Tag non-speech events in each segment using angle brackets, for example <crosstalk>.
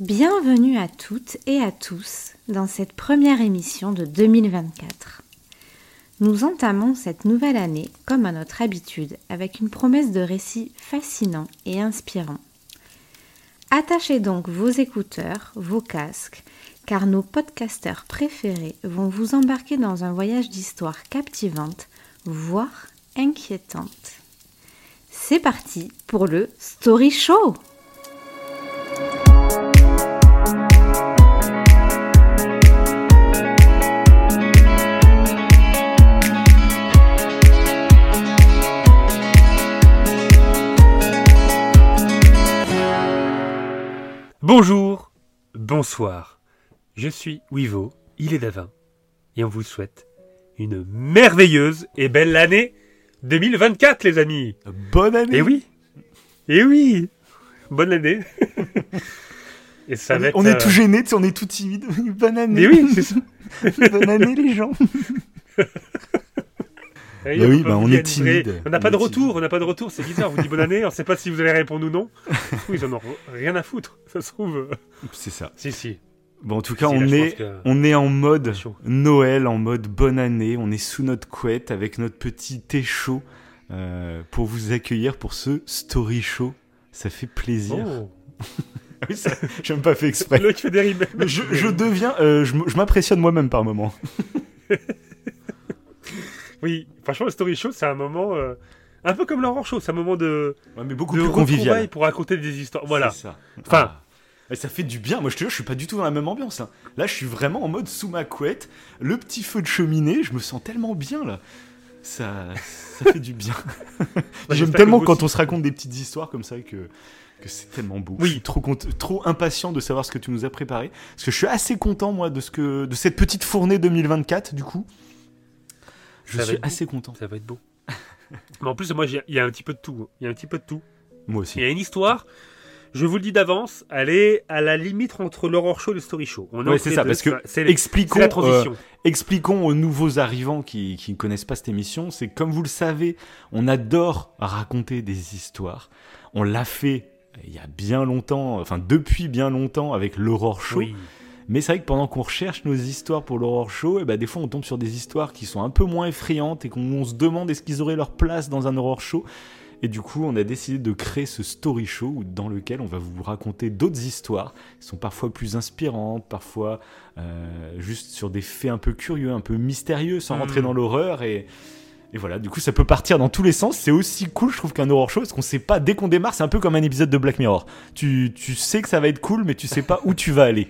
Bienvenue à toutes et à tous dans cette première émission de 2024. Nous entamons cette nouvelle année, comme à notre habitude, avec une promesse de récit fascinant et inspirant. Attachez donc vos écouteurs, vos casques, car nos podcasteurs préférés vont vous embarquer dans un voyage d'histoire captivante, voire inquiétante. C'est parti pour le Story Show Bonjour, bonsoir, je suis Wivo, il est Davin, et on vous souhaite une merveilleuse et belle année 2024 les amis. Bonne année. Et oui Et oui Bonne année. <laughs> Et ça on, va est, on est tout gêné, on est tout timide. <laughs> Bonne année. Oui, c'est ça. <laughs> Bonne année les gens bah oui, bah on est timide. On n'a pas de retour, on n'a pas de retour, c'est bizarre. On vous dit bonne année, on ne sait pas si vous allez répondre ou non. ils en ont rien à foutre, ça se trouve. C'est ça. Si, si. Bon, en tout cas, on, est, on est en mode Noël, en mode bonne année. On est sous notre couette avec notre petit thé chaud euh, pour vous accueillir pour ce story show. Ça fait plaisir. Oh. <laughs> oui, ça, même pas fait exprès. fait des je, je, deviens, euh, je, je m'impressionne moi-même par moment. <laughs> Oui, franchement, le story show, c'est un moment. Euh, un peu comme l'horreur show, c'est un moment de. Ouais, mais beaucoup plus convivial. pour raconter des histoires. Voilà. Ça. Enfin. Ah. ça fait du bien. Moi, je te jure, je suis pas du tout dans la même ambiance. Là, là je suis vraiment en mode sous ma couette, le petit feu de cheminée. Je me sens tellement bien là. Ça, ça fait du bien. <laughs> <laughs> J'aime tellement quand on se raconte des petites histoires comme ça que, que c'est tellement beau. Oui. Je suis trop, trop impatient de savoir ce que tu nous as préparé. Parce que je suis assez content, moi, de, ce que, de cette petite fournée 2024, du coup. Je suis assez content. Ça va être beau. <laughs> Mais en plus, moi, il y a un petit peu de tout. Il y a un petit peu de tout. Moi aussi. Il y a une histoire. Je vous le dis d'avance, elle est à la limite entre l'horror show et le story show. Oui, c'est ça, parce que expliquons, la transition. Euh, expliquons aux nouveaux arrivants qui, qui ne connaissent pas cette émission, c'est comme vous le savez, on adore raconter des histoires. On l'a fait il y a bien longtemps, enfin depuis bien longtemps avec l'horror show. Oui. Mais c'est vrai que pendant qu'on recherche nos histoires pour l'horror show, et eh ben des fois on tombe sur des histoires qui sont un peu moins effrayantes et qu'on se demande est-ce qu'ils auraient leur place dans un horror show. Et du coup, on a décidé de créer ce story show dans lequel on va vous raconter d'autres histoires qui sont parfois plus inspirantes, parfois euh, juste sur des faits un peu curieux, un peu mystérieux, sans rentrer hmm. dans l'horreur. Et, et voilà, du coup, ça peut partir dans tous les sens. C'est aussi cool, je trouve, qu'un horror show, parce qu'on sait pas, dès qu'on démarre, c'est un peu comme un épisode de Black Mirror. Tu, tu sais que ça va être cool, mais tu sais pas où tu vas aller.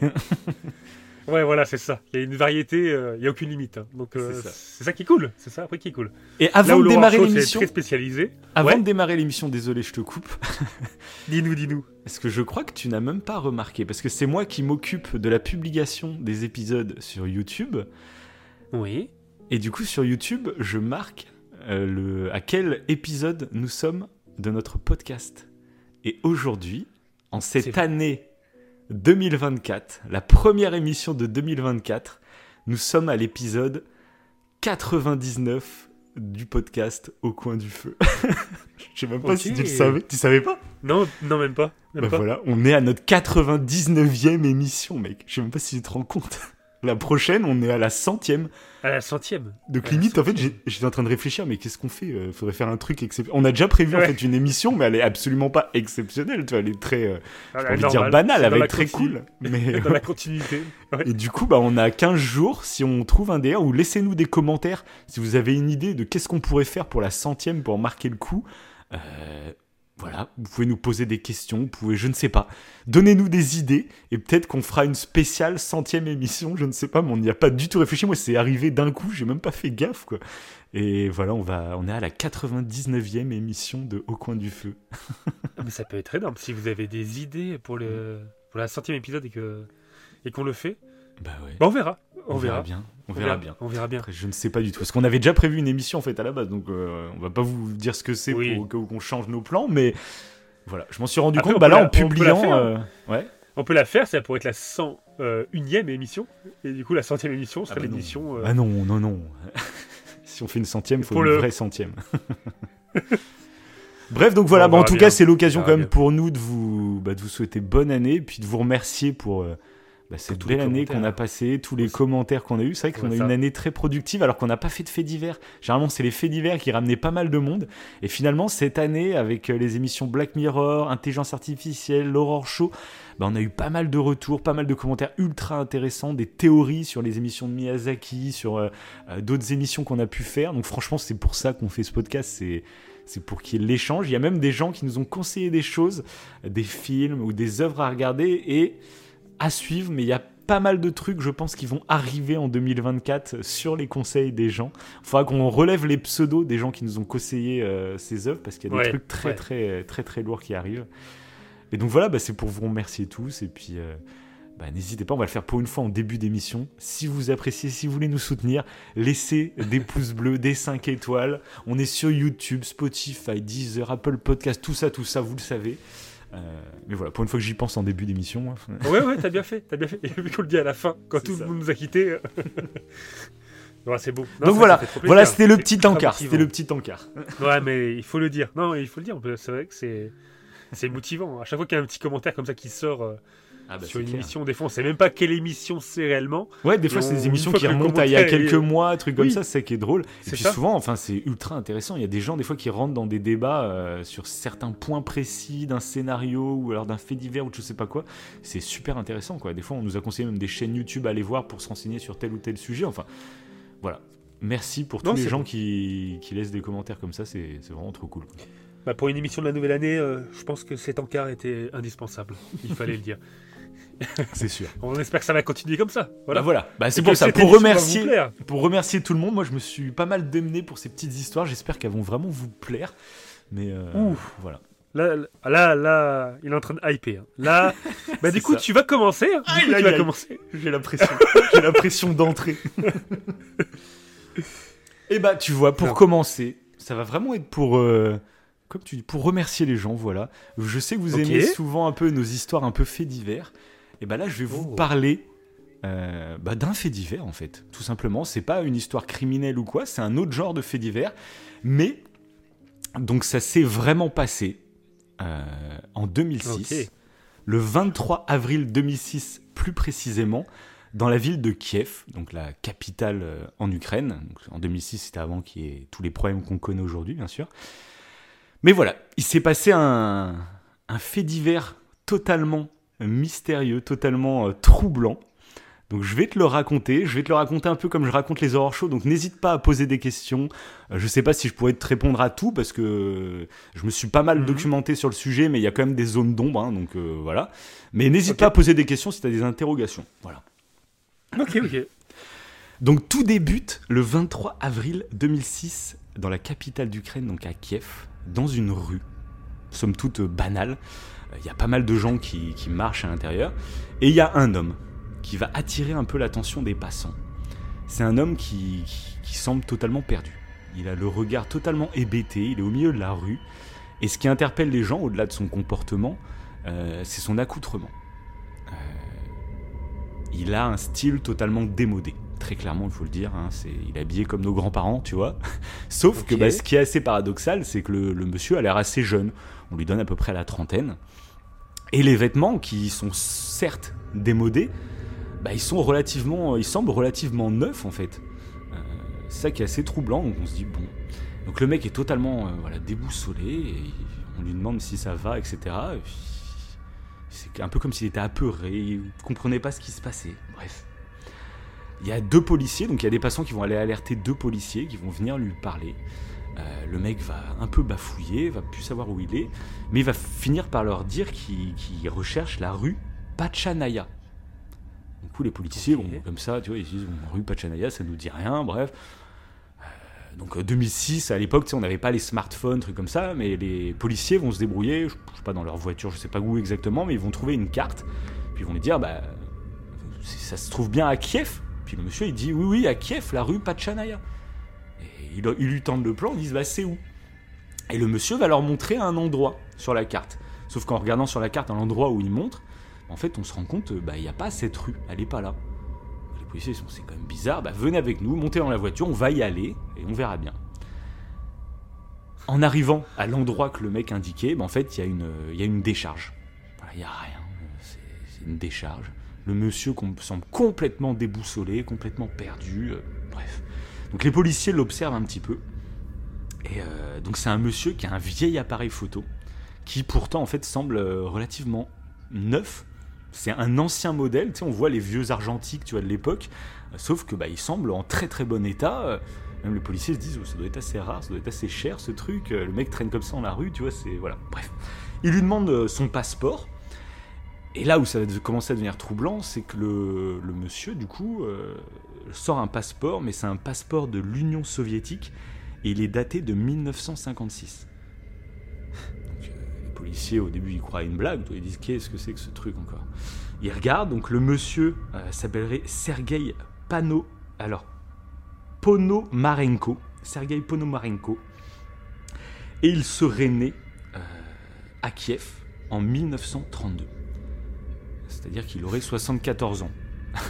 <laughs> ouais, voilà, c'est ça. Il y a une variété, euh, il n'y a aucune limite. Hein. Donc, euh, c'est ça. qui est cool. C'est ça, après, qui est cool. Et avant de démarrer l'émission. très spécialisé. Avant de démarrer l'émission, désolé, je te coupe. <laughs> dis-nous, dis-nous. Parce que je crois que tu n'as même pas remarqué, parce que c'est moi qui m'occupe de la publication des épisodes sur YouTube. Oui. Et du coup, sur YouTube, je marque euh, le, à quel épisode nous sommes de notre podcast. Et aujourd'hui, en cette année 2024, la première émission de 2024, nous sommes à l'épisode 99 du podcast Au coin du feu. <laughs> Je sais même pas si tu le savais. Tu savais pas? Non, non même pas. bah voilà, on est à notre 99e émission, mec. Je sais même pas si tu te rends compte. La prochaine, on est à la centième. À la centième. Donc limite, en fait, j'étais en train de réfléchir, mais qu'est-ce qu'on fait Il euh, Faudrait faire un truc exceptionnel. On a déjà prévu en fait une émission, mais elle est absolument pas exceptionnelle. Tu vois, elle est très, euh, envie de dire banale, elle va être très cool. Mais <laughs> dans la continuité. Et du coup, bah, on a 15 jours. Si on trouve un DR, ou laissez-nous des commentaires si vous avez une idée de qu'est-ce qu'on pourrait faire pour la centième pour marquer le coup. Euh, voilà, vous pouvez nous poser des questions, vous pouvez, je ne sais pas, donnez-nous des idées et peut-être qu'on fera une spéciale centième émission, je ne sais pas, mais on n'y a pas du tout réfléchi. Moi, c'est arrivé d'un coup, j'ai même pas fait gaffe, quoi. Et voilà, on va, on est à la 99e émission de Au coin du feu. Ah, mais ça peut être énorme si vous avez des idées pour le, pour la centième épisode et que, et qu'on le fait. Bah ouais. Bah on verra. On, verra. bien. On, verra, bien. On verra bien. je ne sais pas du tout. Parce qu'on avait déjà prévu une émission en fait à la base, donc euh, on va pas vous dire ce que c'est pour qu'on change nos plans, mais voilà, je m'en suis rendu compte. Bah là, en publiant, hein. euh, ouais. On peut la faire, ça pourrait être la 101 e émission, et du coup la centième émission serait ah bah l'émission. Euh, ah non, non, non. <laughs> si on fait une centième, il faut une le... vraie centième. <laughs> Bref, donc voilà, bah, en tout cas, c'est l'occasion quand même pour nous de vous, bah, de vous souhaiter bonne année, puis de vous remercier pour bah, cette belle année qu'on a passée, tous les commentaires qu'on a eu. C'est vrai qu'on a eu une année très productive alors qu'on n'a pas fait de faits divers. Généralement, c'est les faits divers qui ramenaient pas mal de monde. Et finalement, cette année, avec euh, les émissions Black Mirror, Intelligence Artificielle, l'Aurore Show, bah, on a eu pas mal de retours, pas mal de commentaires ultra intéressants, des théories sur les émissions de Miyazaki, sur euh, euh, d'autres émissions qu'on a pu faire. Donc franchement, c'est pour ça qu'on fait ce podcast. C'est c'est pour qu'il y ait l'échange. Il y a même des gens qui nous ont conseillé des choses, des films ou des œuvres à regarder et à suivre, mais il y a pas mal de trucs, je pense, qui vont arriver en 2024 sur les conseils des gens. Il faudra qu'on relève les pseudos des gens qui nous ont conseillé euh, ces œuvres, parce qu'il y a des trucs très, très, très, très lourds qui arrivent. Et donc voilà, bah, c'est pour vous remercier tous, et puis... Euh, bah, n'hésitez pas, on va le faire pour une fois en début d'émission. Si vous appréciez, si vous voulez nous soutenir, laissez des pouces bleus, des 5 étoiles. On est sur YouTube, Spotify, Deezer, Apple Podcast, tout ça, tout ça, vous le savez. Euh, mais voilà, pour une fois que j'y pense en début d'émission. Hein. ouais, ouais, t'as bien fait, t'as bien fait. Et vu qu'on le dit à la fin, quand tout le monde nous a quittés. <laughs> c'est beau. Donc voilà, voilà, c'était le petit encart. C'était le petit encart. ouais, mais il faut le dire. Non, il faut le dire. C'est vrai que c'est c'est motivant. À chaque fois qu'il y a un petit commentaire comme ça qui sort. Ah bah, sur une émission. Des fois, on sait même pas quelle émission c'est réellement. Ouais, des fois, c'est des émissions qui remontent à il y a quelques mois, trucs comme ça, c'est qui est drôle. Et puis souvent, enfin, c'est ultra intéressant. Il y a des gens, des fois, qui rentrent dans des débats euh, sur certains points précis d'un scénario ou alors d'un fait divers ou je sais pas quoi. C'est super intéressant, quoi. Des fois, on nous a conseillé même des chaînes YouTube à aller voir pour se renseigner sur tel ou tel sujet. Enfin, voilà. Merci pour tous les gens qui, qui, laissent des commentaires comme ça, c'est vraiment trop cool. Bah pour une émission de la nouvelle année, euh, je pense que cet encart était indispensable. Il fallait le dire. <laughs> <laughs> C'est sûr. On espère que ça va continuer comme ça. Voilà. Bah voilà. Bah, c'est pour ça. Pour remercier, pour remercier tout le monde, moi je me suis pas mal démené pour ces petites histoires. J'espère qu'elles vont vraiment vous plaire. Mais euh, voilà. Là, là, là, il est en train de hyper. Hein. Là, <laughs> bah du coup, tu vas commencer. Hein. Du coup, tu vas commencer. J'ai l'impression. J'ai l'impression d'entrer. Et <laughs> eh bah, tu vois, pour commencer, ça va vraiment être pour. Euh, comme tu dis, pour remercier les gens, voilà. Je sais que vous aimez souvent un peu nos histoires un peu faits divers. Et ben là, je vais vous oh. parler euh, bah, d'un fait divers, en fait. Tout simplement, c'est pas une histoire criminelle ou quoi, c'est un autre genre de fait divers. Mais, donc ça s'est vraiment passé euh, en 2006. Le 23 avril 2006, plus précisément, dans la ville de Kiev, donc la capitale euh, en Ukraine. en 2006, c'était avant qu'il y ait tous les problèmes qu'on connaît aujourd'hui, bien sûr. Mais voilà, il s'est passé un, un fait divers totalement mystérieux, totalement euh, troublant. Donc je vais te le raconter, je vais te le raconter un peu comme je raconte les horror shows, donc n'hésite pas à poser des questions. Euh, je sais pas si je pourrais te répondre à tout parce que je me suis pas mal mhm. documenté sur le sujet, mais il y a quand même des zones d'ombre, hein, donc euh, voilà. Mais n'hésite pas à poser des questions si tu as des interrogations. Voilà. Ok, ok. Donc tout débute le 23 avril 2006 dans la capitale d'Ukraine, donc à Kiev, dans une rue, somme toute banale il y a pas mal de gens qui, marchent à l'intérieur, et il y a un homme qui va attirer un peu l'attention des passants. C'est un homme qui, semble totalement perdu. Il a le regard totalement hébété, il est au milieu de la rue, et ce qui interpelle les gens, au-delà de son comportement, euh, c'est son accoutrement. Euh, il a un style totalement démodé. Très clairement, il faut le dire, hein, il est habillé comme nos grands-parents, tu vois. <laughs> Sauf que bah, ce qui est assez paradoxal, c'est que le monsieur a l'air assez jeune. On lui donne à peu près la trentaine. Et les vêtements, qui sont certes démodés, bah, ils sont relativement, ils semblent relativement neufs en fait. C'est ça qui est assez troublant. Donc on se dit bon. Donc le mec est totalement euh, voilà déboussolé et on lui demande si ça va, etc. C'est un peu comme s'il était apeuré, il comprenait pas ce qui se passait. Bref. Il y a deux policiers, donc il y a des passants qui vont aller alerter deux policiers qui vont venir lui parler. Euh, le mec va un peu bafouiller, va plus savoir où il est, mais il va finir par leur dire qu'il recherche la rue Pachanaya. Du coup, les politiciens, comme ça, tu vois, ils disent rue Pachanaya, ça nous dit rien, bref. Euh, donc 2006, à l'époque, on n'avait pas les smartphones, trucs comme ça, mais les policiers vont se débrouiller, je, sais pas dans leur voiture, je sais pas où exactement, mais ils vont trouver une carte, puis ils vont lui dire, bah, ça se trouve bien à Kiev. Puis le monsieur, il dit, oui, oui, à Kiev, la rue Pachanaya il, lui tendent le plan, ils disent bah c'est où? Et le monsieur va leur montrer un endroit sur la carte. Sauf qu'en regardant sur la carte un endroit où il montre, en fait on se rend compte, bah il n'y a pas cette rue, elle n'est pas là. Les policiers sont c'est quand même bizarre, bah venez avec nous, montez dans la voiture, on va y aller et on verra bien. En arrivant à l'endroit que le mec indiquait, bah, en fait il y, a une, y a une décharge. il n'y a rien, c'est une décharge. Le monsieur semble complètement déboussolé, complètement perdu, euh, bref. Donc les policiers l'observent un petit peu. Et euh, donc c'est un monsieur qui a un vieil appareil photo, qui pourtant en fait semble relativement neuf. C'est un ancien modèle, tu sais, on voit les vieux argentiques, tu vois, de l'époque, sauf que bah, il semble en très très bon état. Même les policiers se disent, oh, ça doit être assez rare, ça doit être assez cher ce truc. Le mec traîne comme ça dans la rue, tu vois, c'est voilà. Bref, il lui demande son passeport. Et là où ça va commencer à devenir troublant, c'est que le, monsieur, du coup, euh, sort un passeport, mais c'est un passeport de l'Union soviétique, et il est daté de 1956. Donc, euh, les policiers, au début, ils croient à une blague, ils disent qu'est-ce que c'est que ce truc encore? Ils regardent, donc le monsieur euh, s'appellerait Sergei Pano, alors, Ponomarenko, Sergei Ponomarenko, et il serait né à Kiev en 1932. C'est-à-dire qu'il aurait 74 ans. <laughs>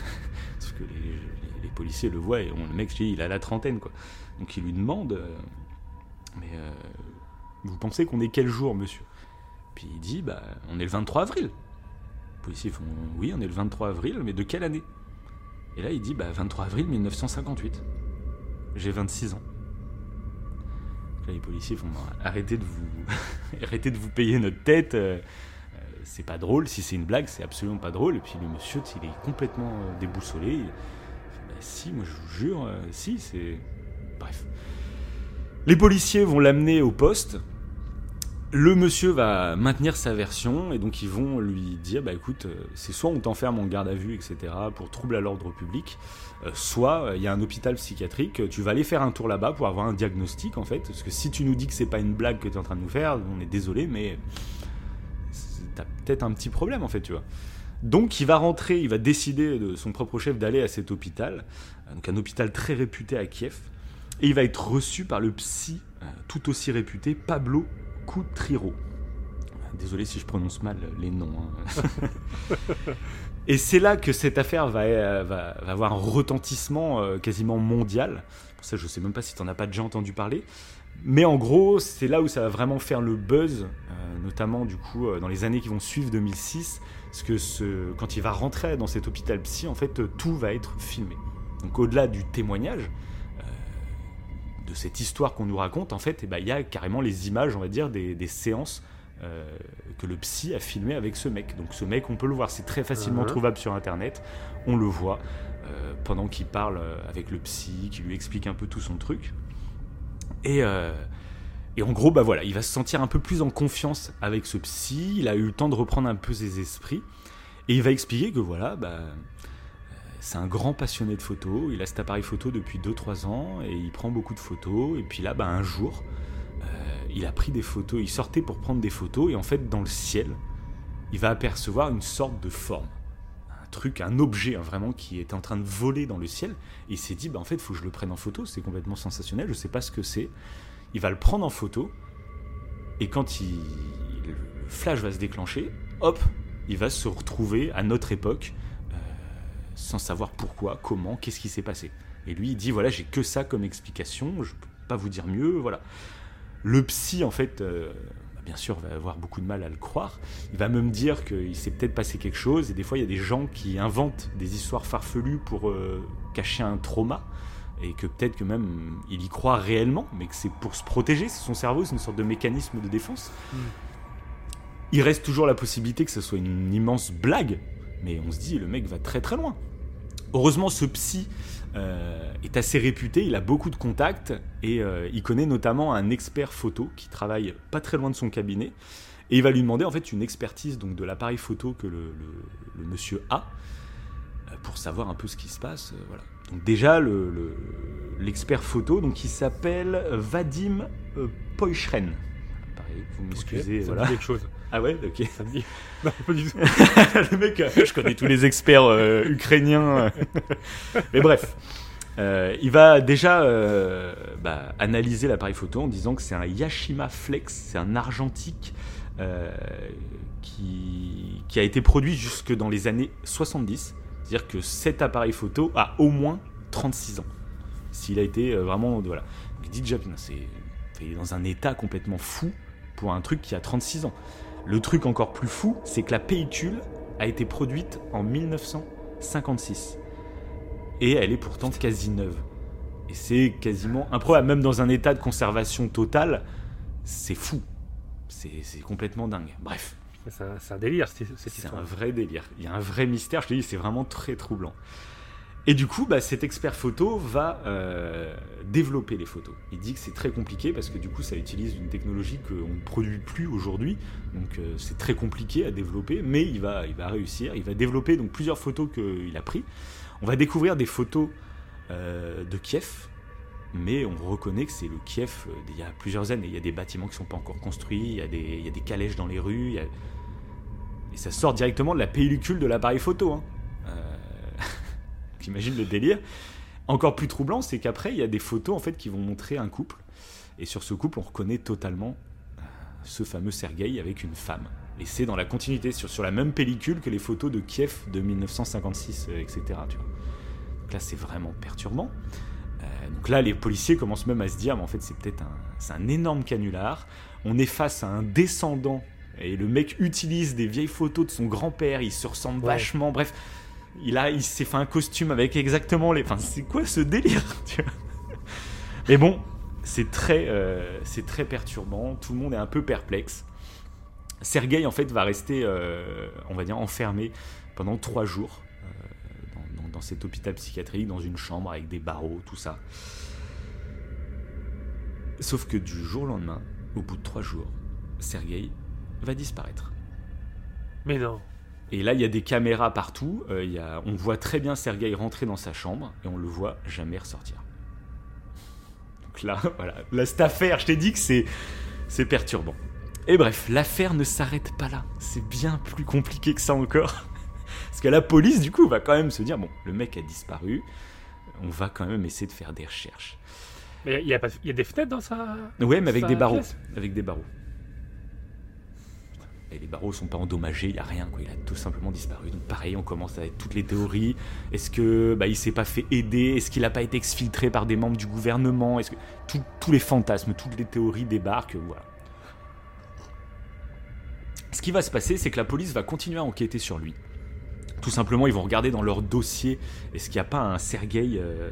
policiers le voient et on, le mec, il a la trentaine, quoi. Donc il lui demande euh, Mais euh, vous pensez qu'on est quel jour, monsieur? Puis il dit Bah, on est le 23 avril. Les policiers font Oui, on est le 23 avril, mais de quelle année? Et là, il dit Bah, 23 avril 1958. J'ai 26 ans. Là, les policiers font arrêtez de vous, <laughs> arrêtez de vous payer notre tête. Euh, c'est pas drôle. Si c'est une blague, c'est absolument pas drôle. Et puis le monsieur, il est complètement déboussolé. Si, moi je vous jure, euh, si, c'est. Bref. Les policiers vont l'amener au poste. Le monsieur va maintenir sa version et donc ils vont lui dire bah écoute, euh, c'est soit on t'enferme en garde à vue, etc. pour trouble à l'ordre public, soit il y a un hôpital psychiatrique, tu vas aller faire un tour là-bas pour avoir un diagnostic en fait. Parce que si tu nous dis que c'est pas une blague que tu es en train de nous faire, on est désolé, mais t'as peut-être un petit problème en fait, tu vois. Donc il va rentrer, il va décider de son propre chef d'aller à cet hôpital, donc un hôpital très réputé à Kiev, et il va être reçu par le psy euh, tout aussi réputé Pablo Coutriro. Désolé si je prononce mal les noms. Hein. <laughs> et c'est là que cette affaire va, euh, va, avoir un retentissement euh, quasiment mondial. Pour ça, je sais même pas si tu n'en as pas déjà entendu parler. Mais en gros, c'est là où ça va vraiment faire le buzz, euh, notamment du coup euh, dans les années qui vont suivre 2006, parce que ce, quand il va rentrer dans cet hôpital psy, en fait, tout va être filmé. Donc au-delà du témoignage, euh, de cette histoire qu'on nous raconte, en fait, eh ben, il y a carrément les images, on va dire, des, séances que le psy a filmé avec ce mec. Donc ce mec, on peut le voir, c'est très facilement uh-huh. trouvable sur Internet, on le voit pendant qu'il parle avec le psy, qui lui explique un peu tout son truc. Euh, et, en gros, bah voilà, il va se sentir un peu plus en confiance avec ce psy. Il a eu le temps de reprendre un peu ses esprits. Et il va expliquer que voilà, bah, euh, c'est un grand passionné de photos. Il a cet appareil photo depuis 2-3 ans et il prend beaucoup de photos. Et puis là, bah, un jour, euh, il a pris des photos. Il sortait pour prendre des photos. Et en fait, dans le ciel, il va apercevoir une sorte de forme truc, un objet hein, vraiment qui était en train de voler dans le ciel. Et il s'est dit, bah, en fait, il faut que je le prenne en photo, c'est complètement sensationnel, je sais pas ce que c'est. Il va le prendre en photo, et quand il, le flash va se déclencher, hop, il va se retrouver à notre époque, euh, sans savoir pourquoi, comment, qu'est-ce qui s'est passé. Et lui, il dit, voilà, j'ai que ça comme explication, je peux pas vous dire mieux, voilà. Le psy, en fait, euh, bien sûr, va avoir beaucoup de mal à le croire. Il va même dire qu'il s'est peut-être passé quelque chose, et des fois, il y a des gens qui inventent des histoires farfelues pour euh, cacher un trauma, et que peut-être que même il y croit réellement, mais que c'est pour se protéger, c'est son cerveau, c'est une sorte de mécanisme de défense. Hmm. Il reste toujours la possibilité que ce soit une immense blague, mais on se dit, le mec va très très loin. Heureusement, ce psy euh, est assez réputé, il a beaucoup de contacts et euh, il connaît notamment un expert photo qui travaille pas très loin de son cabinet et il va lui demander en fait une expertise donc de l'appareil photo que le, monsieur a euh, pour savoir un peu ce qui se passe. voilà. Donc déjà l'expert photo donc il s'appelle Vadim Poichren. Pareil, vous m'excusez. voilà. quelque chose. Ah ouais, ok. Ça me dit. Non, pas du tout. <laughs> le mec, euh, je connais tous les experts euh, ukrainiens. <laughs> Mais bref. Euh, il va déjà bah, analyser l'appareil photo en disant que c'est un Yashima Flex, c'est un argentique qui, qui, a été produit jusque dans les années 70. C'est-à-dire que cet appareil photo a au moins 36 ans. S'il a été vraiment. Voilà. il dit c'est, il est dans un état complètement fou pour un truc qui a 36 ans. Le truc encore plus fou, c'est que la pellicule a été produite en 1956. Et elle est pourtant quasi neuve. Et c'est quasiment improbable, même dans un état de conservation totale, c'est fou. C'est complètement dingue. Bref. C'est un, délire, C'est un vrai délire. Il y a un vrai mystère, je te dis, c'est vraiment très troublant. Et du coup, bah, cet expert photo va euh, développer les photos. Il dit que c'est très compliqué parce que du coup, ça utilise une technologie qu'on ne produit plus aujourd'hui. Donc, euh, c'est très compliqué à développer, mais il va, il va réussir. Il va développer donc plusieurs photos qu'il a prises. On va découvrir des photos euh, de Kiev, mais on reconnaît que c'est le Kiev d'il y a plusieurs années. Il y a des bâtiments qui ne sont pas encore construits, il y a des, il y a des calèches dans les rues, et ça sort directement de la pellicule de l'appareil photo. Hein. <laughs> J'imagine le délire. Encore plus troublant, c'est qu'après, il y a des photos en fait qui vont montrer un couple. Et sur ce couple, on reconnaît totalement euh, ce fameux Sergueï avec une femme. Et c'est dans la continuité, sur, la même pellicule que les photos de Kiev de 1956, euh, etc. Donc là, c'est vraiment perturbant. Euh, donc là, les policiers commencent même à se dire, mais en fait, c'est peut-être un, un énorme canular. On est face à un descendant, et le mec utilise des vieilles photos de son grand-père, il se ressemble vachement. Bref, il a, il s'est fait un costume avec exactement les. Enfin, c'est quoi ce délire <laughs> Mais bon, c'est très, euh, c'est très perturbant. Tout le monde est un peu perplexe. Sergei en fait va rester, euh, on va dire, enfermé pendant trois jours euh, dans, dans, cet hôpital psychiatrique, dans une chambre avec des barreaux, tout ça. Sauf que du jour au lendemain, au bout de trois jours, Sergei va disparaître. Mais non. Et là, il y a des caméras partout. Euh, y a, on voit très bien Sergei rentrer dans sa chambre et on le voit jamais ressortir. Donc là, <laughs> voilà. Là, cette affaire, je t'ai dit que c'est, c'est perturbant. Et bref, l'affaire ne s'arrête pas là. C'est bien plus compliqué que ça encore. <laughs> Parce que la police, du coup, va quand même se dire bon, le mec a disparu. On va quand même essayer de faire des recherches. Mais il y, a, y a des fenêtres dans sa. Ouais, mais avec des barreaux. Avec des barreaux les barreaux sont pas endommagés, il y a rien, quoi. Il a tout simplement disparu. Donc pareil, on commence avec toutes les théories. Est-ce que bah, il s'est pas fait aider? Est-ce qu'il n'a pas été exfiltré par des membres du gouvernement? Est-ce que tous les fantasmes, toutes les théories débarquent, voilà. Ce qui va se passer, c'est que la police va continuer à enquêter sur lui. Tout simplement, ils vont regarder dans leur dossier est-ce qu'il n'y a pas un Sergei euh,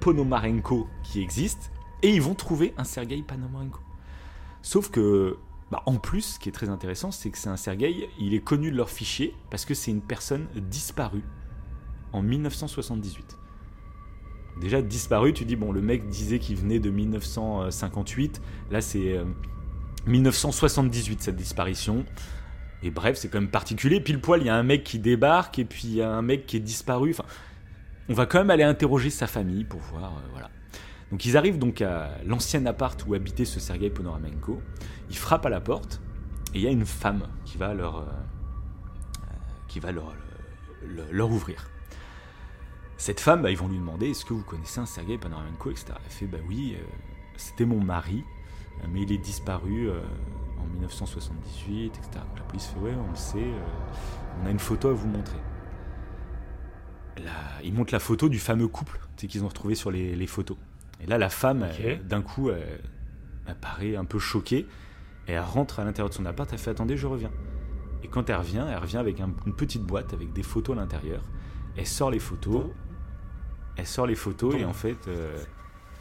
Ponomarenko qui existe? Et ils vont trouver un Sergei Ponomarenko. Sauf que bah, en plus, ce qui est très intéressant, c'est que c'est un Sergueï, il est connu de leur fichier parce que c'est une personne disparue en 1978. Déjà disparu, tu dis, bon, le mec disait qu'il venait de 1958, là c'est 1978 euh, cette disparition. Et bref, c'est quand même particulier. Pile poil, il y a un mec qui débarque et puis il y a un mec qui est disparu. Enfin, on va quand même aller interroger sa famille pour voir, euh, voilà. Donc ils arrivent donc à l'ancien appart où habitait ce Sergei Ponoramenko. Ils frappent à la porte et il y a une femme qui va leur, euh, qui va leur, leur, ouvrir. Cette femme, bah, ils vont lui demander est-ce que vous connaissez un Sergei Ponoramenko etc. Elle fait bah oui, euh, c'était mon mari, mais il est disparu euh, en 1978, etc. la police fait ouais, on le sait, on a une photo à vous montrer. Là, ils montrent la photo du fameux couple qu'ils ont retrouvé sur les photos. Et là, la femme, d'un coup, elle, paraît un peu choquée. Elle rentre à l'intérieur de son appart. Elle fait Attendez, je reviens. Et quand elle revient, elle revient avec une petite boîte avec des photos à l'intérieur. Elle sort les photos. Elle sort les photos. Et en fait, euh,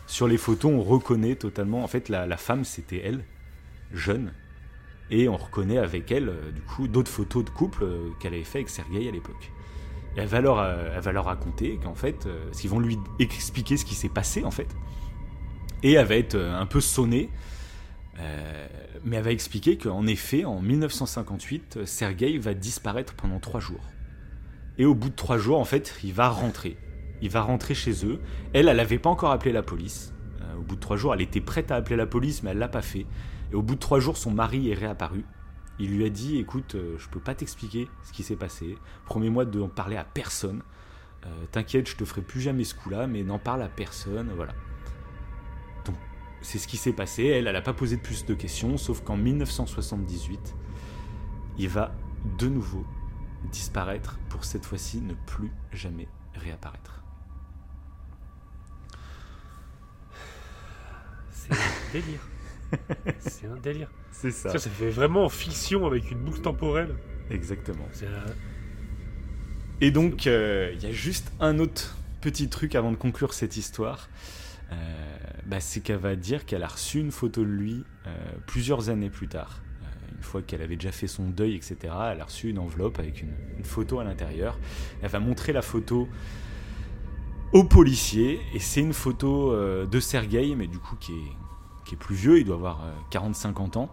sur les photos, on reconnaît totalement. En fait, la, femme, c'était elle, jeune. Et on reconnaît avec elle, euh, du coup, d'autres photos de couple euh, qu'elle avait fait avec Sergei à l'époque elle va leur, raconter qu'en fait, euh, ils vont lui expliquer ce qui s'est passé en fait. Et elle va être un peu sonnée, mais elle va expliquer qu'en effet, en 1958, Sergei va disparaître pendant trois jours. Et au bout de trois jours, en fait, il va rentrer. Il va rentrer chez eux. Elle, elle n'avait pas encore appelé la police. au bout de trois jours, elle était prête à appeler la police, mais elle l'a pas fait. Et au bout de trois jours, son mari est réapparu. Il lui a dit écoute, euh, je peux pas t'expliquer ce qui s'est passé. Promets-moi de n'en parler à personne. Euh, t'inquiète, je te ferai plus jamais ce coup-là, mais n'en parle à personne. Voilà. C'est ce qui s'est passé. Elle, elle n'a pas posé de plus de questions, sauf qu'en 1978, il va de nouveau disparaître pour cette fois-ci ne plus jamais réapparaître. C'est <laughs> délire. c'est un délire. C'est ça. ça. Ça fait vraiment fiction avec une boucle temporelle. Exactement. Et donc, euh, il y a juste un autre petit truc avant de conclure cette histoire. Euh, bah, c'est qu'elle va dire qu'elle a reçu une photo de lui euh, plusieurs années plus tard. une fois qu'elle avait déjà fait son deuil, etc., elle a reçu une enveloppe avec une, photo à l'intérieur. Elle va montrer la photo au policier, et c'est une photo de Sergueï, mais du coup qui est, qui est plus vieux, il doit avoir 40-50 ans.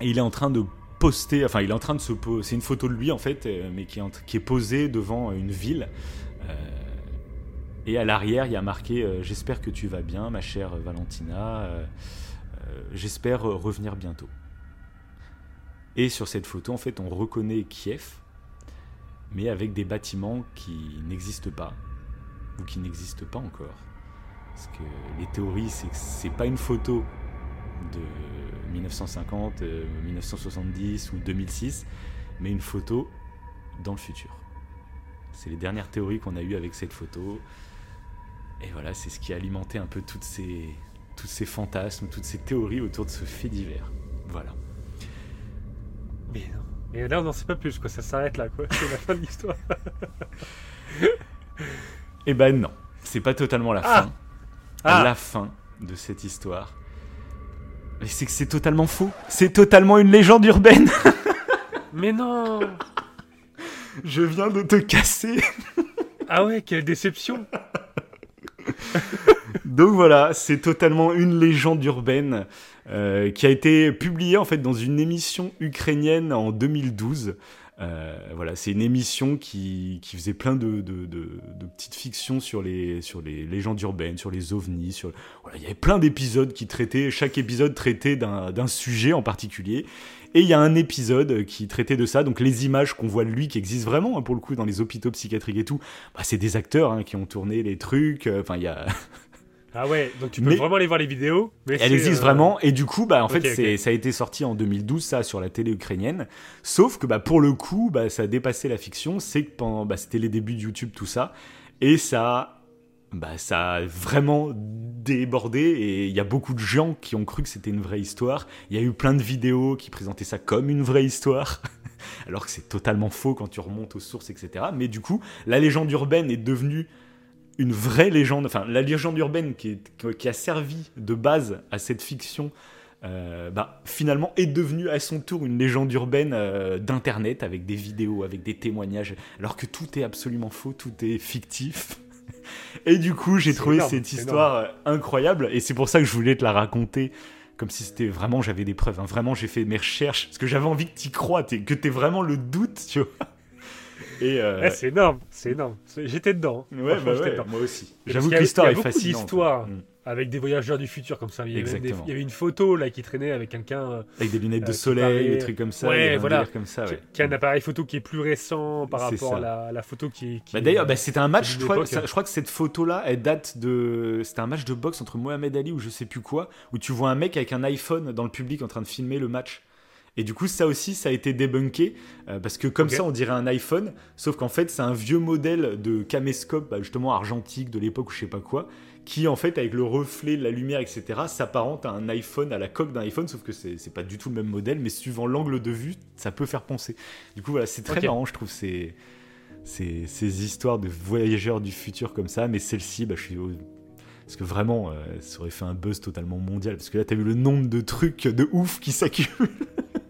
Et il est en train de poster, enfin il est en train de se poser, c'est une photo de lui en fait, euh, mais qui est posée devant une ville. Euh, et à l'arrière, il y a marqué euh, J'espère que tu vas bien, ma chère Valentina. J'espère revenir bientôt. Et sur cette photo, en fait, on reconnaît Kiev, mais avec des bâtiments qui n'existent pas, ou qui n'existent pas encore. Parce que les théories, c'est que c'est pas une photo de 1950, 1970 euh, ou 2006, mais une photo dans le futur. C'est les dernières théories qu'on a eues avec cette photo. Et voilà, c'est ce qui a alimenté un peu toutes ces, tous ces fantasmes, toutes ces théories autour de ce fait divers. Voilà. Mais non. Et là, on n'en sait pas plus, quoi. Ça s'arrête là, quoi. C'est la fin de l'histoire. <laughs> Eh ben non, c'est pas totalement la ah. fin. Ah. La fin de cette histoire, mais c'est que c'est totalement faux. C'est totalement une légende urbaine. <laughs> Mais non Je viens de te casser. ah ouais, quelle déception <laughs> <laughs> Donc voilà, c'est totalement une légende urbaine euh, qui a été publiée en fait dans une émission ukrainienne en 2012 euh, voilà, c'est une émission qui, qui, faisait plein de, de, petites fictions sur les, sur les légendes urbaines, sur les ovnis. Sur... Il y avait plein d'épisodes qui traitaient, chaque épisode traitait d'un sujet en particulier. Et il y a un épisode qui traitait de ça, donc les images qu'on voit de lui, qui existent vraiment, hein, pour le coup, dans les hôpitaux psychiatriques et tout, bah, c'est des acteurs hein, qui ont tourné les trucs. Euh, enfin, il y a. <laughs> Ah ouais, donc tu peux vraiment aller voir les vidéos. Mais elle existe euh, vraiment, et du coup, bah, en fait, ça a été sorti en 2012, ça, sur la télé ukrainienne. Sauf que, bah, pour le coup, bah, ça a dépassé la fiction, c'est que pendant, bah, c'était les débuts de YouTube, tout ça, et ça, bah, ça a vraiment débordé, et il y a beaucoup de gens qui ont cru que c'était une vraie histoire. Il y a eu plein de vidéos qui présentaient ça comme une vraie histoire. <laughs> alors que c'est totalement faux quand tu remontes aux sources, etc. Mais du coup, la légende urbaine est devenue une vraie légende, enfin la légende urbaine qui, a servi de base à cette fiction, euh, bah, finalement est devenue à son tour une légende urbaine euh, d'internet avec des vidéos, avec des témoignages, alors que tout est absolument faux, tout est fictif. Et du coup, j'ai trouvé cette histoire euh, incroyable, et c'est pour ça que je voulais te la raconter comme si c'était vraiment j'avais des preuves. Hein. Vraiment, j'ai fait mes recherches parce que j'avais envie que tu y crois, que tu aies vraiment le doute, tu vois. Euh, c'est énorme, c'est énorme. J'étais dedans. Ouais, bah moi aussi. J'avoue que l'histoire est fascinante. d'histoires mm. avec des voyageurs du futur comme ça. Il y, avait il y, avait une photo là qui traînait avec quelqu'un euh, avec des lunettes de euh, soleil, des trucs comme ça. Ouais, voilà. Comme ça, Qui, a un appareil photo qui est plus récent par rapport à la, photo qui. bah, D'ailleurs, bah, c'était un match. Je crois, je crois, que cette photo là, elle date de. C'était un match de boxe entre Mohamed Ali ou je sais plus quoi, où tu vois un mec avec un iPhone dans le public en train de filmer le match. Et du coup, ça aussi, ça a été débunké, euh, parce que comme ça, on dirait un iPhone, sauf qu'en fait, c'est un vieux modèle de caméscope, bah, justement argentique de l'époque ou je sais pas quoi, qui en fait, avec le reflet, la lumière, etc., s'apparente à un iPhone, à la coque d'un iPhone, sauf que c'est pas du tout le même modèle, mais suivant l'angle de vue, ça peut faire penser. Du coup, voilà, c'est très marrant, je trouve, ces, ces, ces, histoires de voyageurs du futur comme ça, mais celle-ci, bah, je suis parce que vraiment, euh, ça aurait fait un buzz totalement mondial. Parce que là, t'as vu le nombre de trucs de ouf qui s'accumulent. <laughs>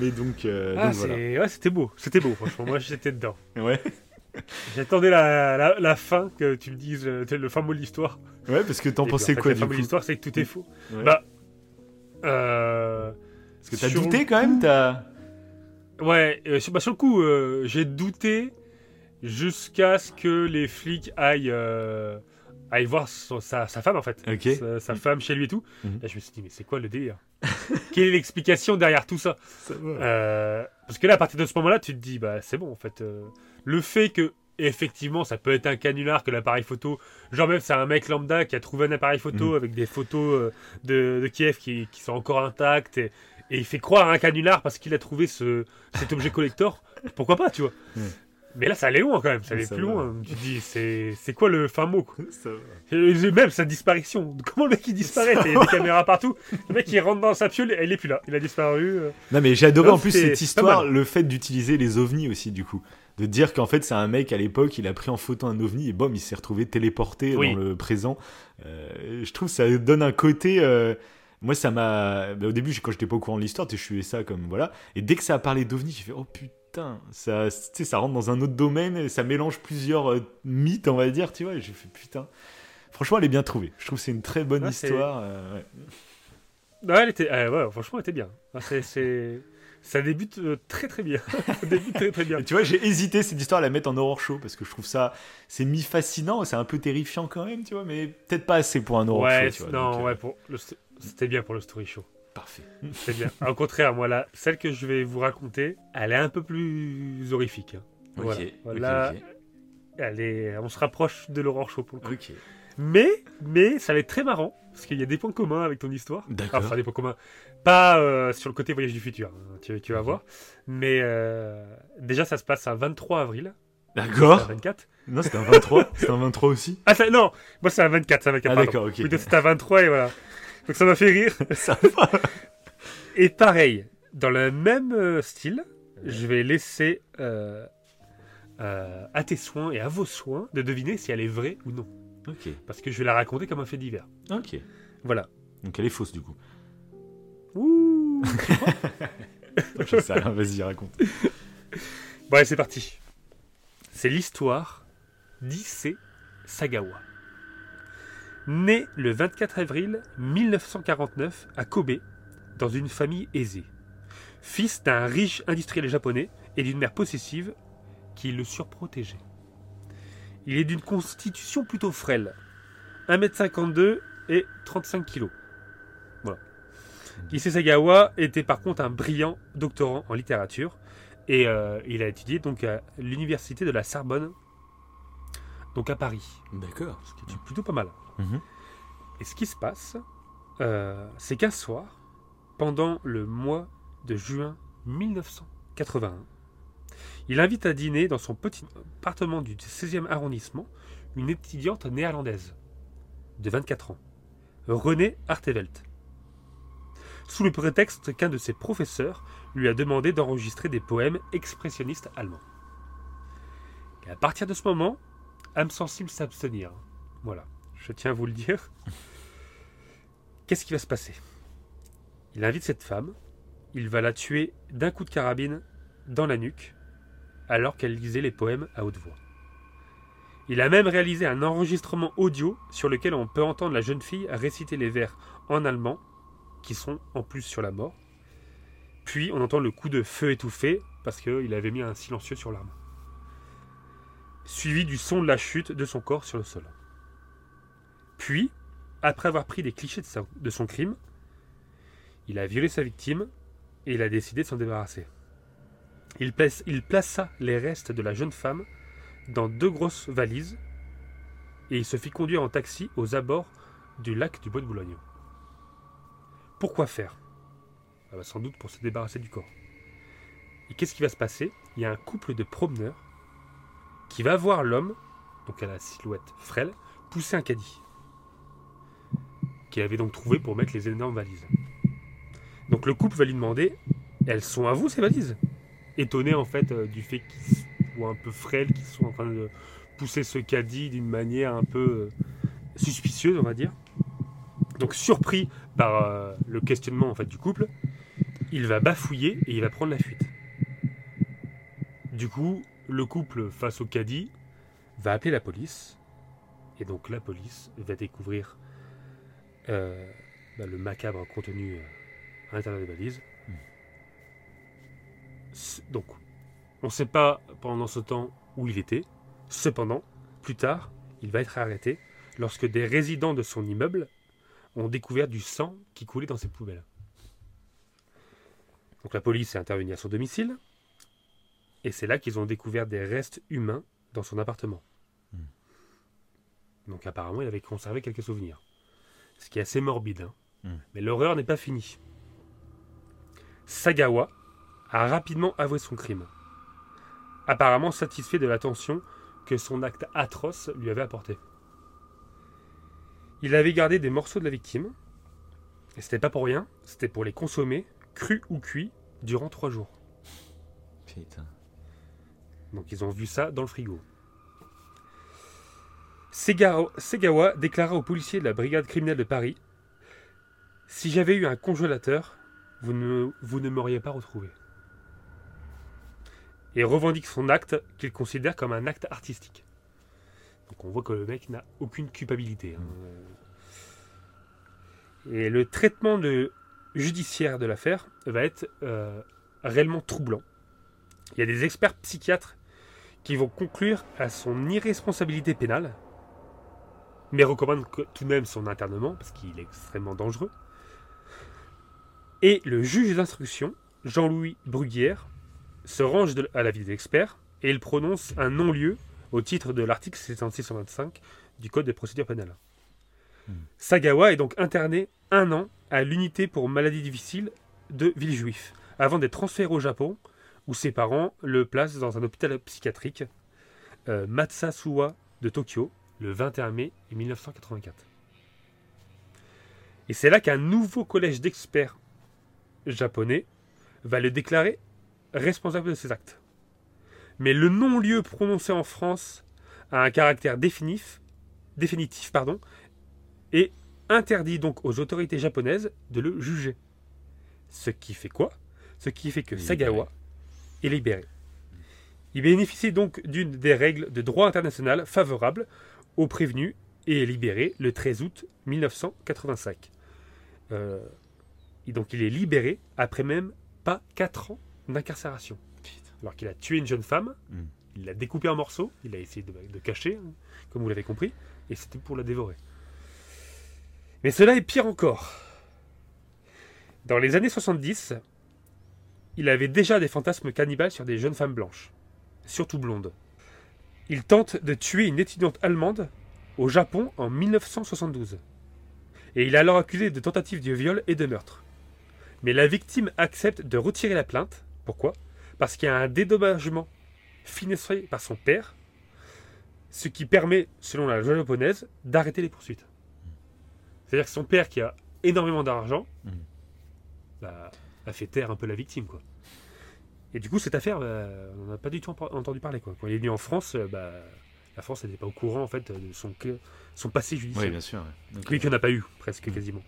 Mais donc, euh, ah, Ouais, c'était beau, c'était beau, franchement. Moi, j'étais dedans. <laughs> Ouais. J'attendais la, la, fin, que tu me dises euh, le fin mot de l'histoire. Ouais, parce que t'en pensais quoi, du coup fin mot de l'histoire, c'est que tout est faux. Bah. Euh, parce que t'as douté quand même, t'as. Ouais, euh, sur, bah, sur le coup, j'ai douté jusqu'à ce que les flics aillent aille voir sa, femme en fait. Sa, femme chez lui et tout. Là, je me suis dit, mais c'est quoi le délire? Quelle est l'explication derrière tout ça, euh, Parce que là, à partir de ce moment-là, tu te dis, bah c'est bon en fait. Euh, le fait que effectivement, ça peut être un canular que l'appareil photo. Genre même c'est un mec lambda qui a trouvé un appareil photo mhm. avec des photos euh, de, Kiev qui, sont encore intactes et, il fait croire à un canular parce qu'il a trouvé ce, cet objet collector. Pourquoi pas, tu vois? Mais là, ça allait loin quand même, ça allait plus loin. Tu dis, c'est quoi le fin mot ça Même sa disparition. Comment le mec il disparaît? Il y a des caméras partout. Le mec il rentre dans sa piole, il est plus là. Il a disparu. Euh. Non, mais j'ai adoré en plus cette histoire, le fait d'utiliser les ovnis aussi, du coup. De dire qu'en fait, c'est un mec à l'époque, il a pris en photo un ovni et bom, il s'est retrouvé téléporté dans le présent. Euh, je trouve que ça donne un côté. Euh, moi, ça m'a. Bah, au début, quand j'étais pas au courant de l'histoire, je suivais ça comme. Voilà. Et dès que ça a parlé d'ovni, j'ai fait oh putain ça, ça rentre dans un autre domaine, et ça mélange plusieurs euh, mythes, on va dire, tu vois. J'ai fait putain. Franchement, elle est bien trouvée. Je trouve que c'est une très bonne histoire. Euh, ouais. elle était, ouais, franchement, elle était bien. c'est, ça débute euh, très très bien. <laughs> ça débute très très bien. tu vois, j'ai hésité cette histoire à la mettre en horror show parce que je trouve ça, c'est mi-fascinant, c'est un peu terrifiant quand même, tu vois, mais peut-être pas assez pour un horror show. non, ouais, pour c'était bien pour le story show. Parfait. C'est bien. Au contraire, moi, là, celle que je vais vous raconter, elle est un peu plus horrifique. Hein. voilà. Elle est... On se rapproche de l'aurore chaud pour le coup. Mais, mais ça va être très marrant, parce qu'il y a des points communs avec ton histoire. D'accord. Enfin, des points communs. Pas euh, sur le côté voyage du futur, hein, tu, tu, vas voir. Mais euh, déjà, ça se passe un 23 avril. D'accord. C'est un 24. Non, c'était un 23. c'était un 23 aussi. Ah, non, moi c'est un 24. C'est un 24 ah, d'accord, ok. c'est un 23 et voilà. Donc ça m'a fait rire. <laughs> Ça Et pareil, dans le même euh, style, je vais laisser euh, euh, à tes soins et à vos soins de deviner si elle est vraie ou non. Ok. Parce que je vais la raconter comme un fait divers. Ok. Voilà. Donc elle est fausse du coup. Ouh <laughs> Je sais rien, vas-y, raconte. Bon, allez, c'est parti. C'est l'histoire d'Issei Sagawa. Né le 24 avril 1949 à Kobe, dans une famille aisée. Fils d'un riche industriel japonais et d'une mère possessive qui le surprotégeait. Il est d'une constitution plutôt frêle, 1m52 et 35 kg. Voilà. Sagawa était par contre un brillant doctorant en littérature et euh, il a étudié donc à l'université de la Sorbonne, donc à Paris. D'accord. Ce qui est plutôt pas mal. Mhm. Et ce qui se passe, euh, c'est qu'un soir, pendant le mois de juin 1981, il invite à dîner dans son petit appartement du 16e arrondissement une étudiante néerlandaise de 24 ans, Renée Artevelt, sous le prétexte qu'un de ses professeurs lui a demandé d'enregistrer des poèmes expressionnistes allemands. Et à partir de ce moment, âme sensible s'abstenir. Voilà je tiens à vous le dire. Qu'est-ce qui va se passer? Il invite cette femme, il va la tuer d'un coup de carabine dans la nuque, alors qu'elle lisait les poèmes à haute voix. Il a même réalisé un enregistrement audio sur lequel on peut entendre la jeune fille réciter les vers en allemand, qui sont en plus sur la mort. Puis on entend le coup de feu étouffé, parce qu'il avait mis un silencieux sur l'arme. Suivi du son de la chute de son corps sur le sol. Puis, après avoir pris des clichés de, son crime, il a violé sa victime et il a décidé de s'en débarrasser. Il, plaça les restes de la jeune femme dans deux grosses valises et il se fit conduire en taxi aux abords du lac du Bois de Boulogne. Pourquoi faire? Ah bah, Sans doute pour se débarrasser du corps. Et qu'est-ce qui va se passer? Il y a un couple de promeneurs qui va voir l'homme, donc à la silhouette frêle, pousser un caddie qu'il avait donc trouvé pour mettre les énormes valises. Donc le couple va lui demander Elles sont à vous ces valises? Étonné en fait euh, du fait qu'ils soient un peu frêles, qu'ils sont en train de pousser ce caddie d'une manière un peu euh, suspicieuse, on va dire. Donc surpris par euh, le questionnement en fait du couple, il va bafouiller et il va prendre la fuite. Du coup, le couple face au caddie va appeler la police et donc la police va découvrir euh, bah, le macabre contenu euh, à l'intérieur des valises. Donc, on ne sait pas pendant ce temps où il était. Cependant, plus tard, il va être arrêté lorsque des résidents de son immeuble ont découvert du sang qui coulait dans ses poubelles. Donc la police est intervenue à son domicile, et c'est là qu'ils ont découvert des restes humains dans son appartement. Hmm. Donc apparemment, il avait conservé quelques souvenirs ce qui est assez morbide. Hein. Hmm. Mais l'horreur n'est pas finie. Sagawa a rapidement avoué son crime. apparemment satisfait de l'attention que son acte atroce lui avait apporté. Il avait gardé des morceaux de la victime, et c'était pas pour rien, c'était pour les consommer, crus ou cuits, durant trois jours. Putain. Donc ils ont vu ça dans le frigo. Segawa déclara aux policiers de la brigade criminelle de Paris Si j'avais eu un congélateur, vous ne, vous ne m'auriez pas retrouvé. Et revendique son acte qu'il considère comme un acte artistique. Donc on voit que le mec n'a aucune culpabilité. Hein. Et le traitement judiciaire de l'affaire va être euh, réellement troublant. Il y a des experts psychiatres qui vont conclure à son irresponsabilité pénale, mais recommandent tout de même son internement parce qu'il est extrêmement dangereux. Et le juge d'instruction, Jean-Louis Bruguière, se range à l'avis des experts et il prononce un non-lieu au titre de l'article 625 du Code des procédures pénales. Hmm. Sagawa est donc interné un an à l'unité pour maladies difficiles de Villejuif, avant d'être transféré au Japon, où ses parents le placent dans un hôpital psychiatrique, euh, Matsasuwa de Tokyo, le 21 mai 1984. Et c'est là qu'un nouveau collège d'experts japonais va le déclarer responsable de ses actes. Mais le non-lieu prononcé en France a un caractère définitif, définitif pardon, et interdit donc aux autorités japonaises de le juger. Ce qui fait quoi? Ce qui fait que Sagawa est libéré. Il bénéficie donc d'une des règles de droit international favorables aux prévenus et est libéré le 13 août 1985. Euh, et donc il est libéré après même pas 4 ans d'incarcération. Alors qu'il a tué une jeune femme, hmm. il l'a découpée en morceaux, il a essayé de, cacher, hein, comme vous l'avez compris, et c'était pour la dévorer. Mais cela est pire encore. Dans les années 70, il avait déjà des fantasmes cannibales sur des jeunes femmes blanches, surtout blondes. Il tente de tuer une étudiante allemande au Japon en 1972. Et il est alors accusé de tentative de viol et de meurtre. Mais la victime accepte de retirer la plainte. Pourquoi? Parce qu'il y a un dédommagement financé par son père, ce qui permet, selon la loi japonaise, d'arrêter les poursuites. C'est-à-dire que son père, qui a énormément d'argent, mm. bah, a fait taire un peu la victime. quoi. Et du coup, cette affaire, bah, on n'a pas du tout entendu parler. Quoi. Quand il est venu en France, euh, bah, la France n'était pas au courant en fait, de son, son passé judiciaire. Oui, bien sûr. Lui qui n'en a pas eu, presque, mm. quasiment.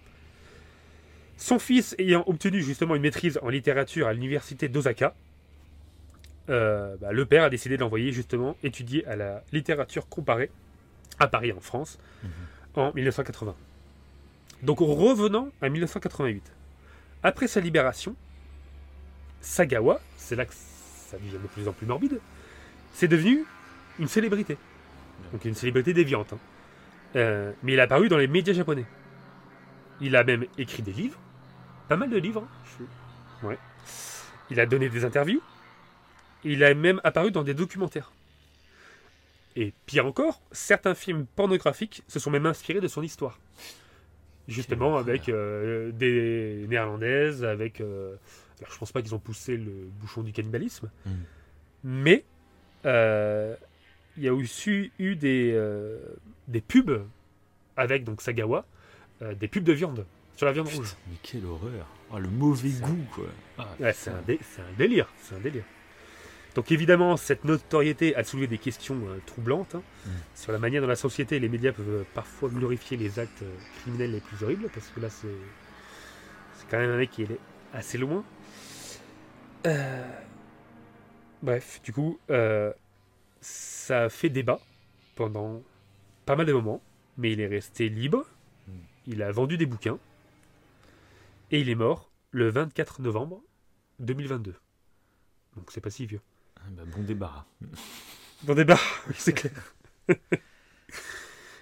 Son fils ayant obtenu justement une maîtrise en littérature à l'université d'Osaka, euh, bah, le père a décidé d'envoyer justement étudier à la littérature comparée à Paris en France mm-hmm. en 1980. Donc revenant à 1988. Après sa libération, Sagawa, c'est là que ça devient de plus en plus morbide, c'est devenu une célébrité. Donc une célébrité déviante. Hein. Euh, mais il a apparu dans les médias japonais. Il a même écrit des livres, pas mal de livres. Hein. Ouais. Il a donné des interviews. Il a même apparu dans des documentaires. Et pire encore, certains films pornographiques se sont même inspirés de son histoire justement avec euh, des néerlandaises, avec. Euh, alors je pense pas qu'ils ont poussé le bouchon du cannibalisme, hmm. mais euh, il y a aussi eu des, des pubs avec donc Sagawa, des pubs de viande sur la viande rouge. Mais quelle horreur oh, Le mauvais goût quoi. Ah, c'est un, un, délire, c'est un délire. Donc évidemment, cette notoriété a soulevé des questions euh, troublantes hein, mm. sur la manière dont la société et les médias peuvent euh, parfois glorifier les actes euh, criminels les plus horribles, parce que là, c'est, quand même un mec qui est assez loin. Bref, du coup, ça a fait débat pendant pas mal de moments, mais il est resté libre, mm. il a vendu des bouquins, et il est mort le 24 novembre 2022. Donc c'est pas si vieux. Ah bah, bon débarras. Bon débarras, <laughs> oui, c'est clair. <laughs>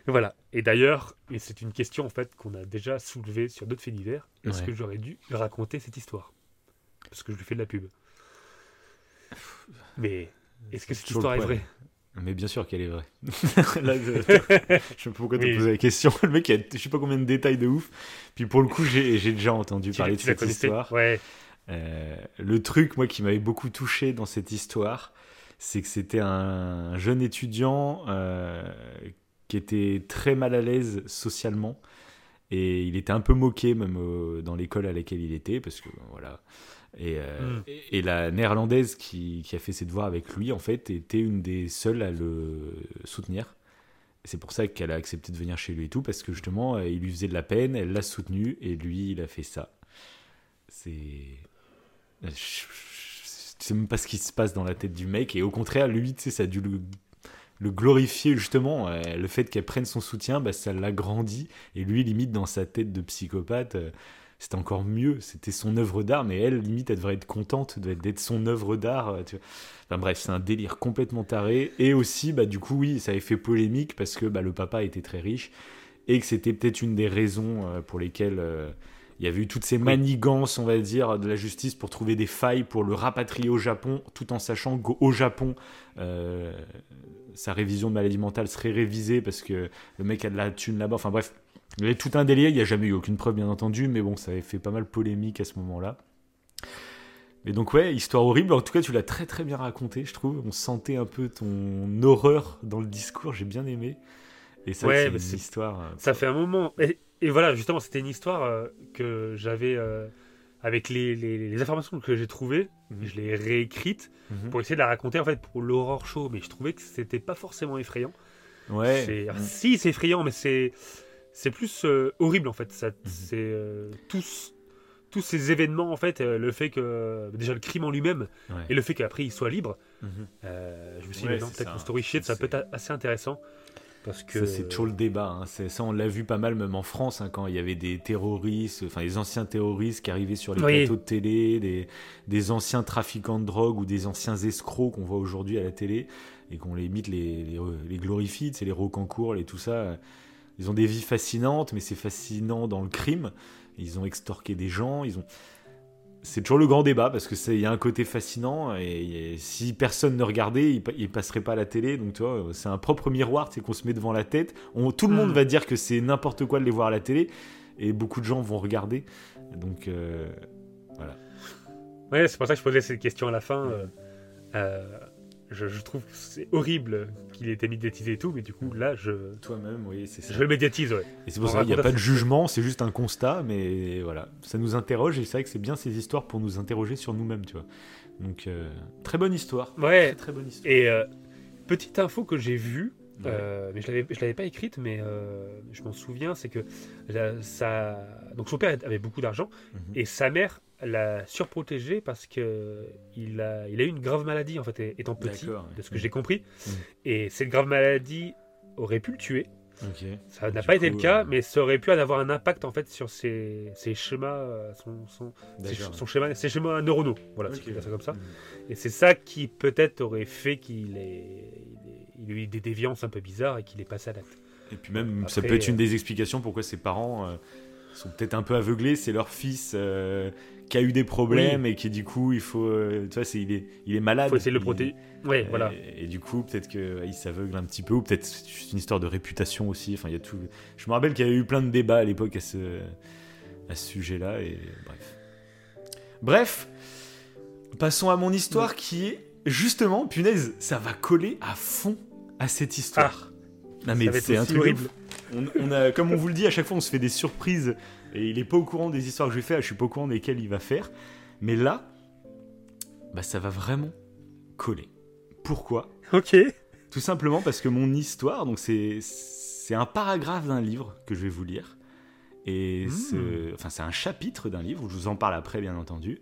voilà. Et d'ailleurs, et c'est une question en fait qu'on a déjà soulevée sur d'autres faits divers. Est-ce que j'aurais dû raconter cette histoire? Parce que je lui fais de la pub. Mais est-ce que cette histoire est vraie? mais bien sûr qu'elle est vraie. <laughs> Là, je... je sais pas pourquoi tu as posé la question. Le mec, a je sais pas combien de détails de ouf. Puis pour le coup, j'ai déjà entendu parler de cette histoire. Ouais. Euh, le truc, moi, qui m'avait beaucoup touché dans cette histoire, c'est que c'était un jeune étudiant qui était très mal à l'aise socialement et il était un peu moqué même dans l'école à laquelle il était parce que voilà euh, hmm. Et, la néerlandaise qui, qui, a fait ses devoirs avec lui, en fait, était une des seules à le soutenir. C'est pour ça qu'elle a accepté de venir chez lui et tout, parce que justement, euh, il lui faisait de la peine, elle l'a soutenu, et lui, il a fait ça. C'est. Je sais même pas ce qui se passe dans la tête du mec, et au contraire, lui, tu sais, ça a dû le, glorifier justement. Euh, le fait qu'elle prenne son soutien, bah, ça l'a grandi, et lui, limite, dans sa tête de psychopathe c'était encore mieux. C'était son œuvre d'art, mais elle, limite, elle devrait être contente d'être son œuvre d'art. Euh, enfin bref, c'est un délire complètement taré. Et aussi, bah, du coup, oui, ça avait fait polémique parce que bah, le papa était très riche et que c'était peut-être une des raisons euh, pour lesquelles euh, il y avait eu toutes ces manigances, on va dire, de la justice pour trouver des failles pour le rapatrier au Japon, tout en sachant qu'au Japon, sa révision de maladie mentale serait révisée parce que le mec a de la thune là-bas. Enfin bref, il y avait tout un délire, il n'y a jamais eu aucune preuve bien entendu, mais bon, ça avait fait pas mal polémique à ce moment-là. Mais donc ouais, histoire horrible, en tout cas tu l'as très très bien raconté, je trouve. On sentait un peu ton horreur dans le discours, j'ai bien aimé. Et ça, c'est une histoire... Euh, ça fait un moment. Et, voilà, justement, c'était une histoire euh, que j'avais... Euh, avec les, les, informations que j'ai trouvées, mhm. je l'ai réécrite mhm. pour essayer de la raconter en fait pour l'horreur show, mais je trouvais que c'était pas forcément effrayant. Ouais. Si, c'est effrayant, mais c'est c'est plus euh, horrible en fait. Ça, mhm. C'est euh, tous, tous ces événements en fait, euh, le fait que déjà le crime en lui-même et le fait qu'après il soit libre. Je me suis dit, peut-être que story shit, ça peut être assez intéressant. Parce que... c'est toujours le débat. Hein. Ça, on l'a vu pas mal, même en France, hein, quand il y avait des terroristes, enfin des anciens terroristes qui arrivaient sur les plateaux de télé, des, des, anciens trafiquants de drogue ou des anciens escrocs qu'on voit aujourd'hui à la télé et qu'on les mythe, les, les, les glorifie, c'est les rocancourt, et tout ça ils ont des vies fascinantes, mais c'est fascinant dans le crime. Ils ont extorqué des gens, ils ont. C'est toujours le grand débat parce que il y a un côté fascinant et, si personne ne regardait, il, il, passerait pas à la télé. Donc tu vois, c'est un propre miroir, c'est qu'on se met devant la tête. On, tout le monde mm. va dire que c'est n'importe quoi de les voir à la télé et beaucoup de gens vont regarder. Donc euh, voilà. Ouais, c'est pour ça que je posais cette question à la fin. Euh, euh, je, trouve que c'est horrible qu'il ait été médiatisé et tout, mais du coup, là, je. Toi-même, oui, c'est ça. Je le médiatise, ouais. Et c'est pour ça qu'il n'y a pas de jugement, c'est juste un constat, mais voilà. Ça nous interroge, et c'est vrai que c'est bien ces histoires pour nous interroger sur nous-mêmes, tu vois. Donc, euh, très bonne histoire. Ouais. Très, bonne histoire. Et euh, petite info que j'ai vue, euh, mais je l'avais, je l'avais pas écrite, mais je m'en souviens, c'est que ça, donc son père avait beaucoup d'argent mhm. et sa mère l'a surprotégé parce que il a, il a eu une grave maladie en fait étant petit, de ce que j'ai compris. Mm. Et cette grave maladie aurait pu le tuer. Ça n'a pas été le cas, euh, mais ça aurait pu avoir un impact en fait sur ses, ses schémas, euh, son, son, schéma, ses schémas neuronaux. Voilà, okay. ça comme ça. Mm. Et c'est ça qui peut-être aurait fait qu'il ait, il ait eu des déviances un peu bizarres et qu'il est passé à l'acte. Et puis même, ça peut être une des explications pourquoi ses parents sont peut-être un peu aveuglés. C'est leur fils qui a eu des problèmes et qui du coup il faut euh, tu vois c'est il est il est malade. Il faut essayer de le protéger. Ouais voilà. Et, du coup peut-être que il s'aveugle un petit peu ou peut-être c'est juste une histoire de réputation aussi. Enfin il y a tout. Je me rappelle qu'il y a eu plein de débats à l'époque à ce à ce sujet là et bref. Bref passons à mon histoire qui est justement punaise ça va coller à fond à cette histoire. Ah, non mais c'est un truc horrible. on, on, a comme on vous le dit à chaque fois on se fait des surprises et il est pas au courant des histoires que je vais faire, je suis pas au courant desquelles il va faire. Mais là, bah ça va vraiment coller. Pourquoi? Ok. Tout simplement parce que mon histoire, donc c'est c'est un paragraphe d'un livre que je vais vous lire. Et hmm. enfin, c'est un chapitre d'un livre, je vous en parle après bien entendu.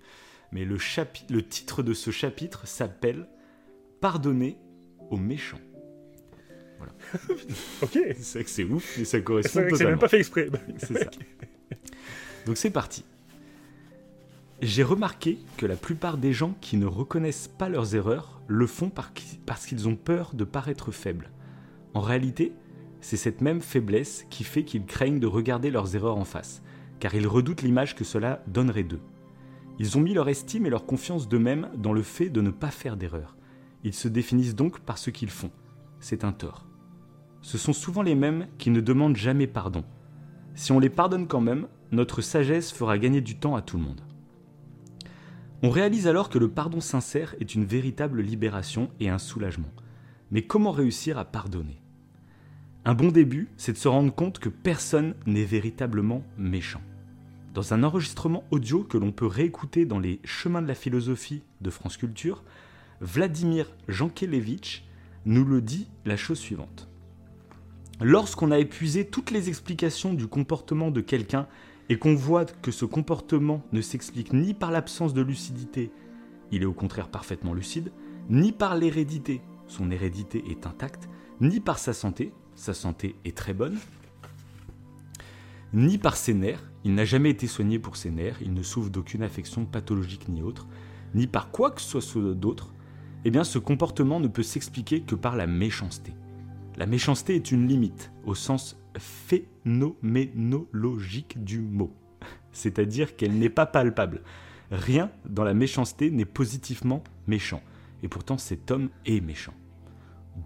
Mais le, le titre de ce chapitre s'appelle Pardonner aux méchants. <laughs> Voilà. ok. C'est que c'est ouf, mais ça correspond. C'est même pas fait exprès. c'est ça. <laughs> <laughs> Donc c'est parti. J'ai remarqué que la plupart des gens qui ne reconnaissent pas leurs erreurs le font parce qu'ils ont peur de paraître faibles. En réalité, c'est cette même faiblesse qui fait qu'ils craignent de regarder leurs erreurs en face, car ils redoutent l'image que cela donnerait d'eux. Ils ont mis leur estime et leur confiance d'eux-mêmes dans le fait de ne pas faire d'erreurs. Ils se définissent donc par ce qu'ils font. C'est un tort. Ce sont souvent les mêmes qui ne demandent jamais pardon. Si on les pardonne quand même, notre sagesse fera gagner du temps à tout le monde. On réalise alors que le pardon sincère est une véritable libération et un soulagement. Mais comment réussir à pardonner? Un bon début, c'est de se rendre compte que personne n'est véritablement méchant. Dans un enregistrement audio que l'on peut réécouter dans les chemins de la philosophie de France Culture, Vladimir Jankelevitch nous le dit la chose suivante. Lorsqu'on a épuisé toutes les explications du comportement de quelqu'un et qu'on voit que ce comportement ne s'explique ni par l'absence de lucidité, il est au contraire parfaitement lucide, ni par l'hérédité, son hérédité est intacte, ni par sa santé, sa santé est très bonne, ni par ses nerfs, il n'a jamais été soigné pour ses nerfs, il ne souffre d'aucune affection pathologique ni autre, ni par quoi que ce soit d'autre, eh bien ce comportement ne peut s'expliquer que par la méchanceté. La méchanceté est une limite, au sens phénoménologique du mot, <laughs> c'est-à-dire qu'elle n'est pas palpable. Rien dans la méchanceté n'est positivement méchant, et pourtant cet homme est méchant.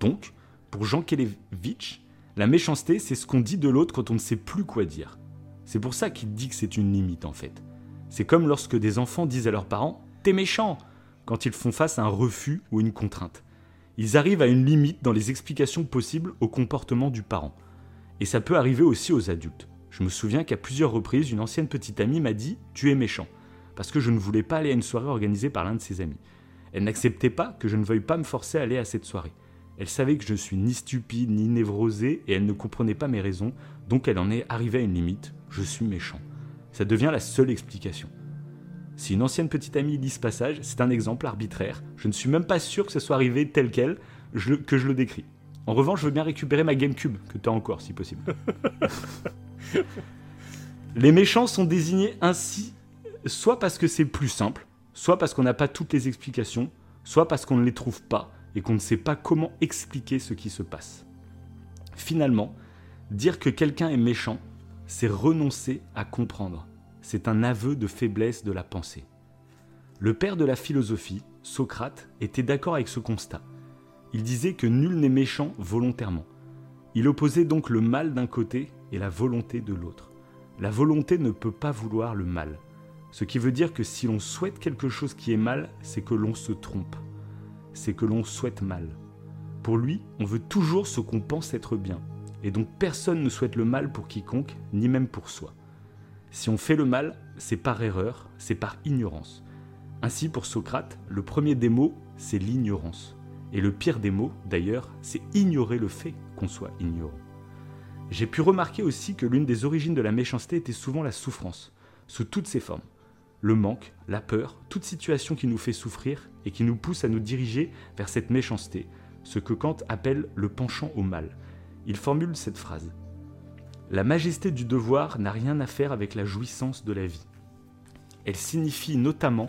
Donc, pour Jean Kelevitch, la méchanceté, c'est ce qu'on dit de l'autre quand on ne sait plus quoi dire. C'est pour ça qu'il dit que c'est une limite en fait. C'est comme lorsque des enfants disent à leurs parents T'es méchant quand ils font face à un refus ou une contrainte. Ils arrivent à une limite dans les explications possibles au comportement du parent. Et ça peut arriver aussi aux adultes. Je me souviens qu'à plusieurs reprises, une ancienne petite amie m'a dit Tu es méchant, parce que je ne voulais pas aller à une soirée organisée par l'un de ses amis. Elle n'acceptait pas que je ne veuille pas me forcer à aller à cette soirée. Elle savait que je ne suis ni stupide ni névrosé et elle ne comprenait pas mes raisons, donc elle en est arrivée à une limite, je suis méchant. Ça devient la seule explication. Si une ancienne petite amie lit ce passage, c'est un exemple arbitraire, je ne suis même pas sûr que ce soit arrivé tel quel que je le décris. En revanche, je veux bien récupérer ma GameCube, que tu as encore si possible. <laughs> les méchants sont désignés ainsi, soit parce que c'est plus simple, soit parce qu'on n'a pas toutes les explications, soit parce qu'on ne les trouve pas, et qu'on ne sait pas comment expliquer ce qui se passe. Finalement, dire que quelqu'un est méchant, c'est renoncer à comprendre. C'est un aveu de faiblesse de la pensée. Le père de la philosophie, Socrate, était d'accord avec ce constat. Il disait que nul n'est méchant volontairement. Il opposait donc le mal d'un côté et la volonté de l'autre. La volonté ne peut pas vouloir le mal. Ce qui veut dire que si l'on souhaite quelque chose qui est mal, c'est que l'on se trompe c'est que l'on souhaite mal. Pour lui, on veut toujours ce qu'on pense être bien, et donc personne ne souhaite le mal pour quiconque, ni même pour soi. Si on fait le mal, c'est par erreur, c'est par ignorance. Ainsi, pour Socrate, le premier des mots, c'est l'ignorance. Et le pire des mots, d'ailleurs, c'est ignorer le fait qu'on soit ignorant. J'ai pu remarquer aussi que l'une des origines de la méchanceté était souvent la souffrance, sous toutes ses formes le manque, la peur, toute situation qui nous fait souffrir et qui nous pousse à nous diriger vers cette méchanceté, ce que Kant appelle le penchant au mal. Il formule cette phrase. La majesté du devoir n'a rien à faire avec la jouissance de la vie. Elle signifie notamment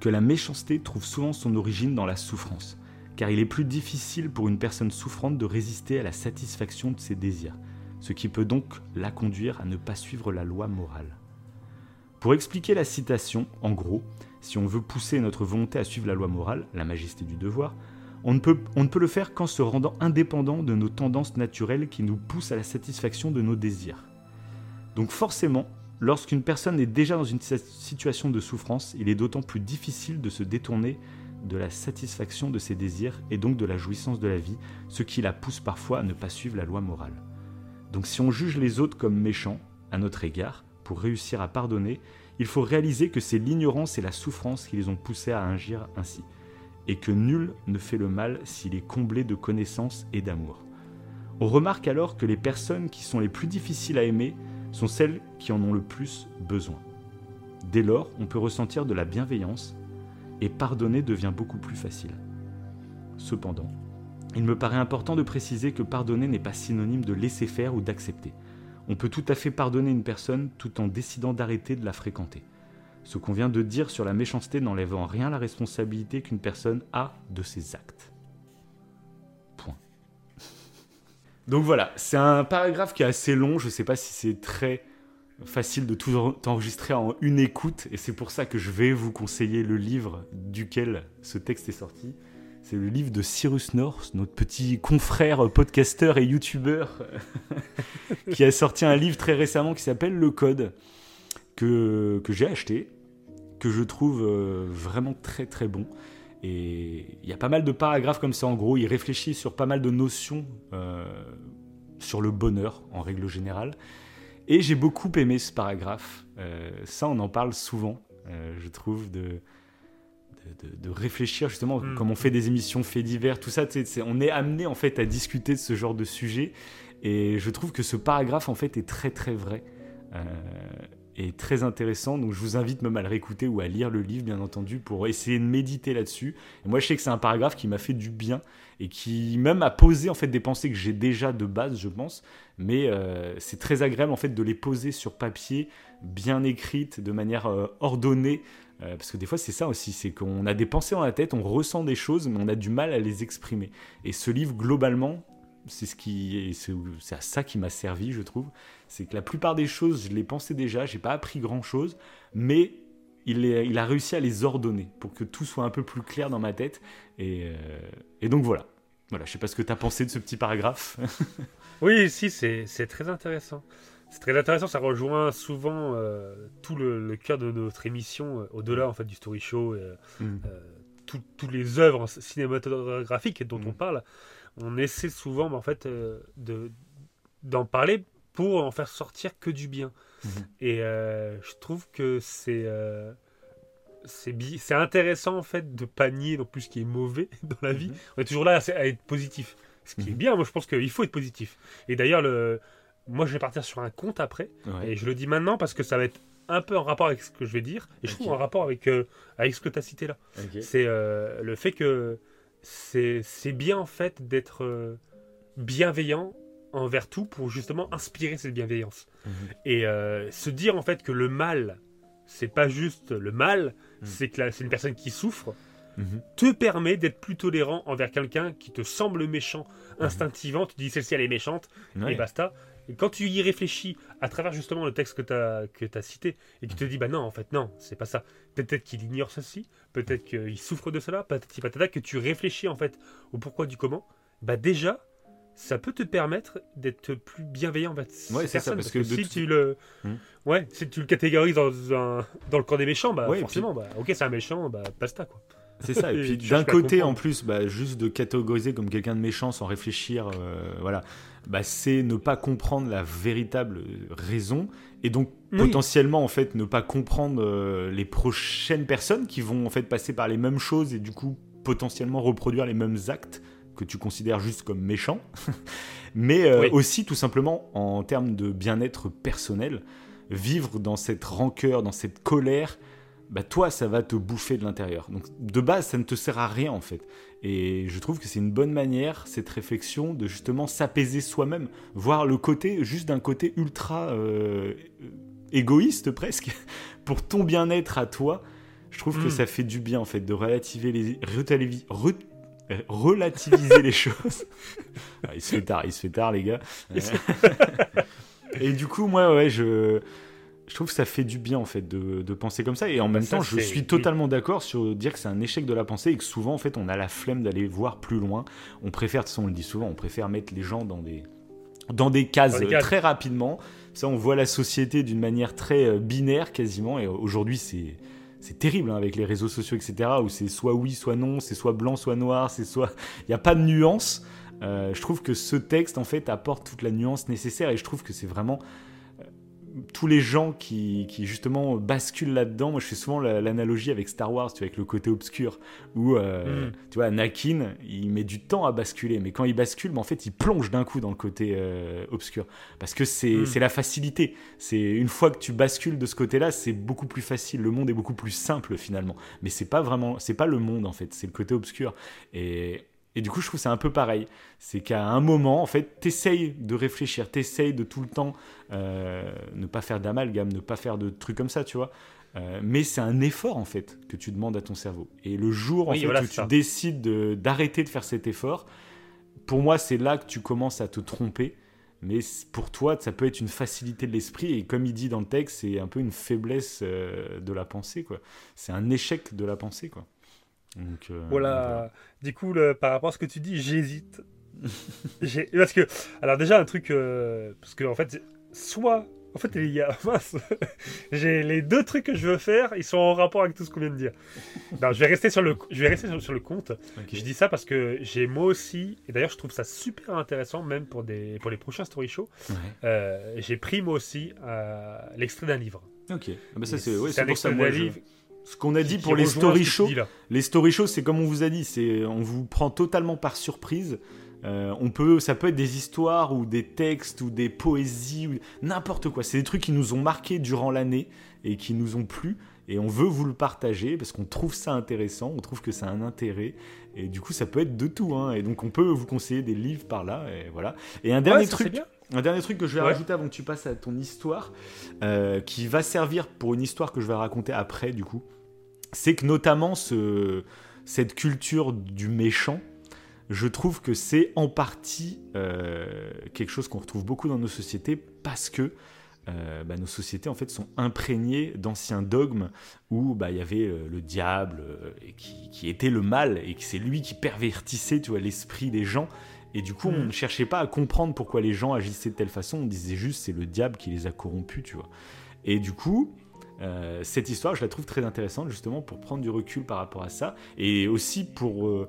que la méchanceté trouve souvent son origine dans la souffrance, car il est plus difficile pour une personne souffrante de résister à la satisfaction de ses désirs, ce qui peut donc la conduire à ne pas suivre la loi morale. Pour expliquer la citation, en gros, si on veut pousser notre volonté à suivre la loi morale, la majesté du devoir, on ne peut, le faire qu'en se rendant indépendant de nos tendances naturelles qui nous poussent à la satisfaction de nos désirs. Donc forcément, lorsqu'une personne est déjà dans une situation de souffrance, il est d'autant plus difficile de se détourner de la satisfaction de ses désirs et donc de la jouissance de la vie, ce qui la pousse parfois à ne pas suivre la loi morale. Donc si on juge les autres comme méchants à notre égard, pour réussir à pardonner, il faut réaliser que c'est l'ignorance et la souffrance qui les ont poussés à agir ainsi, et que nul ne fait le mal s'il est comblé de connaissances et d'amour. On remarque alors que les personnes qui sont les plus difficiles à aimer sont celles qui en ont le plus besoin. Dès lors, on peut ressentir de la bienveillance, et pardonner devient beaucoup plus facile. Cependant, il me paraît important de préciser que pardonner n'est pas synonyme de laisser faire ou d'accepter. On peut tout à fait pardonner une personne tout en décidant d'arrêter de la fréquenter. Ce qu'on vient de dire sur la méchanceté n'enlève en rien la responsabilité qu'une personne a de ses actes. Point. Donc voilà, c'est un paragraphe qui est assez long, je sais pas si c'est très facile de tout enregistrer en une écoute, et c'est pour ça que je vais vous conseiller le livre duquel ce texte est sorti. C'est le livre de Cyrus North, notre petit confrère podcasteur et youtubeur, <laughs> qui a sorti un livre très récemment qui s'appelle Le Code, que, que j'ai acheté, que je trouve vraiment très très bon. Et il y a pas mal de paragraphes comme ça, en gros, il réfléchit sur pas mal de notions sur le bonheur en règle générale. Et j'ai beaucoup aimé ce paragraphe. ça, on en parle souvent, je trouve, de, de, réfléchir justement, mm. comme on fait des émissions faits divers, tout ça, on est amené en fait à discuter de ce genre de sujet. Et je trouve que ce paragraphe en fait est très très vrai et très intéressant. Donc je vous invite même à le réécouter ou à lire le livre, bien entendu, pour essayer de méditer là-dessus. Moi, je sais que c'est un paragraphe qui m'a fait du bien et qui même a posé en fait des pensées que j'ai déjà de base, je pense. Mais euh, c'est très agréable en fait de les poser sur papier, bien écrites, de manière euh, ordonnée. Euh, parce que des fois, c'est ça aussi, c'est qu'on a des pensées dans la tête, on ressent des choses, mais on a du mal à les exprimer. Et ce livre, globalement, c'est ce qui, c'est à ça qui m'a servi, je trouve. C'est que la plupart des choses, je les pensais déjà, j'ai pas appris grand chose, mais il, il, a réussi à les ordonner pour que tout soit un peu plus clair dans ma tête. Et, euh, et donc voilà. Voilà, je sais pas ce que tu as pensé de ce petit paragraphe. <laughs> oui, si, c'est très intéressant. C'est très intéressant, ça rejoint souvent euh, tout le, cœur de notre émission, euh, au-delà en fait du story show, et, mm. toutes les œuvres cinématographiques dont on mm. parle. On essaie souvent en fait de d'en parler pour en faire sortir que du bien. Mm-hmm. Et je trouve que c'est c'est intéressant en fait de panier non plus ce qui est mauvais <laughs> dans la vie. Mm-hmm. On est toujours là à, être positif. Ce qui est mm-hmm. bien, moi je pense qu'il faut être positif. Et d'ailleurs, le, moi je vais partir sur un compte après. Et je le dis maintenant parce que ça va être un peu en rapport avec ce que je vais dire. Et je trouve en rapport avec, euh, avec ce que tu as cité là. C'est euh, le fait que c'est bien en fait d'être euh, bienveillant envers tout pour justement inspirer cette bienveillance. Mhm. Et se dire en fait que le mal, c'est pas juste le mal, mhm. c'est que c'est une personne qui souffre. Mhm. te permet d'être plus tolérant envers quelqu'un qui te semble méchant instinctivement. Tu dis celle-ci elle est méchante et basta. Et quand tu y réfléchis à travers justement le texte que tu as, que as cité, et que tu te dis, bah non, en fait, non, c'est pas ça. Peut-être qu'il ignore ceci, peut-être qu'il souffre de cela, peut-être que tu réfléchis en fait au pourquoi du comment, bah déjà, ça peut te permettre d'être plus bienveillant envers ouais, c'est Ça, parce, que, si tu le, hmm. ouais, si tu le catégorises dans, dans le camp des méchants, bah forcément, bah, ok, c'est un méchant, bah basta quoi. C'est ça. Et <laughs> puis d'un côté, en plus, bah, juste de catégoriser comme quelqu'un de méchant sans réfléchir, euh, voilà, bah, c'est ne pas comprendre la véritable raison et donc potentiellement en fait ne pas comprendre euh, les prochaines personnes qui vont en fait passer par les mêmes choses et du coup potentiellement reproduire les mêmes actes que tu considères juste comme méchants, <laughs> mais euh, aussi tout simplement en termes de bien-être personnel, vivre dans cette rancœur, dans cette colère bah toi, ça va te bouffer de l'intérieur. Donc de base, ça ne te sert à rien en fait. Et je trouve que c'est une bonne manière, cette réflexion, de justement s'apaiser soi-même, voir le côté, juste d'un côté ultra euh, égoïste presque, <laughs> pour ton bien-être à toi. Je trouve que hmm. ça fait du bien en fait, de relativiser les, <laughs> relativiser les choses. Ah, il se fait tard, il se fait tard les gars. <laughs> Et du coup, moi, ouais, je je trouve que ça fait du bien en fait de, penser comme ça. Et en bah, même temps je suis totalement d'accord sur dire que c'est un échec de la pensée et que souvent en fait on a la flemme d'aller voir plus loin. On préfère de toute on le dit souvent on préfère mettre les gens dans des dans des cases. très rapidement. Ça on voit la société d'une manière très euh, binaire quasiment. Et aujourd'hui c'est c'est terrible hein, avec les réseaux sociaux etc où c'est soit oui soit non c'est soit blanc soit noir c'est soit il n'y a pas de nuance. Euh, je trouve que ce texte en fait apporte toute la nuance nécessaire et je trouve que c'est vraiment tous les gens qui, justement basculent là-dedans, moi je fais souvent l'analogie avec Star Wars, tu vois, avec le côté obscur, où euh, mm. tu vois, Anakin, il met du temps à basculer, mais quand il bascule, ben, en fait, il plonge d'un coup dans le côté euh, obscur, parce que mm. c'est la facilité. C'est une fois que tu bascules de ce côté-là, c'est beaucoup plus facile, le monde est beaucoup plus simple finalement, mais c'est pas vraiment, c'est pas le monde en fait, c'est le côté obscur. Et et du coup, je trouve c'est un peu pareil. C'est qu'à un moment, en fait, t'essayes de réfléchir, t'essayes de tout le temps euh, ne pas faire d'amalgame, ne pas faire de trucs comme ça, tu vois. Euh, mais c'est un effort, en fait, que tu demandes à ton cerveau. Et le jour, en fait, où tu décides d'arrêter de, faire cet effort, pour moi, c'est là que tu commences à te tromper. Mais pour toi, ça peut être une facilité de l'esprit. Et comme il dit dans le texte, c'est un peu une faiblesse euh, de la pensée, quoi. C'est un échec de la pensée, quoi. Euh, voilà. Du coup, par rapport à ce que tu dis, j'hésite. <laughs> parce que, alors déjà, un truc, euh, parce que en fait, soit, en fait, il y a. <laughs> J'ai les deux trucs que je veux faire, ils sont en rapport avec tout ce qu'on vient de dire. Non, je vais rester sur le, je vais rester sur, le compte. Je dis ça parce que j'ai moi aussi, et d'ailleurs, je trouve ça super intéressant, même pour, des, pour les prochains story shows. Euh, j'ai pris moi aussi l'extrait d'un livre. Ok. Ah bah ça, c'est ouais, pour ça, moi, livre ce qu'on a dit pour les story shows, les story shows, c'est comme on vous a dit, c'est on vous prend totalement par surprise. Euh, on peut, ça peut être des histoires ou des textes ou des poésies ou n'importe quoi. C'est des trucs qui nous ont marqués durant l'année et qui nous ont plu et on veut vous le partager parce qu'on trouve ça intéressant, on trouve que ça a un intérêt et du coup ça peut être de tout. Hein. et donc on peut vous conseiller des livres par là et voilà. Et un dernier truc. Un dernier truc que je vais rajouter avant que tu passes à ton histoire, euh, qui va servir pour une histoire que je vais raconter après, du coup, c'est que notamment ce, cette culture du méchant, je trouve que c'est en partie euh, quelque chose qu'on retrouve beaucoup dans nos sociétés parce que euh, bah, nos sociétés en fait sont imprégnées d'anciens dogmes où bah, il y avait euh, le diable qui, était le mal et que c'est lui qui pervertissait tu vois l'esprit des gens. Et du coup on hmm. ne cherchait pas à comprendre pourquoi les gens agissaient de telle façon. On disait juste c'est le diable qui les a corrompus tu vois. Et du coup cette histoire, je la trouve très intéressante justement pour prendre du recul par rapport à ça et aussi pour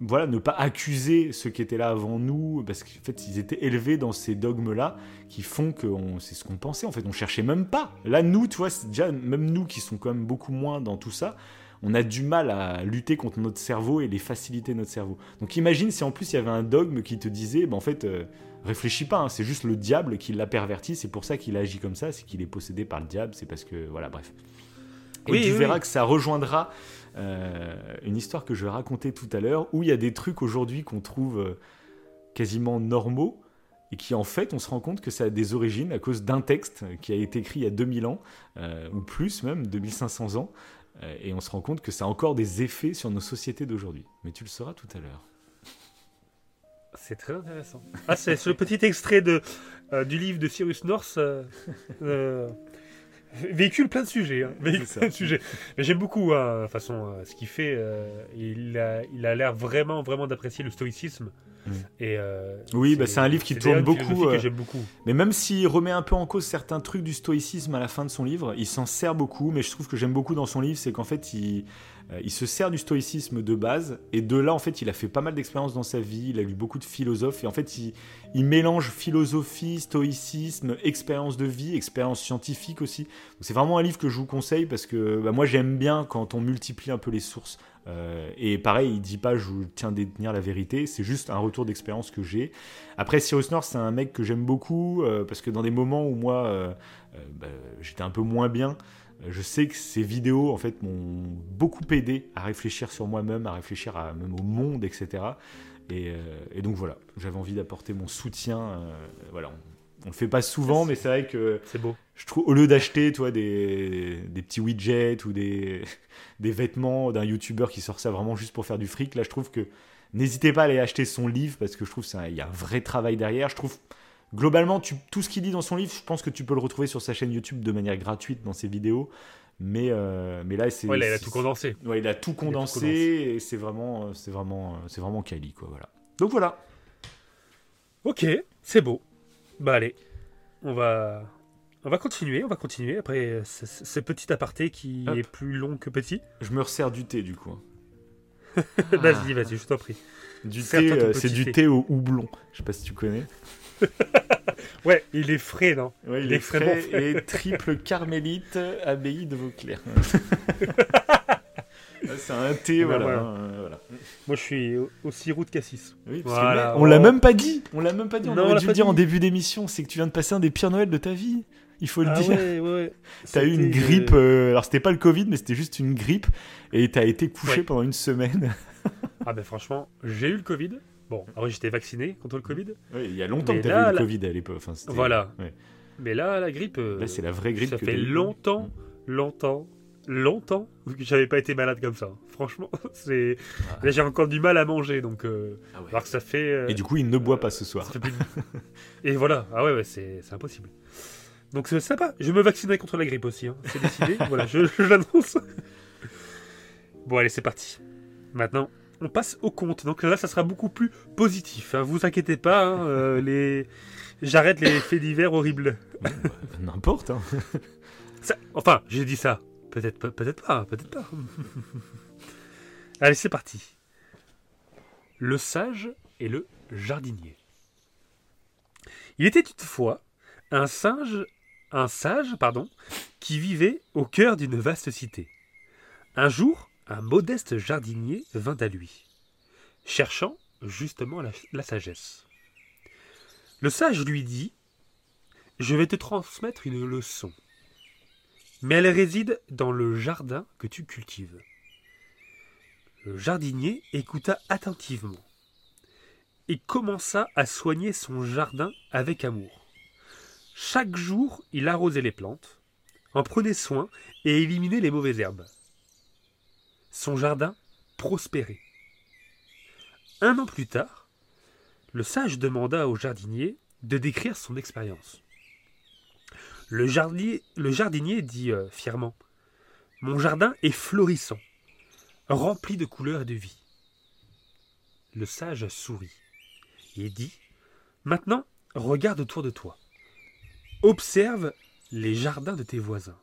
voilà, ne pas accuser ceux qui étaient là avant nous, parce qu'en fait, ils étaient élevés dans ces dogmes-là qui font que c'est ce qu'on pensait. En fait, on cherchait même pas. Là, nous, tu vois, déjà même nous qui sont quand même beaucoup moins dans tout ça, on a du mal à lutter contre notre cerveau et les facilités de notre cerveau. Donc, imagine si en plus il y avait un dogme qui te disait, ben, en fait, euh, réfléchis pas, hein, c'est juste le diable qui l'a perverti, c'est pour ça qu'il agit comme ça, c'est qu'il est possédé par le diable, c'est parce que, voilà, bref. Et tu verras que ça rejoindra euh, une histoire que je vais raconter tout à l'heure, où il y a des trucs aujourd'hui qu'on trouve euh, quasiment normaux, et qui en fait, on se rend compte que ça a des origines à cause d'un texte qui a été écrit il y a 2000 ans, euh, ou plus même, 2500 ans, et on se rend compte que ça a encore des effets sur nos sociétés d'aujourd'hui. Mais tu le sauras tout à l'heure. C'est très intéressant. Ah, c'est le <laughs> petit extrait de, du livre de Cyrus North véhicule plein de sujets. Hein. Véhicule plein de sujets. Mais j'aime beaucoup, hein, de façon, euh, ce qu'il fait. Euh, il a, il a l'air vraiment, vraiment d'apprécier le stoïcisme. Mm. Et euh, oui, bah, c'est un livre qui tourne beaucoup. Que beaucoup. Mais même s'il remet un peu en cause certains trucs du stoïcisme à la fin de son livre, il s'en sert beaucoup. Mais je trouve que j'aime beaucoup dans son livre, c'est qu'en fait, il, euh, il se sert du stoïcisme de base, et de là, en fait, il a fait pas mal d'expériences dans sa vie, il a lu beaucoup de philosophes, et en fait, il, mélange philosophie, stoïcisme, expérience de vie, expérience scientifique aussi. C'est vraiment un livre que je vous conseille parce que bah, moi, j'aime bien quand on multiplie un peu les sources. Euh, et pareil, il dit pas je tiens à détenir la vérité, c'est juste un retour d'expérience que j'ai. Après, Cyrus North, c'est un mec que j'aime beaucoup euh, parce que dans des moments où moi bah, j'étais un peu moins bien, je sais que ces vidéos en fait m'ont beaucoup aidé à réfléchir sur moi-même, à réfléchir à, même au monde, etc. Euh, et, donc voilà, j'avais envie d'apporter mon soutien. Euh, voilà, on, ne le fait pas souvent, mais c'est vrai que c'est beau. Je trouve au lieu d'acheter, toi, des, des, petits widgets ou des, <laughs> des vêtements d'un YouTuber qui sort ça vraiment juste pour faire du fric, là, je trouve que n'hésitez pas à aller acheter son livre parce que je trouve qu'il y a un vrai travail derrière. Je trouve Globalement, tout ce qu'il dit dans son livre, je pense que tu peux le retrouver sur sa chaîne YouTube de manière gratuite dans ses vidéos. Mais, euh, mais là, c'est. Ouais, il a tout condensé. Ouais, il a tout condensé, et c'est vraiment, c'est vraiment, c'est vraiment quoi. Voilà. Donc voilà. Ok, c'est beau. Bah allez, on va, on va continuer, on va continuer après ce, petit aparté qui est plus long que petit. Je me resserre du thé du coup. <laughs> vas-y, vas-y, je t'en prie. Du thé, euh, c'est du thé au houblon. Je sais pas si tu connais. <laughs> ouais, il est frais, non? Il, est frais, et triple carmélite abbaye de Vauclair. <laughs> C'est un thé, bah, voilà, hein, voilà. Moi, je suis au, sirop de cassis. Oui, on l'a même pas dit. On l'a même pas dit. On aurait dû le dire en début d'émission. C'est que tu viens de passer un des pires Noëls de ta vie. Il faut le ah dire. Ouais, ouais. <laughs> T'as eu une grippe. Euh, alors, c'était pas le Covid, mais c'était juste une grippe. Et t'as été couché pendant une semaine. ah, ben franchement, j'ai eu le Covid. Bon, après j'étais vacciné contre le Covid. Oui, il y a longtemps que tu eu le Covid à l'époque. voilà. Mais là, la grippe. Euh, là, c'est la vraie grippe. Ça fait longtemps, longtemps, longtemps que j'avais pas été malade comme ça. <laughs> Franchement, c'est. Ah. Là, j'ai encore du mal à manger, donc. Euh... Ah Alors que ça fait. Euh, Et du coup, il ne boit pas ce soir. <laughs> Et voilà. Ah ouais, ouais c'est impossible. Donc c'est sympa. Je me vaccinerai contre la grippe aussi. Hein. C'est décidé. <laughs> voilà, je, je l'annonce. bon, allez, c'est parti. Maintenant, on passe au compte. Donc là, ça sera beaucoup plus positif. Hein. Vous inquiétez pas, hein, euh, les... j'arrête les faits divers horribles. Bah, n'importe. Hein. Enfin, j'ai dit ça. Peut-être peut-être pas, peut-être pas. <laughs> Allez, c'est parti. Le sage et le jardinier. Il était une fois un singe, un sage, pardon, qui vivait au cœur d'une vaste cité. Un jour, un modeste jardinier vint à lui, cherchant justement la, sagesse. Le sage lui dit Je vais te transmettre une leçon, mais elle réside dans le jardin que tu cultives. Le jardinier écouta attentivement et commença à soigner son jardin avec amour. Chaque jour, il arrosait les plantes, en prenait soin et éliminait les mauvaises herbes son jardin prospérait. Un an plus tard, le sage demanda au jardinier de décrire son expérience. Le jardinier, dit euh, fièrement Mon jardin est florissant, rempli de couleurs et de vie. Le sage sourit et dit Maintenant, regarde autour de toi. Observe les jardins de tes voisins.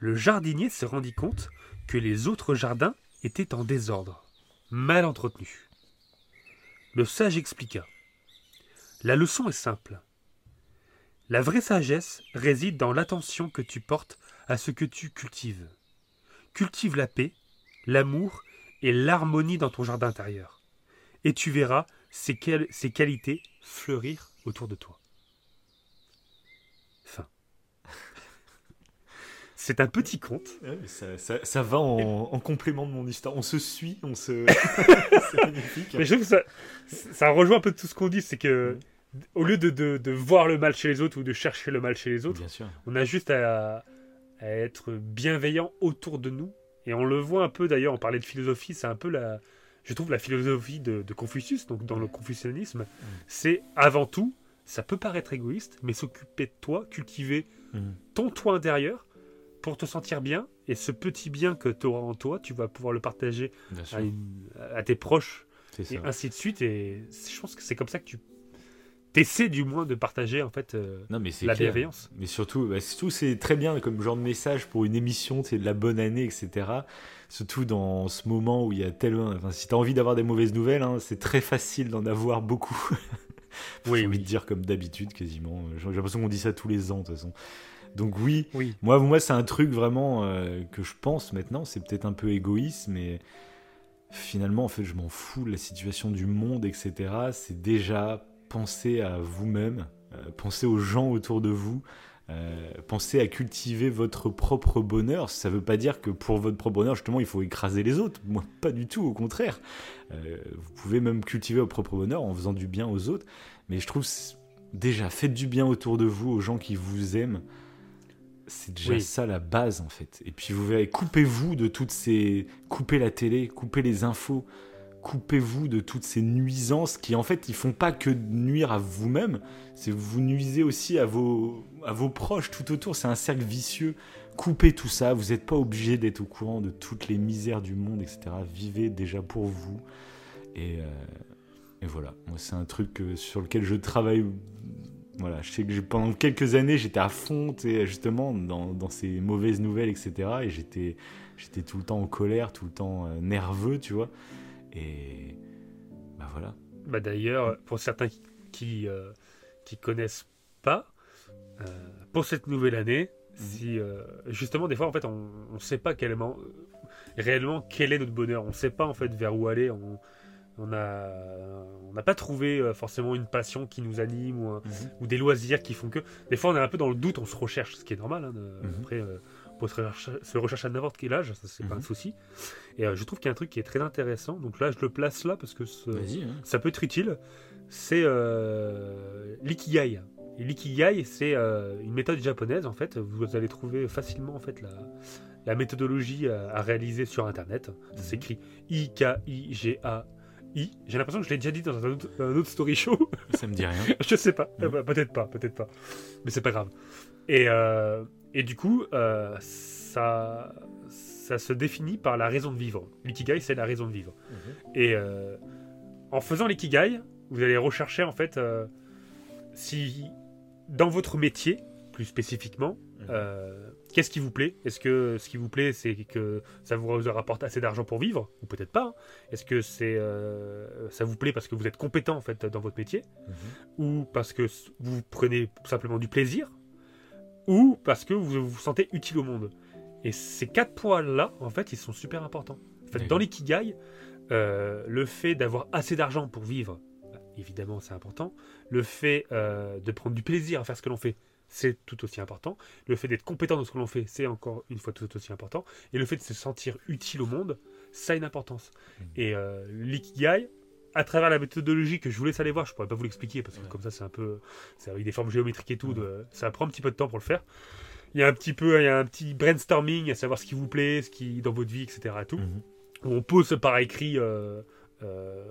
Le jardinier se rendit compte que les autres jardins étaient en désordre, mal entretenus. Le sage expliqua. La leçon est simple. La vraie sagesse réside dans l'attention que tu portes à ce que tu cultives. Cultive la paix, l'amour et l'harmonie dans ton jardin intérieur, et tu verras ces, qualités fleurir autour de toi. C'est un petit conte. ça, va en, complément de mon histoire. On se suit, on se. <laughs> c'est magnifique. Mais je trouve que ça, ça rejoint un peu tout ce qu'on dit. C'est que, au lieu de, de, voir le mal chez les autres ou de chercher le mal chez les autres, on a juste à, être bienveillant autour de nous. Et on le voit un peu d'ailleurs, on parlait de philosophie, c'est un peu la. Je trouve la philosophie de, Confucius, donc dans le confucianisme, mm. c'est avant tout, ça peut paraître égoïste, mais s'occuper de toi, cultiver mm. ton toi intérieur, pour te sentir bien. Et ce petit bien que tu auras en toi, tu vas pouvoir le partager à, tes proches. Et ainsi de suite. Et je pense que c'est comme ça que tu essaies du moins de partager en fait euh, non, mais la bienveillance. Mais surtout, bah, surtout c'est très bien comme genre de message pour une émission, c'est de la bonne année, etc. Surtout dans ce moment où il y a tellement. Enfin, si tu as envie d'avoir des mauvaises nouvelles, hein, c'est très facile d'en avoir beaucoup. <laughs> oui, envie de dire comme d'habitude quasiment. J'ai l'impression qu'on dit ça tous les ans de toute façon. Donc oui, moi, moi c'est un truc vraiment euh, que je pense maintenant, c'est peut-être un peu égoïste, mais finalement, en fait, je m'en fous de la situation du monde, etc. C'est déjà penser à vous-même, euh, penser aux gens autour de vous, euh, penser à cultiver votre propre bonheur. Ça ne veut pas dire que pour votre propre bonheur, justement, il faut écraser les autres. Moi, pas du tout, au contraire. vous pouvez même cultiver votre propre bonheur en faisant du bien aux autres. Mais je trouve déjà, faites du bien autour de vous, aux gens qui vous aiment. C'est déjà ça la base en fait. Et puis vous verrez, coupez-vous de toutes ces... Coupez la télé, coupez les infos, coupez-vous de toutes ces nuisances qui en fait ils font pas que nuire à vous-même, c'est vous nuisez aussi à vos, à vos proches tout autour, c'est un cercle vicieux. Coupez tout ça, vous n'êtes pas obligé d'être au courant de toutes les misères du monde, etc. Vivez déjà pour vous. Et, euh, et voilà, moi c'est un truc euh, sur lequel je travaille voilà, je sais que pendant quelques années, j'étais à fond, justement, dans, dans, ces mauvaises nouvelles, etc. Et j'étais, j'étais tout le temps en colère, tout le temps euh, nerveux, tu vois. Et bah voilà. Bah d'ailleurs, pour certains qui euh, qui connaissent pas, euh, pour cette nouvelle année, mhm. si justement des fois en fait on ne sait pas quellement, réellement quel est notre bonheur, on ne sait pas en fait vers où aller. On, on n'a on n'a pas trouvé euh, forcément une passion qui nous anime ou, mhm. ou, des loisirs qui font que. Des fois, on est un peu dans le doute, on se recherche, ce qui est normal. Hein, mhm. Après, euh, on peut se, rechercher à n'importe quel âge, ça c'est pas un mhm. souci. Et euh, je trouve qu'il y a un truc qui est très intéressant. Donc là, je le place là parce que hein. ça peut être utile. C'est l'ikigai. l'ikigai, c'est une méthode japonaise en fait. Vous allez trouver facilement en fait la, la méthodologie à, réaliser sur internet. Ça s'écrit I-K-I-G-A j'ai l'impression que je l'ai déjà dit dans un autre, story show. Ça me dit rien. <laughs> je sais pas. Euh, bah, peut-être pas, peut-être pas. Mais c'est pas grave. Et, euh, et du coup, euh, ça, ça se définit par la raison de vivre. L'ikigai, c'est la raison de vivre. Mhm. Et euh, en faisant l'ikigai, vous allez rechercher en fait si dans votre métier, plus spécifiquement, mhm. Euh, qu'est-ce qui vous plaît? Est-ce que ce qui vous plaît, c'est que ça vous rapporte assez d'argent pour vivre? Ou peut-être pas. Hein. Est-ce que c'est ça vous plaît parce que vous êtes compétent en fait dans votre métier? Mhm. Ou parce que vous prenez simplement du plaisir? Ou parce que vous vous sentez utile au monde? Et ces quatre points-là, en fait, ils sont super importants. En fait, dans l'ikigai, euh, le fait d'avoir assez d'argent pour vivre, évidemment, c'est important. Le fait euh, de prendre du plaisir à faire ce que l'on fait, c'est tout aussi important. Le fait d'être compétent dans ce que l'on fait, c'est encore une fois tout aussi important. Et le fait de se sentir utile au monde, ça a une importance. Mmh. Et euh, l'ikigai, à travers la méthodologie que je vous laisse aller voir, je pourrais pas vous l'expliquer parce que comme ça c'est un peu, c'est avec des formes géométriques et tout, ça prend un petit peu de temps pour le faire il y a un petit peu, il y a un petit brainstorming à savoir ce qui vous plaît, ce qui dans votre vie, etc. tout. Mhm. on pose par écrit euh, euh,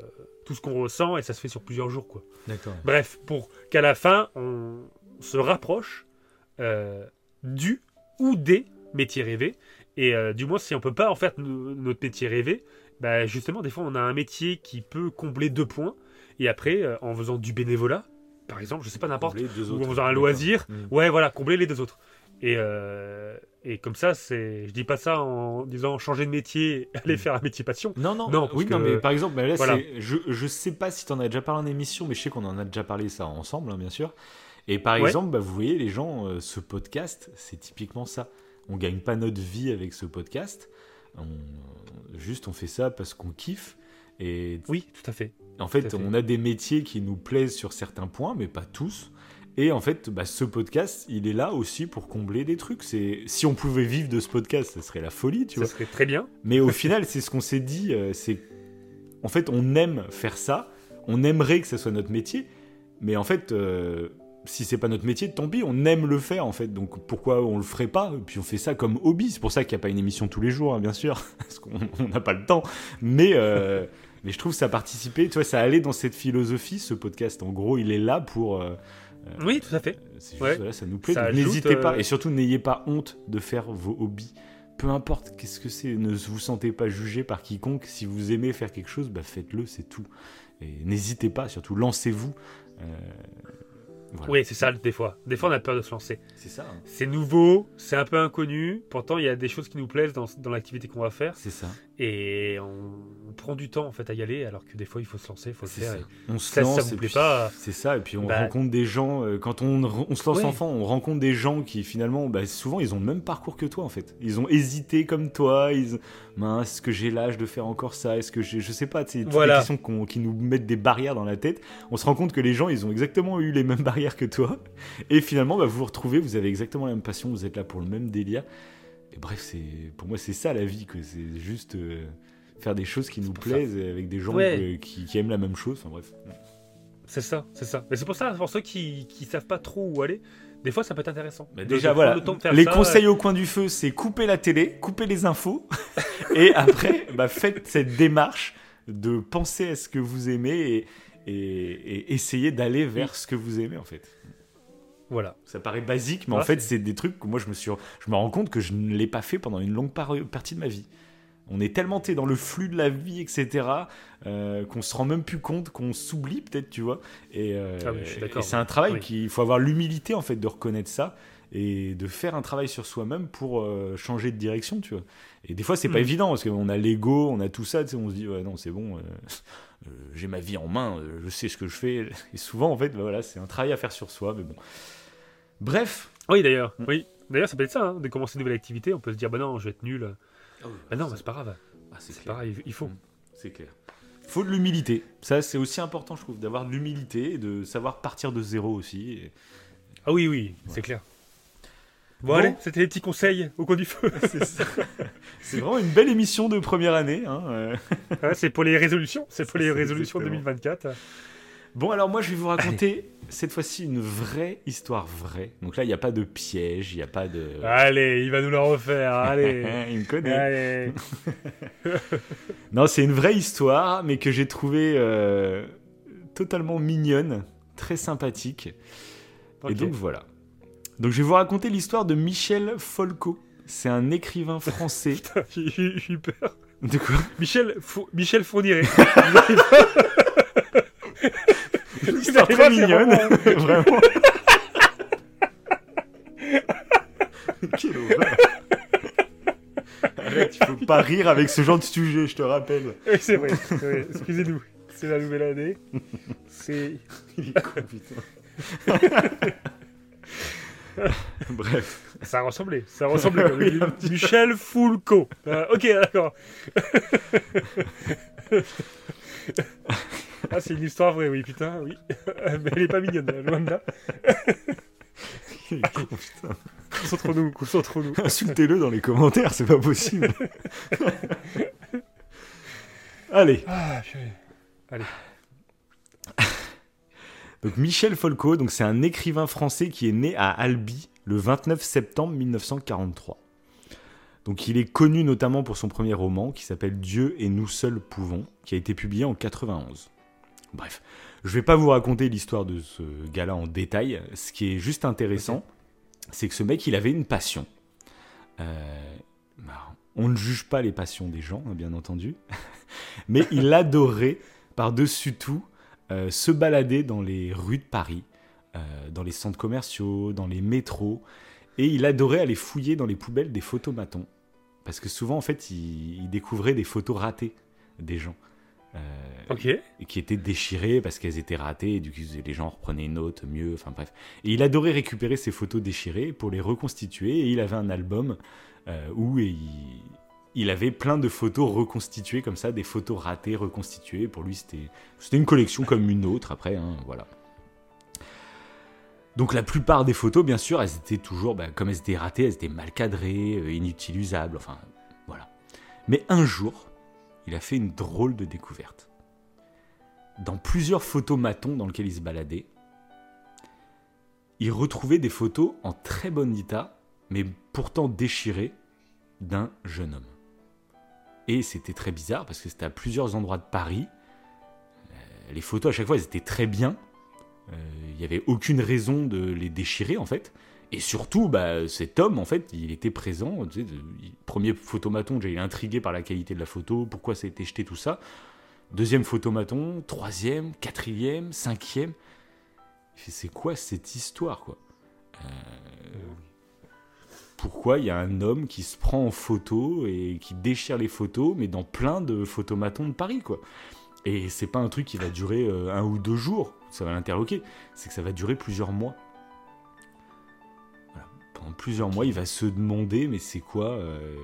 tout ce qu'on ressent et ça se fait sur plusieurs jours, quoi. Bref, pour qu'à la fin on se rapproche euh, du ou des métiers rêvés et du moins si on peut pas en fait notre métier rêvé, bah, justement des fois on a un métier qui peut combler deux points et après en faisant du bénévolat par exemple, je sais pas n'importe, ou en faisant un loisir, mhm. ouais voilà, combler les deux autres. Et, euh, et comme ça, c'est, je dis pas ça en disant changer de métier, <laughs> aller mm. faire un métier passion. Non, non, non. Oui, non, mais par exemple, là, je, je sais pas si tu en as déjà parlé en émission, mais je sais qu'on en a déjà parlé ça ensemble, hein, bien sûr. Et par exemple, bah, vous voyez, les gens, euh, ce podcast, c'est typiquement ça. On gagne pas notre vie avec ce podcast. On, juste, on fait ça parce qu'on kiffe. Et oui, tout à fait. En fait, on a des métiers qui nous plaisent sur certains points, mais pas tous. Et en fait, bah, ce podcast, il est là aussi pour combler des trucs. C'est si on pouvait vivre de ce podcast, ça serait la folie, tu vois. Ça serait très bien. Mais au <laughs> final, c'est ce qu'on s'est dit. Euh, c'est en fait, on aime faire ça. On aimerait que ce soit notre métier. Mais en fait, euh, si c'est pas notre métier, tant pis. On aime le faire en fait. Donc pourquoi on le ferait pas? Et puis on fait ça comme hobby. C'est pour ça qu'il n'y a pas une émission tous les jours, hein, bien sûr, <laughs> parce qu'on n'a pas le temps. Mais euh, mais je trouve que ça participait. Tu vois, ça allait dans cette philosophie. Ce podcast, en gros, il est là pour oui, tout à fait. ça nous plaît. N'hésitez pas. Euh, et surtout, n'ayez pas honte de faire vos hobbies. Peu importe qu'est-ce que c'est, ne vous sentez pas jugé par quiconque. Si vous aimez faire quelque chose, bah faites-le, c'est tout. Et n'hésitez pas, surtout lancez-vous. Euh, oui, c'est ça, des fois. Des fois, on a peur de se lancer. C'est ça. Hein. C'est nouveau, c'est un peu inconnu. Pourtant, il y a des choses qui nous plaisent dans, dans l'activité qu'on va faire. C'est ça. Et on, prend du temps en fait à y aller, alors que des fois, il faut se lancer, il faut le faire. On se lance, ça, plaît pas. C'est ça. Et puis on bah, rencontre des gens. Euh, quand on, on se lance enfant, on rencontre des gens qui finalement, bah, souvent, ils ont le même parcours que toi en fait. Ils ont hésité comme toi. Ils, mince, est-ce que j'ai l'âge de faire encore ça? Est-ce que je sais pas. C'est voilà. des questions qui nous mettent des barrières dans la tête. On se rend compte que les gens, ils ont exactement eu les mêmes <laughs> barrières que toi. Et finalement, bah, vous vous retrouvez, vous avez exactement la même passion, vous êtes là pour le même délire. Et bref, c'est pour moi, c'est ça la vie, que c'est juste euh, faire des choses qui nous plaisent avec des gens qui, aiment la même chose. Enfin bref. C'est ça, c'est ça. Mais c'est pour ça, pour ceux qui, qui savent pas trop où aller, des fois ça peut être intéressant. Mais déjà, voilà. les conseils au coin du feu, c'est couper la télé, couper les infos, <laughs> et après, bah, faites cette démarche de penser à ce que vous aimez et, et, essayer d'aller vers ce que vous aimez en fait. Voilà. Ça paraît basique, mais en fait, c'est des trucs que moi je me suis, je me rends compte que je ne l'ai pas fait pendant une longue partie de ma vie. On est tellement dans le flux de la vie, etc., euh, qu'on se rend même plus compte, qu'on s'oublie peut-être, tu vois. Et, euh, ah c'est un travail qu'il faut avoir l'humilité en fait de reconnaître ça et de faire un travail sur soi-même pour euh, changer de direction, tu vois. Et des fois, c'est pas mm. évident parce qu'on a l'ego, on a tout ça, tu sais, on se dit ouais non c'est bon, euh, j'ai ma vie en main, je sais ce que je fais. Et souvent, en fait, bah, voilà, c'est un travail à faire sur soi, mais bon. Bref. Oui, d'ailleurs. Mm. Oui. D'ailleurs, ça peut être ça, hein, de commencer une nouvelle activité. On peut se dire, bah non, je vais être nul. Oh, bah non, c'est pas grave. Ah, c'est pareil, il faut. Mm. C'est clair. Il faut de l'humilité. Ça, c'est aussi important, je trouve, d'avoir de l'humilité et de savoir partir de zéro aussi. Ah oui, oui, c'est clair. Bon, allez, c'était les petits conseils au coin du feu. <laughs> c'est vraiment une belle émission de première année. Hein. c'est pour les résolutions. C'est pour les résolutions 2024. Bon, alors moi, je vais vous raconter cette fois-ci une vraie histoire vraie. Donc là, il n'y a pas de piège, il n'y a pas de. Allez, il va nous la refaire. Allez. <laughs> il me connaît. <laughs> non, c'est une vraie histoire, mais que j'ai trouvée euh, totalement mignonne, très sympathique. Et donc voilà. Donc je vais vous raconter l'histoire de Michel Folco. c'est un écrivain français. <laughs> Putain, j'ai eu peur. De quoi? Michel, Michel Fourniret. Une histoire très mignonne, vraiment. <laughs> Quelle horreur Arrête, il faut pas rire avec ce genre de sujet, je te rappelle. Oui, c'est vrai, vrai. excusez-nous. C'est la nouvelle année. C'est... <laughs> Il est con, putain. <laughs> Bref. Ça ressemblait, ça ressemblait. oui, Michel Foulco. Euh, ok, d'accord. Ah, c'est une histoire vraie, oui, putain, oui. <laughs> Mais elle est pas mignonne, loin de là. <laughs> Concentrons-nous, concentrons-nous. <laughs> Insultez-le dans les commentaires, c'est pas possible. Allez. Ah, Allez. Donc Michel Folco, donc c'est un écrivain français qui est né à Albi le 29 septembre 1943. Donc il est connu notamment pour son premier roman qui s'appelle Dieu et nous seuls pouvons, qui a été publié en 91. Bref, je vais pas vous raconter l'histoire de ce gars-là en détail. Ce qui est juste intéressant, c'est que ce mec, il avait une passion. Euh, bah, on ne juge pas les passions des gens, hein, bien entendu, <laughs> mais il adorait par-dessus tout euh, se balader dans les rues de Paris, euh, dans les centres commerciaux, dans les métros, et il adorait aller fouiller dans les poubelles des photomatons. Parce que souvent, en fait, il, découvrait des photos ratées des gens. Euh, qui étaient déchirées parce qu'elles étaient ratées, et du coup, les gens reprenaient une autre, mieux, enfin bref. Et il adorait récupérer ces photos déchirées pour les reconstituer, et il avait un album où il, il avait plein de photos reconstituées comme ça, des photos ratées, reconstituées. Pour lui, c'était, c'était une collection comme une autre après, hein, voilà. Donc la plupart des photos, bien sûr, elles étaient toujours, bah, comme elles étaient ratées, elles étaient mal cadrées, euh, inutilisables, enfin, voilà. Mais un jour, il a fait une drôle de découverte. Dans plusieurs photos matons dans lesquelles il se baladait, il retrouvait des photos en très bon état, mais pourtant déchirées, d'un jeune homme. Et c'était très bizarre parce que c'était à plusieurs endroits de Paris. Euh, les photos à chaque fois, elles étaient très bien. Euh, il n'y avait aucune raison de les déchirer en fait. Et surtout, bah, cet homme, en fait, il était présent. Premier photomaton, j'ai intrigué par la qualité de la photo, pourquoi ça a été jeté, tout ça. Deuxième photomaton, troisième, quatrième, cinquième. C'est quoi cette histoire, quoi? Euh, pourquoi il y a un homme qui se prend en photo et qui déchire les photos, mais dans plein de photomatons de Paris, quoi? Et c'est pas un truc qui va durer euh, un ou deux jours, ça va l'interloquer, c'est que ça va durer plusieurs mois. Pendant plusieurs mois, il va se demander, mais c'est quoi euh,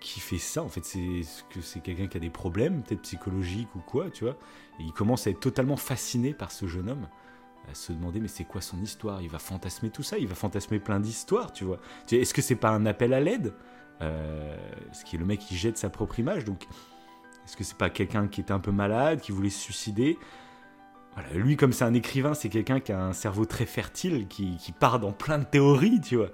Qui fait ça En fait, c'est que c'est quelqu'un qui a des problèmes, peut-être psychologiques ou quoi, tu vois? Il commence à être totalement fasciné par ce jeune homme à se demander mais c'est quoi son histoire? Il va fantasmer tout ça, il va fantasmer plein d'histoires, tu vois? Est-ce que c'est pas un appel à l'aide? Euh, Ce qui est le mec qui jette sa propre image, donc est-ce que c'est pas quelqu'un qui était un peu malade, qui voulait se suicider? Lui, comme c'est un écrivain, c'est quelqu'un qui a un cerveau très fertile, qui, part dans plein de théories, tu vois.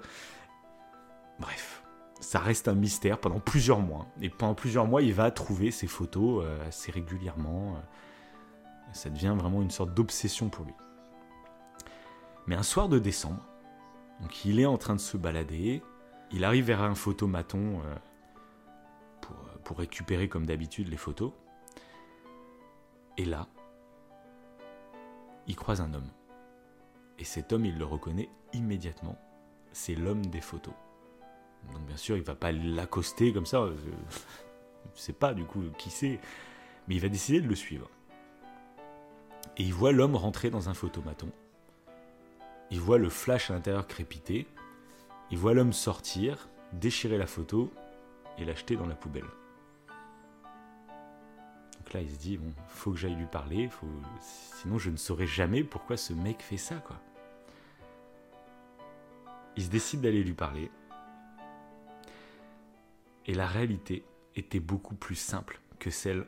Bref, ça reste un mystère pendant plusieurs mois. Et pendant plusieurs mois, il va trouver ces photos euh, assez régulièrement. Ça devient vraiment une sorte d'obsession pour lui. Mais un soir de décembre, donc il est en train de se balader, il arrive vers un photomaton euh, pour, pour récupérer comme d'habitude les photos. Et là, il croise un homme. Et cet homme, il le reconnaît immédiatement. C'est l'homme des photos. Donc bien sûr, il va pas l'accoster comme ça. Je ne <laughs> sais pas du coup qui c'est. Mais il va décider de le suivre. Et il voit l'homme rentrer dans un photomaton. Il voit le flash à l'intérieur crépiter. Il voit l'homme sortir, déchirer la photo et l'acheter dans la poubelle. Il se dit bon, faut que j'aille lui parler, sinon je ne saurais jamais pourquoi ce mec fait ça. Il se décide d'aller lui parler. Et la réalité était beaucoup plus simple que celle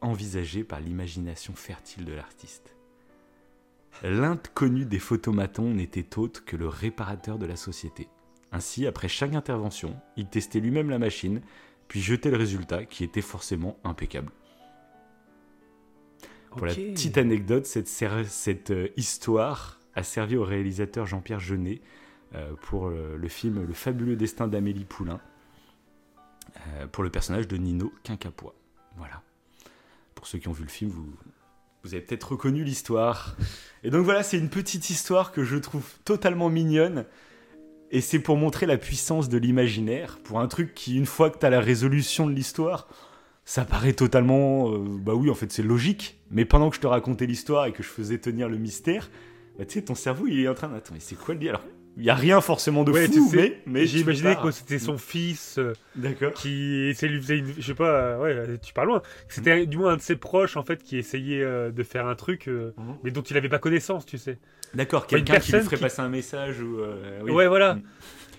envisagée par l'imagination fertile de l'artiste. L'inconnu des photomatons n'était autre que le réparateur de la société. Ainsi, après chaque intervention, il testait lui-même la machine, puis jetait le résultat qui était forcément impeccable. Pour la petite anecdote, cette, cette euh, histoire a servi au réalisateur Jean-Pierre Jeunet pour le, film Le fabuleux destin d'Amélie Poulain, pour le personnage de Nino Quincapoix. Voilà. Pour ceux qui ont vu le film, vous, vous avez peut-être reconnu l'histoire. Et donc voilà, c'est une petite histoire que je trouve totalement mignonne. Et c'est pour montrer la puissance de l'imaginaire, pour un truc qui, une fois que tu as la résolution de l'histoire, ça paraît totalement... Euh, bah oui, en fait, c'est logique. Mais pendant que je te racontais l'histoire et que je faisais tenir le mystère, bah tu sais, ton cerveau, il est en train d'attendre. Mais c'est quoi le dire Alors, il y a rien forcément de fou, mais, mais j'ai imaginé que c'était son fils euh, qui essayait lui faisait une, je sais pas euh, ouais tu parles loin c'était du moins un de ses proches en fait qui essayait euh, de faire un truc mhm. mais dont il avait pas connaissance tu sais d'accord quelqu'un qui lui ferait passer un message ou oui. ouais voilà mhm.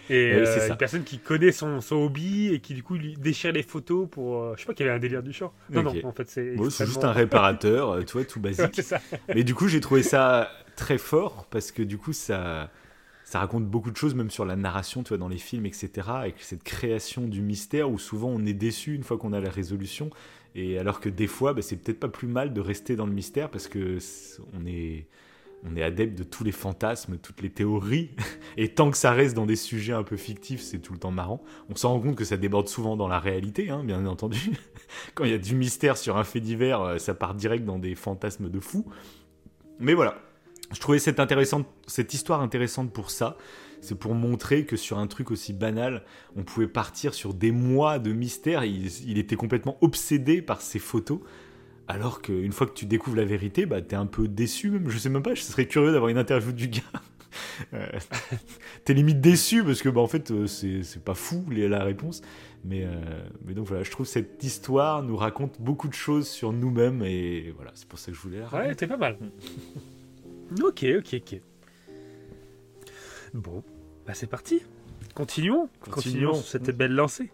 Et c'est une personne qui connaît son, son, hobby et qui du coup lui déchire les photos pour je sais pas qu'il y avait un délire du genre non non en fait c'est c'est juste un réparateur tu vois tout <laughs> basique ça. mais du coup j'ai trouvé ça très fort parce que du coup ça ça raconte beaucoup de choses, même sur la narration, tu vois, dans les films, etc. Avec cette création du mystère où souvent on est déçu une fois qu'on a la résolution. Et alors que des fois, bah, c'est peut-être pas plus mal de rester dans le mystère parce que on est, on est adepte de tous les fantasmes, toutes les théories. <laughs> Et tant que ça reste dans des sujets un peu fictifs, c'est tout le temps marrant. On s'en rend compte que ça déborde souvent dans la réalité, hein, bien entendu. <laughs> Quand il y a du mystère sur un fait divers, euh, ça part direct dans des fantasmes de fous. Mais voilà, je trouvais cette, histoire intéressante pour ça. C'est pour montrer que sur un truc aussi banal, on pouvait partir sur des mois de mystère. Il, était complètement obsédé par ces photos. Alors qu'une fois que tu découvres la vérité, bah, t'es un peu déçu même. Je sais même pas, je serais curieux d'avoir une interview du gars. <laughs> Euh, t'es limite déçu parce que bah, en fait euh, c'est pas fou la réponse. Mais, euh, mais donc voilà, je trouve cette histoire nous raconte beaucoup de choses sur nous-mêmes et voilà, c'est pour ça que je voulais la Ouais, t'es pas mal. <laughs> Ok, ok, ok. Bon, bah c'est parti. Continuons. Continuons, sur cette belle lancée.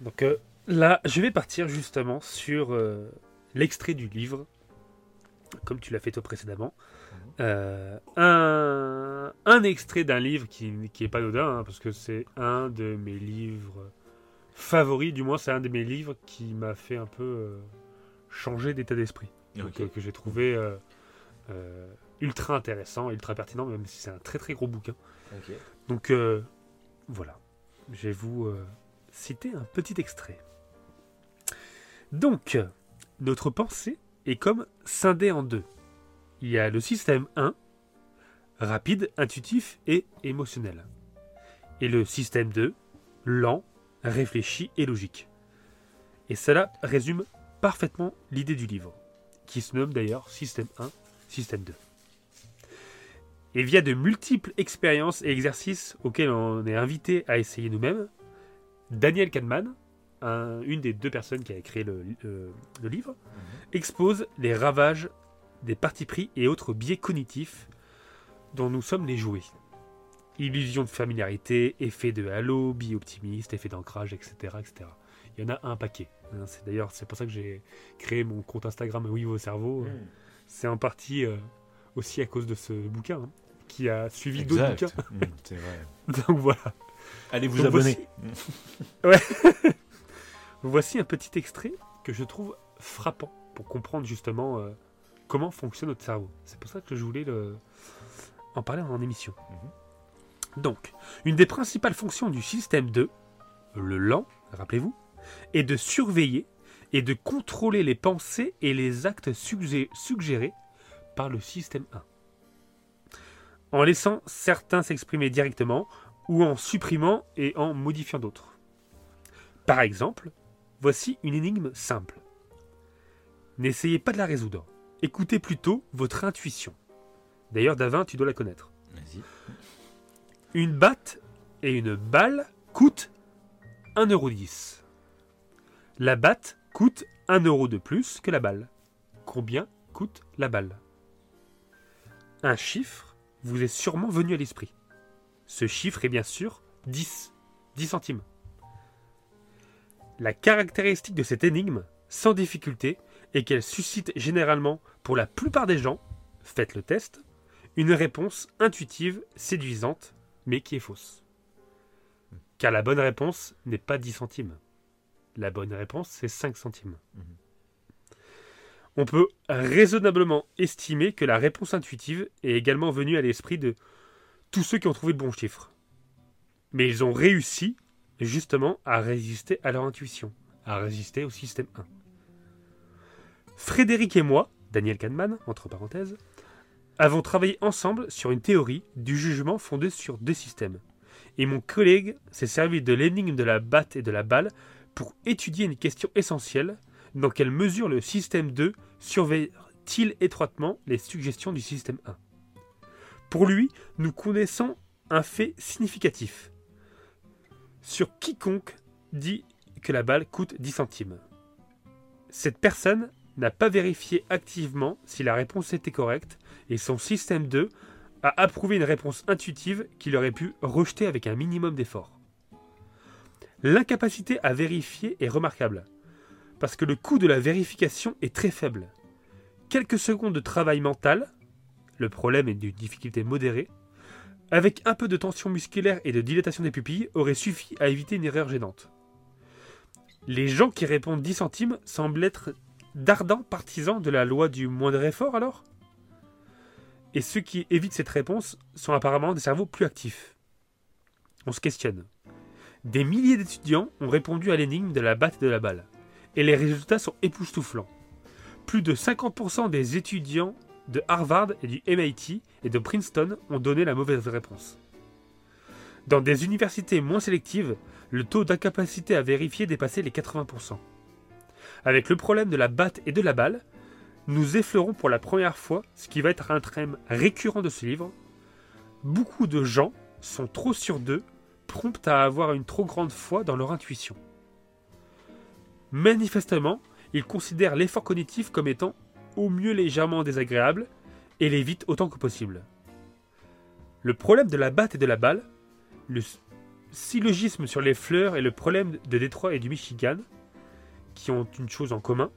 Donc euh, là, je vais partir justement sur euh, l'extrait du livre, comme tu l'as fait toi précédemment. Mhm. Euh, un, un, extrait d'un livre qui, qui est pas anodin, hein, parce que c'est un de mes livres favoris, du moins c'est un de mes livres qui m'a fait un peu changer d'état d'esprit. que j'ai trouvé euh, ultra intéressant, ultra pertinent, même si c'est un très très gros bouquin. Donc euh, voilà, je vais vous euh, citer un petit extrait. Donc, notre pensée est comme scindée en deux. Il y a le système 1, rapide, intuitif et émotionnel. Et le système 2, lent, réfléchi et logique. Et cela résume parfaitement l'idée du livre, qui se nomme d'ailleurs système 1 Système 2. Et via de multiples expériences et exercices auxquels on est invité à essayer nous-mêmes, Daniel Kahneman, une des deux personnes qui a écrit le, livre, mhm. expose les ravages des partis pris et autres biais cognitifs dont nous sommes les jouets. Illusion de familiarité, effet de halo, biais optimiste, effet d'ancrage, etc., etc. Il y en a un paquet. Hein. C'est d'ailleurs c'est pour ça que j'ai créé mon compte Instagram Oui au cerveau. Mhm c'est en partie euh, aussi à cause de ce bouquin hein, qui a suivi d'autres bouquins. Mmh, c'est vrai. <laughs> Donc voilà. Allez vous abonner. Voici... <laughs> un petit extrait que je trouve frappant pour comprendre justement euh, comment fonctionne notre cerveau. C'est pour ça que je voulais en parler en émission. Mmh. Donc, une des principales fonctions du système 2, le lent, rappelez-vous, est de surveiller et de contrôler les pensées et les actes suggérés par le système 1. En laissant certains s'exprimer directement ou en supprimant et en modifiant d'autres. Par exemple, voici une énigme simple. N'essayez pas de la résoudre. Écoutez plutôt votre intuition. D'ailleurs, Davin, tu dois la connaître. Une batte et une balle coûtent 1,10€. La batte coûte 1 euro de plus que la balle. Combien coûte la balle? Un chiffre vous est sûrement venu à l'esprit. Ce chiffre est bien sûr 10. 10 centimes. La caractéristique de cette énigme, sans difficulté, est qu'elle suscite généralement, pour la plupart des gens, faites le test, une réponse intuitive, séduisante, mais qui est fausse. Car la bonne réponse n'est pas 10 centimes. La bonne réponse, c'est 5 centimes. On peut raisonnablement estimer que la réponse intuitive est également venue à l'esprit de tous ceux qui ont trouvé le bon chiffre. Mais ils ont réussi justement à résister à leur intuition, à résister au système 1. Frédéric et moi, Daniel Kahneman, entre parenthèses, avons travaillé ensemble sur une théorie du jugement fondée sur deux systèmes. Et mon collègue s'est servi de l'énigme de la batte et de la balle pour étudier une question essentielle dans quelle mesure le système 2 surveille-t-il étroitement les suggestions du système 1 Pour lui, nous connaissons un fait significatif. Sur quiconque dit que la balle coûte 10 centimes. Cette personne n'a pas vérifié activement si la réponse était correcte et son système 2 a approuvé une réponse intuitive qu'il aurait pu rejeter avec un minimum d'effort. L'incapacité à vérifier est remarquable, parce que le coût de la vérification est très faible. Quelques secondes de travail mental, le problème est d'une difficulté modérée, avec un peu de tension musculaire et de dilatation des pupilles, aurait suffi à éviter une erreur gênante. Les gens qui répondent 10 centimes semblent être d'ardents partisans de la loi du moindre effort alors? Et ceux qui évitent cette réponse sont apparemment des cerveaux plus actifs. On se questionne. Des milliers d'étudiants ont répondu à l'énigme de la batte et de la balle, et les résultats sont époustouflants. Plus de 50% des étudiants de Harvard et du MIT et de Princeton ont donné la mauvaise réponse. Dans des universités moins sélectives, le taux d'incapacité à vérifier dépassait les 80%. Avec le problème de la batte et de la balle, nous effleurons pour la première fois ce qui va être un thème récurrent de ce livre. Beaucoup de gens sont trop sûrs d'eux, prompts à avoir une trop grande foi dans leur intuition. Manifestement, ils considèrent l'effort cognitif comme étant au mieux légèrement désagréable et l'évitent autant que possible. Le problème de la batte et de la balle, le syllogisme sur les fleurs et le problème de Détroit et du Michigan qui ont une chose en commun.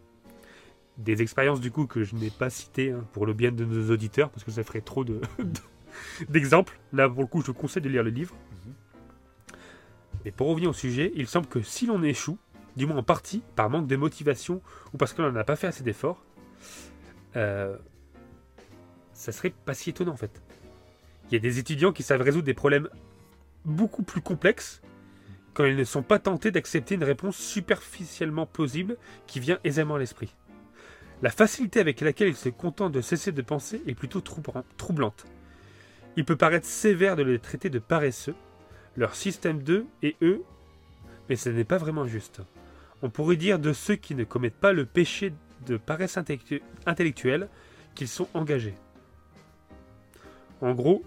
Des expériences du coup que je n'ai pas citées hein, pour le bien de nos auditeurs parce que ça ferait trop de d'exemples. Là pour le coup je conseille de lire le livre. Mhm. Mais pour revenir au sujet, il semble que si l'on échoue, du moins en partie par manque de motivation ou parce que l'on n'a pas fait assez d'efforts, euh, ça serait pas si étonnant en fait. Il y a des étudiants qui savent résoudre des problèmes beaucoup plus complexes quand ils ne sont pas tentés d'accepter une réponse superficiellement plausible qui vient aisément à l'esprit. La facilité avec laquelle ils se contentent de cesser de penser est plutôt troublante. Il peut paraître sévère de les traiter de paresseux, leur système 2 et eux, mais ce n'est pas vraiment juste. On pourrait dire de ceux qui ne commettent pas le péché de paresse intellectuelle qu'ils sont engagés. En gros,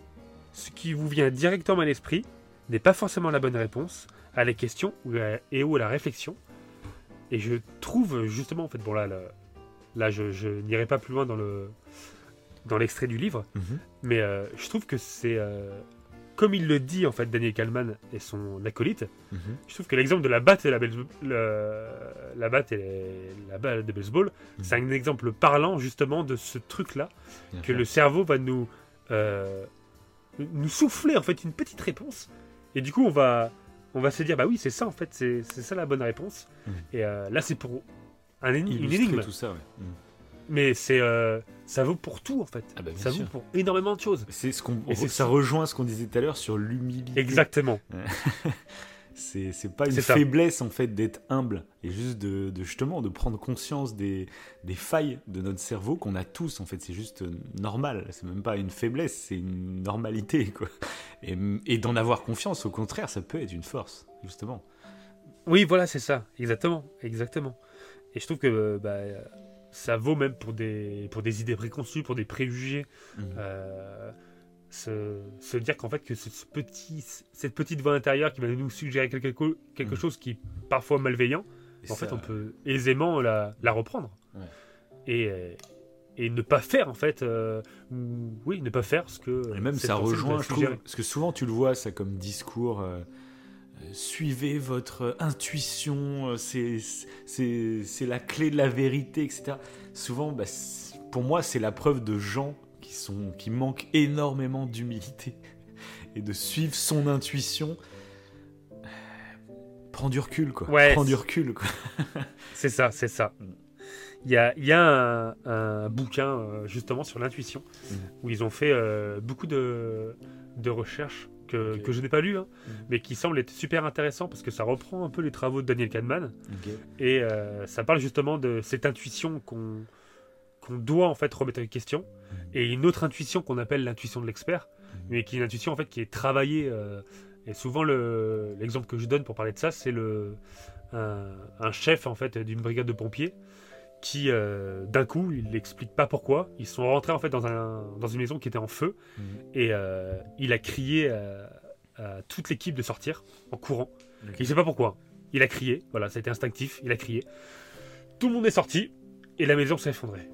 ce qui vous vient directement à l'esprit n'est pas forcément la bonne réponse, à la question et ou à la réflexion. Et je trouve justement, en fait, bon là, là, je, n'irai pas plus loin dans le dans l'extrait du livre, mhm. mais euh, je trouve que c'est euh, comme il le dit en fait Daniel Kalman et son acolyte. Mhm. Je trouve que l'exemple de la batte et la, la batte et la balle de baseball, mhm. c'est un exemple parlant justement de ce truc-là que le cerveau va nous euh, nous souffler en fait une petite réponse et du coup on va on va se dire bah oui c'est ça en fait c'est ça la bonne réponse mmh. et euh, là c'est pour un une énigme tout ça mmh. Mais c'est euh, ça vaut pour tout en fait ah bah, ça vaut pour énormément de choses c'est ce qu'on ça rejoint ce qu'on disait tout à l'heure sur l'humilité exactement <laughs> C'est pas une faiblesse en fait d'être humble et juste de, justement de prendre conscience des, des failles de notre cerveau qu'on a tous en fait. C'est juste normal. C'est même pas une faiblesse, c'est une normalité <laughs> quoi. Et, et d'en avoir confiance, au contraire, ça peut être une force justement. Oui, voilà, c'est ça, exactement, exactement. Et je trouve que bah, ça vaut même pour des pour des idées préconçues, pour des préjugés. Mmh. Euh, se, dire qu'en fait que ce, petit, cette petite voix intérieure qui va nous suggérer quelque, quelque mm. chose qui est parfois malveillant, en fait on peut aisément la, la reprendre. Et, et ne pas faire en fait, euh, oui, ne pas faire ce que... Et même ça rejoint, je trouve, parce que souvent tu le vois ça comme discours... Euh, euh, suivez votre intuition, c'est la clé de la vérité, etc. Souvent, bah, pour moi, c'est la preuve de gens qui, sont, qui manquent énormément d'humilité <laughs> et de suivre son intuition. Prends du recul, quoi. Ouais, Prends du recul, quoi. <laughs> c'est ça, c'est ça. Il y a, y a un, bouquin justement sur l'intuition mmh. où ils ont fait beaucoup de, de recherches que, que je n'ai pas lu, hein, mmh. mais qui semble être super intéressant parce que ça reprend un peu les travaux de Daniel Kahneman. Et ça parle justement de cette intuition qu'on qu'on doit en fait remettre en question. Mmh. et une autre intuition qu'on appelle l'intuition de l'expert, mais qui est une intuition en fait qui est travaillée et souvent, l'exemple que je donne pour parler de ça, c'est le, un, chef en fait d'une brigade de pompiers qui, euh, d'un coup, il n'explique pas pourquoi. Ils sont rentrés en fait dans, un, dans une maison qui était en feu mhm. et euh, il a crié à, toute l'équipe de sortir en courant. Il ne sait pas pourquoi. Il a crié, voilà, ça a été instinctif. Il a crié. Tout le monde est sorti et la maison s'est effondrée.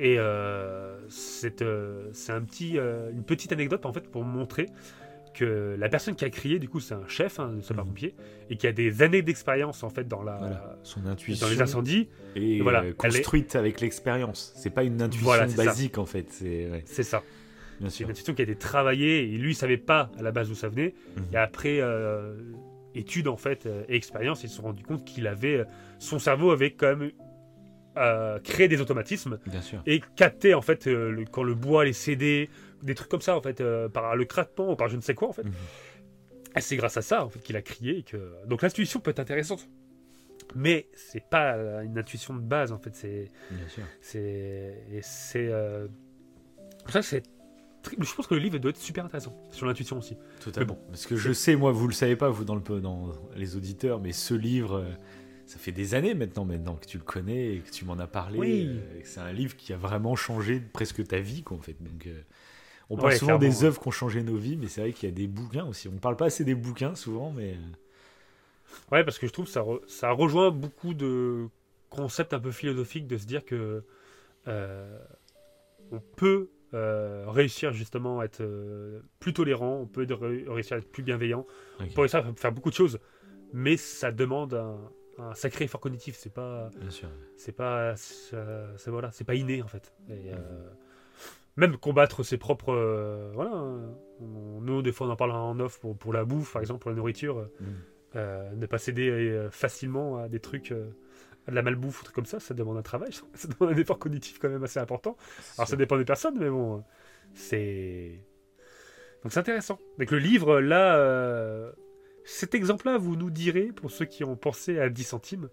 Et euh, c'est un petit, une petite anecdote en fait pour montrer que la personne qui a crié, du coup, c'est un chef, un hein, sapeur-pompier, et qui a des années d'expérience en fait dans la son intuition dans les incendies et, voilà, euh, construite avec l'expérience. C'est pas une intuition basique en fait. C'est c'est ça. C'est une intuition qui a été travaillée et lui il savait pas à la base d'où ça venait. Mhm. Et après euh, études en fait euh, et expérience, ils se sont rendus compte qu'il avait son cerveau avait quand même créé des automatismes Bien sûr. et capté en fait quand le bois allait céder des trucs comme ça, en fait, euh, par le craquement ou par je ne sais quoi, en fait. Mhm. Et c'est grâce à ça, en fait, qu'il a crié. Que... Donc l'intuition peut être intéressante. Mais c'est pas une intuition de base, en fait. C'est. Bien sûr. C'est. Et c'est. Euh, ça, c'est. Je pense que le livre doit être super intéressant sur l'intuition aussi. Totalement. Bon, Parce que je sais, moi, vous le savez pas, vous dans, le, dans les auditeurs, mais ce livre, euh, ça fait des années maintenant, maintenant que tu le connais et que tu m'en as parlé. Oui. c'est un livre qui a vraiment changé presque ta vie, quoi, en fait. Donc, on parle souvent des œuvres qui ont changé nos vies, mais c'est vrai qu'il y a des bouquins aussi. On ne parle pas assez des bouquins souvent, mais. Euh. Ouais, parce que je trouve que ça, ça rejoint beaucoup de concepts un peu philosophiques de se dire que euh, on peut euh, réussir justement à être plus tolérant, on peut réussir à être plus bienveillant, on peut réussir à faire beaucoup de choses, mais ça demande un, sacré effort cognitif. C'est pas, c'est pas, c'est voilà, c'est pas inné en fait. Et, même combattre ses propres. Euh, voilà. Hein. nous, des fois, on en parle en off pour, pour la bouffe, par exemple, pour la nourriture. Mm. Euh, ne pas céder euh, facilement à des trucs. à de la malbouffe ou trucs comme ça, ça demande un travail, ça <laughs> demande un effort cognitif quand même assez important. Alors ça dépend des personnes, mais bon, c'est. Donc c'est intéressant. Donc le livre, là, cet exemple-là, vous nous direz, pour ceux qui ont pensé à 10 centimes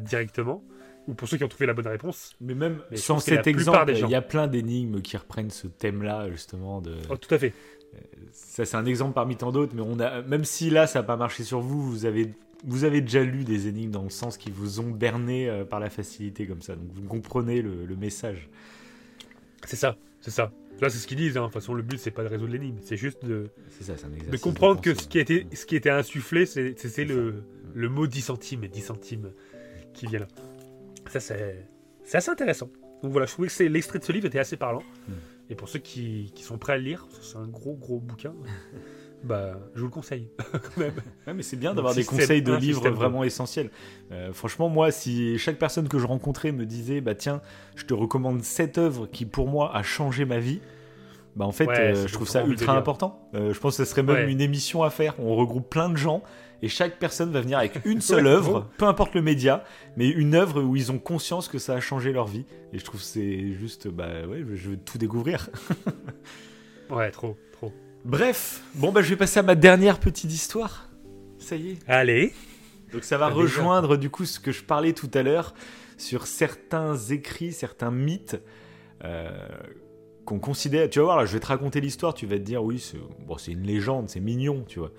directement, ou pour ceux qui ont trouvé la bonne réponse. Mais même sans cet exemple, il y a plein d'énigmes qui reprennent ce thème-là, justement. De... Oh, tout à fait. Euh, ça, c'est un exemple parmi tant d'autres, mais on a, même si là, ça n'a pas marché sur vous, vous avez, vous avez déjà lu des énigmes dans le sens qui vous ont berné euh, par la facilité comme ça. Donc vous comprenez le, message. C'est ça, c'est ça. Là, c'est ce qu'ils disent. Hein. De toute façon, le but, c'est pas de résoudre l'énigme, c'est juste de, de comprendre que ce qui, a été, ce qui était insufflé, c'est le, le mot 10 centimes et 10 centimes qui vient là. Ça, c'est assez intéressant. Donc voilà, je trouvais que l'extrait de ce livre était assez parlant. Hmm. Et pour ceux qui, qui, sont prêts à le lire, c'est un gros, gros bouquin. bah, je vous le conseille <laughs> quand même. Ouais, mais c'est bien d'avoir des conseils de livres vraiment essentiels. Euh, franchement, moi, si chaque personne que je rencontrais me disait, bah tiens, je te recommande cette œuvre qui pour moi a changé ma vie, bah en fait, euh, je trouve ça ultra important. Euh, je pense que ce serait même une émission à faire. On regroupe plein de gens et chaque personne va venir avec <laughs> une seule œuvre, peu importe le média, mais une œuvre où ils ont conscience que ça a changé leur vie. Et je trouve c'est juste, bah ouais, je veux tout découvrir. <laughs> ouais, trop, trop. Bref, bon bah je vais passer à ma dernière petite histoire. Ça y est. Allez. Donc ça va rejoindre du coup ce que je parlais tout à l'heure sur certains écrits, certains mythes. Euh, qu'on considère, tu vas voir, là, je vais te raconter l'histoire, tu vas te dire, oui, c'est bon, une légende, c'est mignon, tu vois.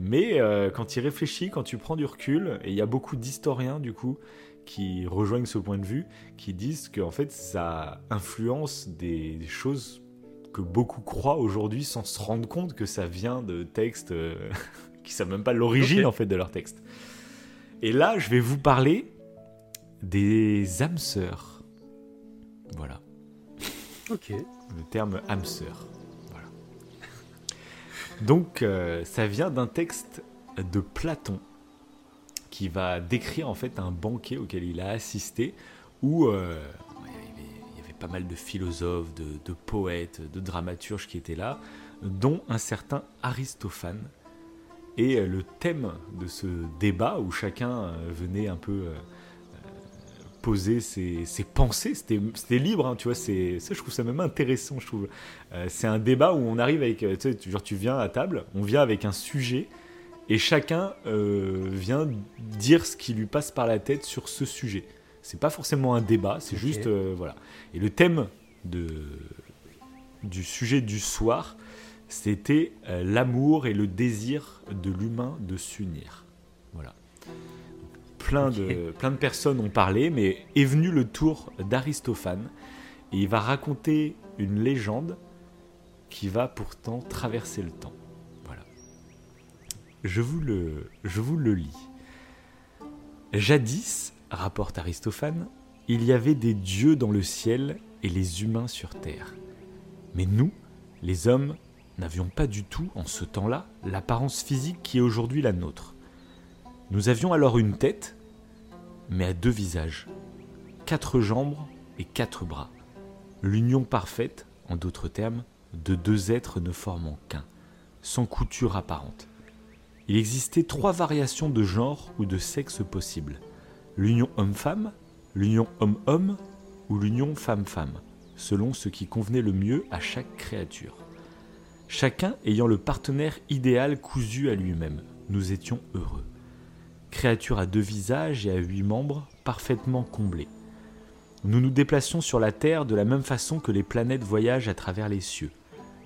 Mais euh, quand tu y réfléchis, quand tu prends du recul, et il y a beaucoup d'historiens du coup qui rejoignent ce point de vue, qui disent que en fait ça influence des choses que beaucoup croient aujourd'hui sans se rendre compte que ça vient de textes euh, <laughs> qui savent même pas l'origine en fait de leur texte. Et là, je vais vous parler des âmes sœurs. Voilà. Ok. Le terme âme sœur. Donc euh, ça vient d'un texte de Platon qui va décrire en fait un banquet auquel il a assisté où euh, il, y avait, pas mal de philosophes, de, poètes, de dramaturges qui étaient là, dont un certain Aristophane. Et euh, le thème de ce débat où chacun venait un peu poser ses, pensées. C'était libre, hein, tu vois. Ça, je trouve ça même intéressant. Je trouve. c'est un débat où on arrive avec, tu sais, genre tu viens à table, on vient avec un sujet et chacun vient dire ce qui lui passe par la tête sur ce sujet. C'est pas forcément un débat, c'est juste voilà. Et le thème de du sujet du soir, c'était euh, l'amour et le désir de l'humain de s'unir. Voilà. Plein, de, plein de personnes ont parlé, mais est venu le tour d'Aristophane, et il va raconter une légende qui va pourtant traverser le temps. Voilà. Je vous le, je vous le lis. Jadis, rapporte Aristophane, il y avait des dieux dans le ciel et les humains sur terre. Mais nous, les hommes, n'avions pas du tout, en ce temps-là, l'apparence physique qui est aujourd'hui la nôtre. Nous avions alors une tête, mais à deux visages, quatre jambes et quatre bras. L'union parfaite, en d'autres termes, de deux êtres ne formant qu'un, sans couture apparente. Il existait trois variations de genre ou de sexe possibles. L'union homme-femme, l'union homme-homme ou l'union femme-femme selon ce qui convenait le mieux à chaque créature. Chacun ayant le partenaire idéal cousu à lui-même, nous étions heureux. Créature à deux visages et à huit membres, parfaitement comblés. Nous nous déplacions sur la Terre de la même façon que les planètes voyagent à travers les cieux,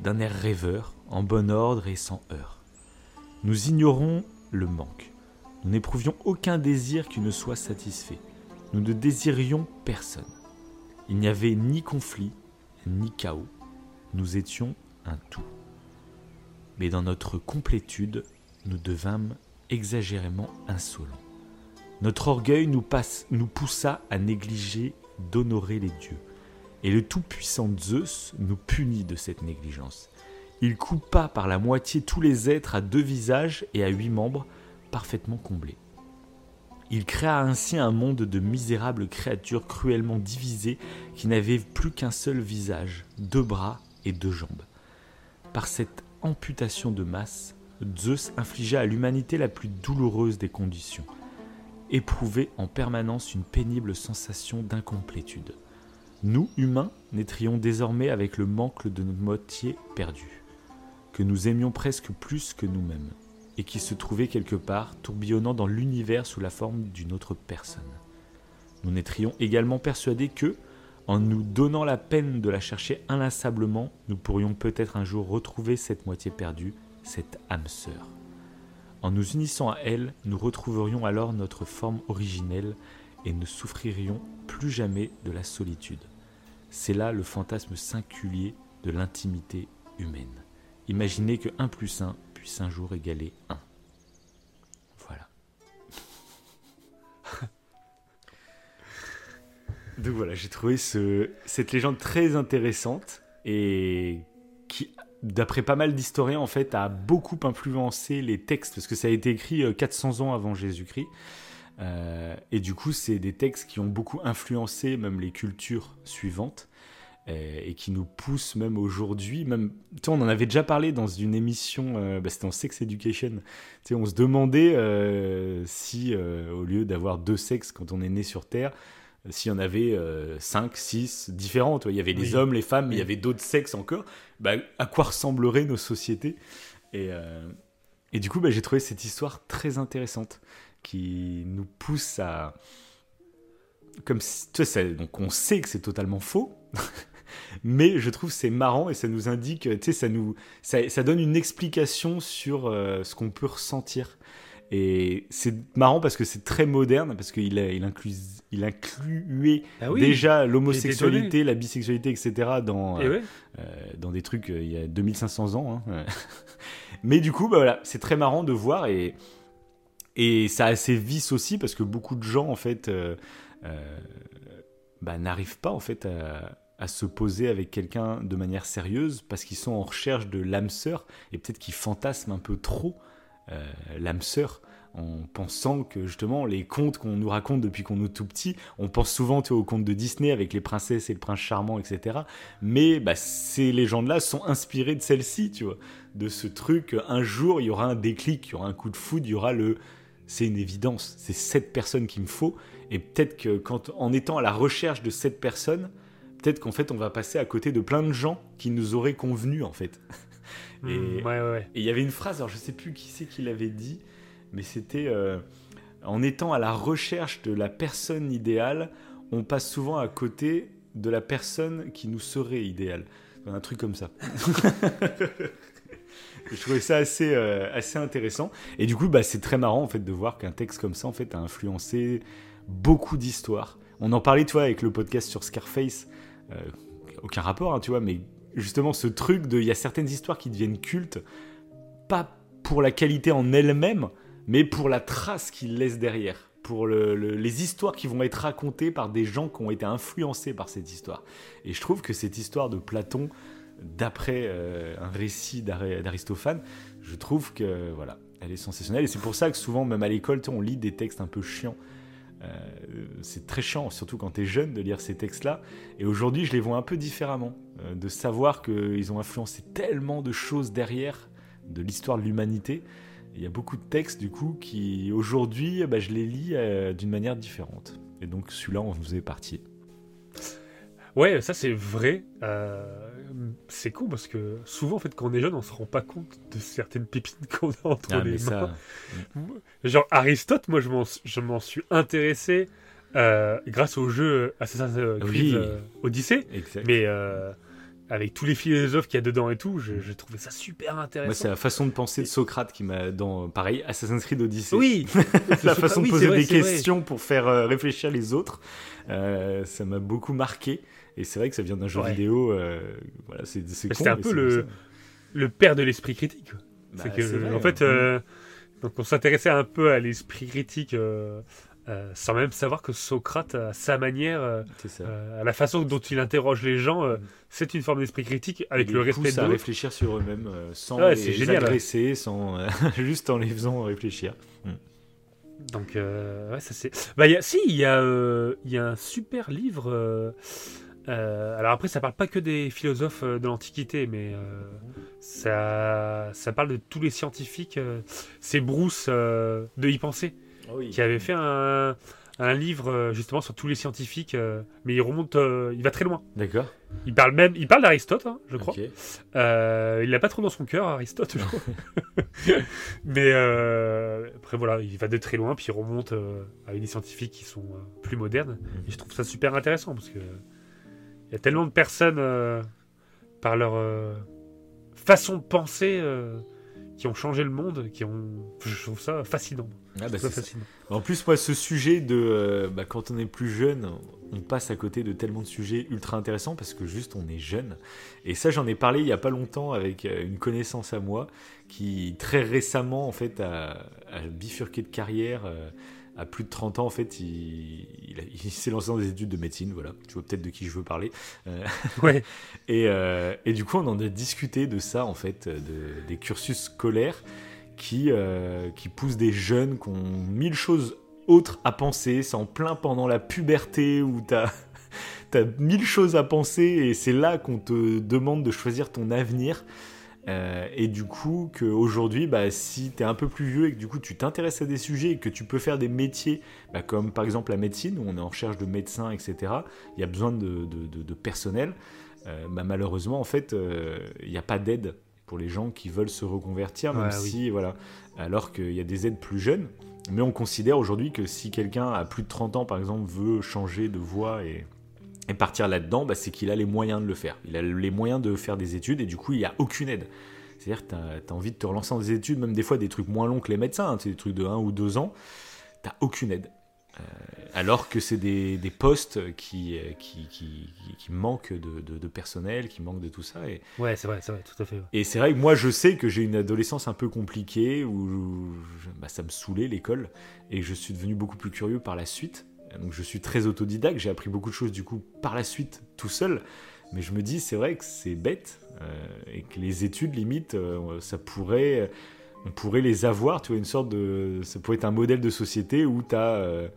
d'un air rêveur, en bon ordre et sans heurts. Nous ignorons le manque. Nous n'éprouvions aucun désir qui ne soit satisfait. Nous ne désirions personne. Il n'y avait ni conflit, ni chaos. Nous étions un tout. Mais dans notre complétude, nous devînmes exagérément insolents. Notre orgueil nous, nous poussa à négliger d'honorer les dieux. Et le tout-puissant Zeus nous punit de cette négligence. Il coupa par la moitié tous les êtres à deux visages et à huit membres, parfaitement comblés. Il créa ainsi un monde de misérables créatures cruellement divisées qui n'avaient plus qu'un seul visage, deux bras et deux jambes. Par cette amputation de masse, Zeus infligea à l'humanité la plus douloureuse des conditions, éprouver en permanence une pénible sensation d'incomplétude. Nous, humains, naîtrions désormais avec le manque de notre moitié perdue, que nous aimions presque plus que nous-mêmes et qui se trouvait quelque part tourbillonnant dans l'univers sous la forme d'une autre personne. Nous n'étions également persuadés que, en nous donnant la peine de la chercher inlassablement, nous pourrions peut-être un jour retrouver cette moitié perdue, cette âme sœur. En nous unissant à elle, nous retrouverions alors notre forme originelle et ne souffririons plus jamais de la solitude. C'est là le fantasme singulier de l'intimité humaine. Imaginez que 1 plus 1 un jour égaler 1. Voilà. Donc voilà, j'ai trouvé ce, cette légende très intéressante et qui, d'après pas mal d'historiens, en fait, a beaucoup influencé les textes parce que ça a été écrit 400 euh, ans avant Jésus-Christ. Euh, et du coup, c'est des textes qui ont beaucoup influencé même les cultures suivantes. Euh, et qui nous pousse même aujourd'hui, même, tu on en avait déjà parlé dans une émission, bah, c'était en Sex Education, tu on se demandait si, au lieu d'avoir deux sexes quand on est né sur Terre, s'il y en avait cinq, six différents, il y avait les hommes, les femmes, mais il y avait d'autres sexes encore, bah, à quoi ressembleraient nos sociétés? Et, et, du coup, bah, j'ai trouvé cette histoire très intéressante, qui nous pousse à... Comme si, tu sais, donc on sait que c'est totalement faux, <laughs> mais je trouve c'est marrant et ça nous indique, tu sais, ça nous, ça, ça, donne une explication sur euh, ce qu'on peut ressentir. Et c'est marrant parce que c'est très moderne, parce qu'il il il incluait ah déjà l'homosexualité, la bisexualité, etc. dans, euh, euh, dans des trucs il y a 2500 ans. Hein. <laughs> Mais du coup, bah voilà, c'est très marrant de voir et, et ça a ses vices aussi parce que beaucoup de gens, en fait, bah, n'arrivent pas en fait à à se poser avec quelqu'un de manière sérieuse parce qu'ils sont en recherche de l'âme sœur et peut-être qu'ils fantasment un peu trop euh, l'âme sœur en pensant que justement les contes qu'on nous raconte depuis qu'on est tout petit, on pense souvent aux contes de Disney avec les princesses et le prince charmant, etc. Mais bah, ces légendes-là sont inspirées de celle-ci, tu vois, de ce truc. Un jour, il y aura un déclic, il y aura un coup de foudre, il y aura le c'est une évidence, c'est cette personne qu'il me faut. Et peut-être que quand, en étant à la recherche de cette personne, peut-être qu'en fait on va passer à côté de plein de gens qui nous auraient convenu en fait. Hmm, et il y avait une phrase, alors je sais plus qui c'est qui l'avait dit, mais c'était euh, en étant à la recherche de la personne idéale, on passe souvent à côté de la personne qui nous serait idéale. Un truc comme ça. <laughs> je trouvais ça assez, euh, assez intéressant. Et du coup, bah, c'est très marrant en fait de voir qu'un texte comme ça en fait a influencé beaucoup d'histoires. On en parlait, tu vois, avec le podcast sur Scarface. Euh, aucun rapport, hein, tu vois, mais justement ce truc de, il y a certaines histoires qui deviennent cultes, pas pour la qualité en elle-même, mais pour la trace qu'ils laissent derrière, pour les histoires qui vont être racontées par des gens qui ont été influencés par cette histoire. Et je trouve que cette histoire de Platon, d'après euh, un récit d'Aristophane, je trouve que voilà, elle est sensationnelle. Et c'est pour ça que souvent, même à l'école, on lit des textes un peu chiants. Euh, c'est très chiant, surtout quand tu es jeune, de lire ces textes-là. Et aujourd'hui, je les vois un peu différemment. Euh, de savoir qu'ils ont influencé tellement de choses derrière de l'histoire de l'humanité. Il y a beaucoup de textes, du coup, qui aujourd'hui, bah, je les lis d'une manière différente. Et donc, celui-là, on vous est parti. Ouais, ça c'est vrai. Euh, c'est con parce que souvent, en fait, quand on est jeune, on se rend pas compte de certaines pépines qu'on a entre ah, les mains. Genre Aristote, moi, je m'en suis intéressé euh, grâce au jeu Assassin's Creed euh, Odyssey. Mais avec tous les philosophes qu'il y a dedans et tout, j'ai trouvé ça super intéressant. Moi, c'est la façon de penser de Socrate qui m'a, dans, pareil, Assassin's Creed Odyssey. Oui <laughs> La façon de poser des questions pour faire réfléchir les autres, ça m'a beaucoup marqué. Et c'est vrai que ça vient d'un jeu vidéo. Euh, voilà, c'est C'était un peu le, le père de l'esprit critique. Bah, que, en fait, euh, donc on s'intéressait un peu à l'esprit critique. Euh, sans même savoir que Socrate, à sa manière, à la façon dont il interroge les gens, mm. c'est une forme d'esprit critique avec le respect de à réfléchir sur eux-mêmes sans les agresser, sans <laughs> juste en les faisant réfléchir. Mm. Donc, ouais, ça c'est. Bah, y a, si, il y, y a un super livre euh, alors après, ça parle pas que des philosophes euh, de l'Antiquité, mais euh, ça, ça parle de tous les scientifiques. c'est Bruce de Y penser ah qui avait fait un, un, livre justement sur tous les scientifiques, mais il remonte, il va très loin. D'accord. Il parle même, il parle d'Aristote, hein, je crois. il l'a pas trop dans son cœur, Aristote, je crois. <laughs> mais après voilà, il va de très loin, puis il remonte avec des scientifiques qui sont plus modernes. Et je trouve ça super intéressant parce que il y a tellement de personnes, euh, par leur euh, façon de penser, euh, qui ont changé le monde, qui ont. Je trouve ça fascinant. Ah bah fascinant. En plus, moi, ce sujet de. Bah, quand on est plus jeune, on passe à côté de tellement de sujets ultra intéressants parce que juste on est jeune. Et ça, j'en ai parlé il y a pas longtemps avec une connaissance à moi qui, très récemment, en fait, a, a bifurqué de carrière à plus de 30 ans, en fait, <laughs> il, s'est lancé dans des études de médecine, voilà. Tu vois peut-être de qui je veux parler. Euh, ouais. <laughs> et, euh, et, du coup, on en a discuté de ça, en fait, de, des cursus scolaires qui, euh, qui poussent des jeunes qui ont mille choses autres à penser. C'est en plein pendant la puberté où t'as <laughs> as mille choses à penser et c'est là qu'on te demande de choisir ton avenir. Euh, et du coup, qu'aujourd'hui, bah, si tu es un peu plus vieux et que du coup tu t'intéresses à des sujets et que tu peux faire des métiers bah, comme par exemple la médecine, où on est en recherche de médecins, etc., il y a besoin de, de, personnel, euh, bah, malheureusement, en fait, euh, il n'y a pas d'aide pour les gens qui veulent se reconvertir, même si, voilà, alors qu'il y a des aides plus jeunes. Mais on considère aujourd'hui que si quelqu'un a plus de 30 ans, par exemple, veut changer de voie et, et partir là-dedans, bah, c'est qu'il a les moyens de le faire. Il a les moyens de faire des études et du coup, il n'y a aucune aide. C'est-à-dire que tu as, envie de te relancer dans des études, même des fois des trucs moins longs que les médecins, hein, des trucs de 1 ou 2 ans, tu aucune aide. Euh, alors que c'est des, postes qui, qui, qui, qui manquent de, de, personnel, qui manquent de tout ça. Et, ouais, c'est vrai, c'est vrai, tout à fait. Et c'est vrai que moi, je sais que j'ai une adolescence un peu compliquée, où bah, ça me saoulait l'école, et je suis devenu beaucoup plus curieux par la suite. Donc je suis très autodidacte, j'ai appris beaucoup de choses du coup par la suite tout seul. Mais je me dis, c'est vrai que c'est bête euh, et que les études, limite, euh, ça pourrait, on pourrait les avoir, tu vois, une sorte de, ça pourrait être un modèle de société où tu as euh,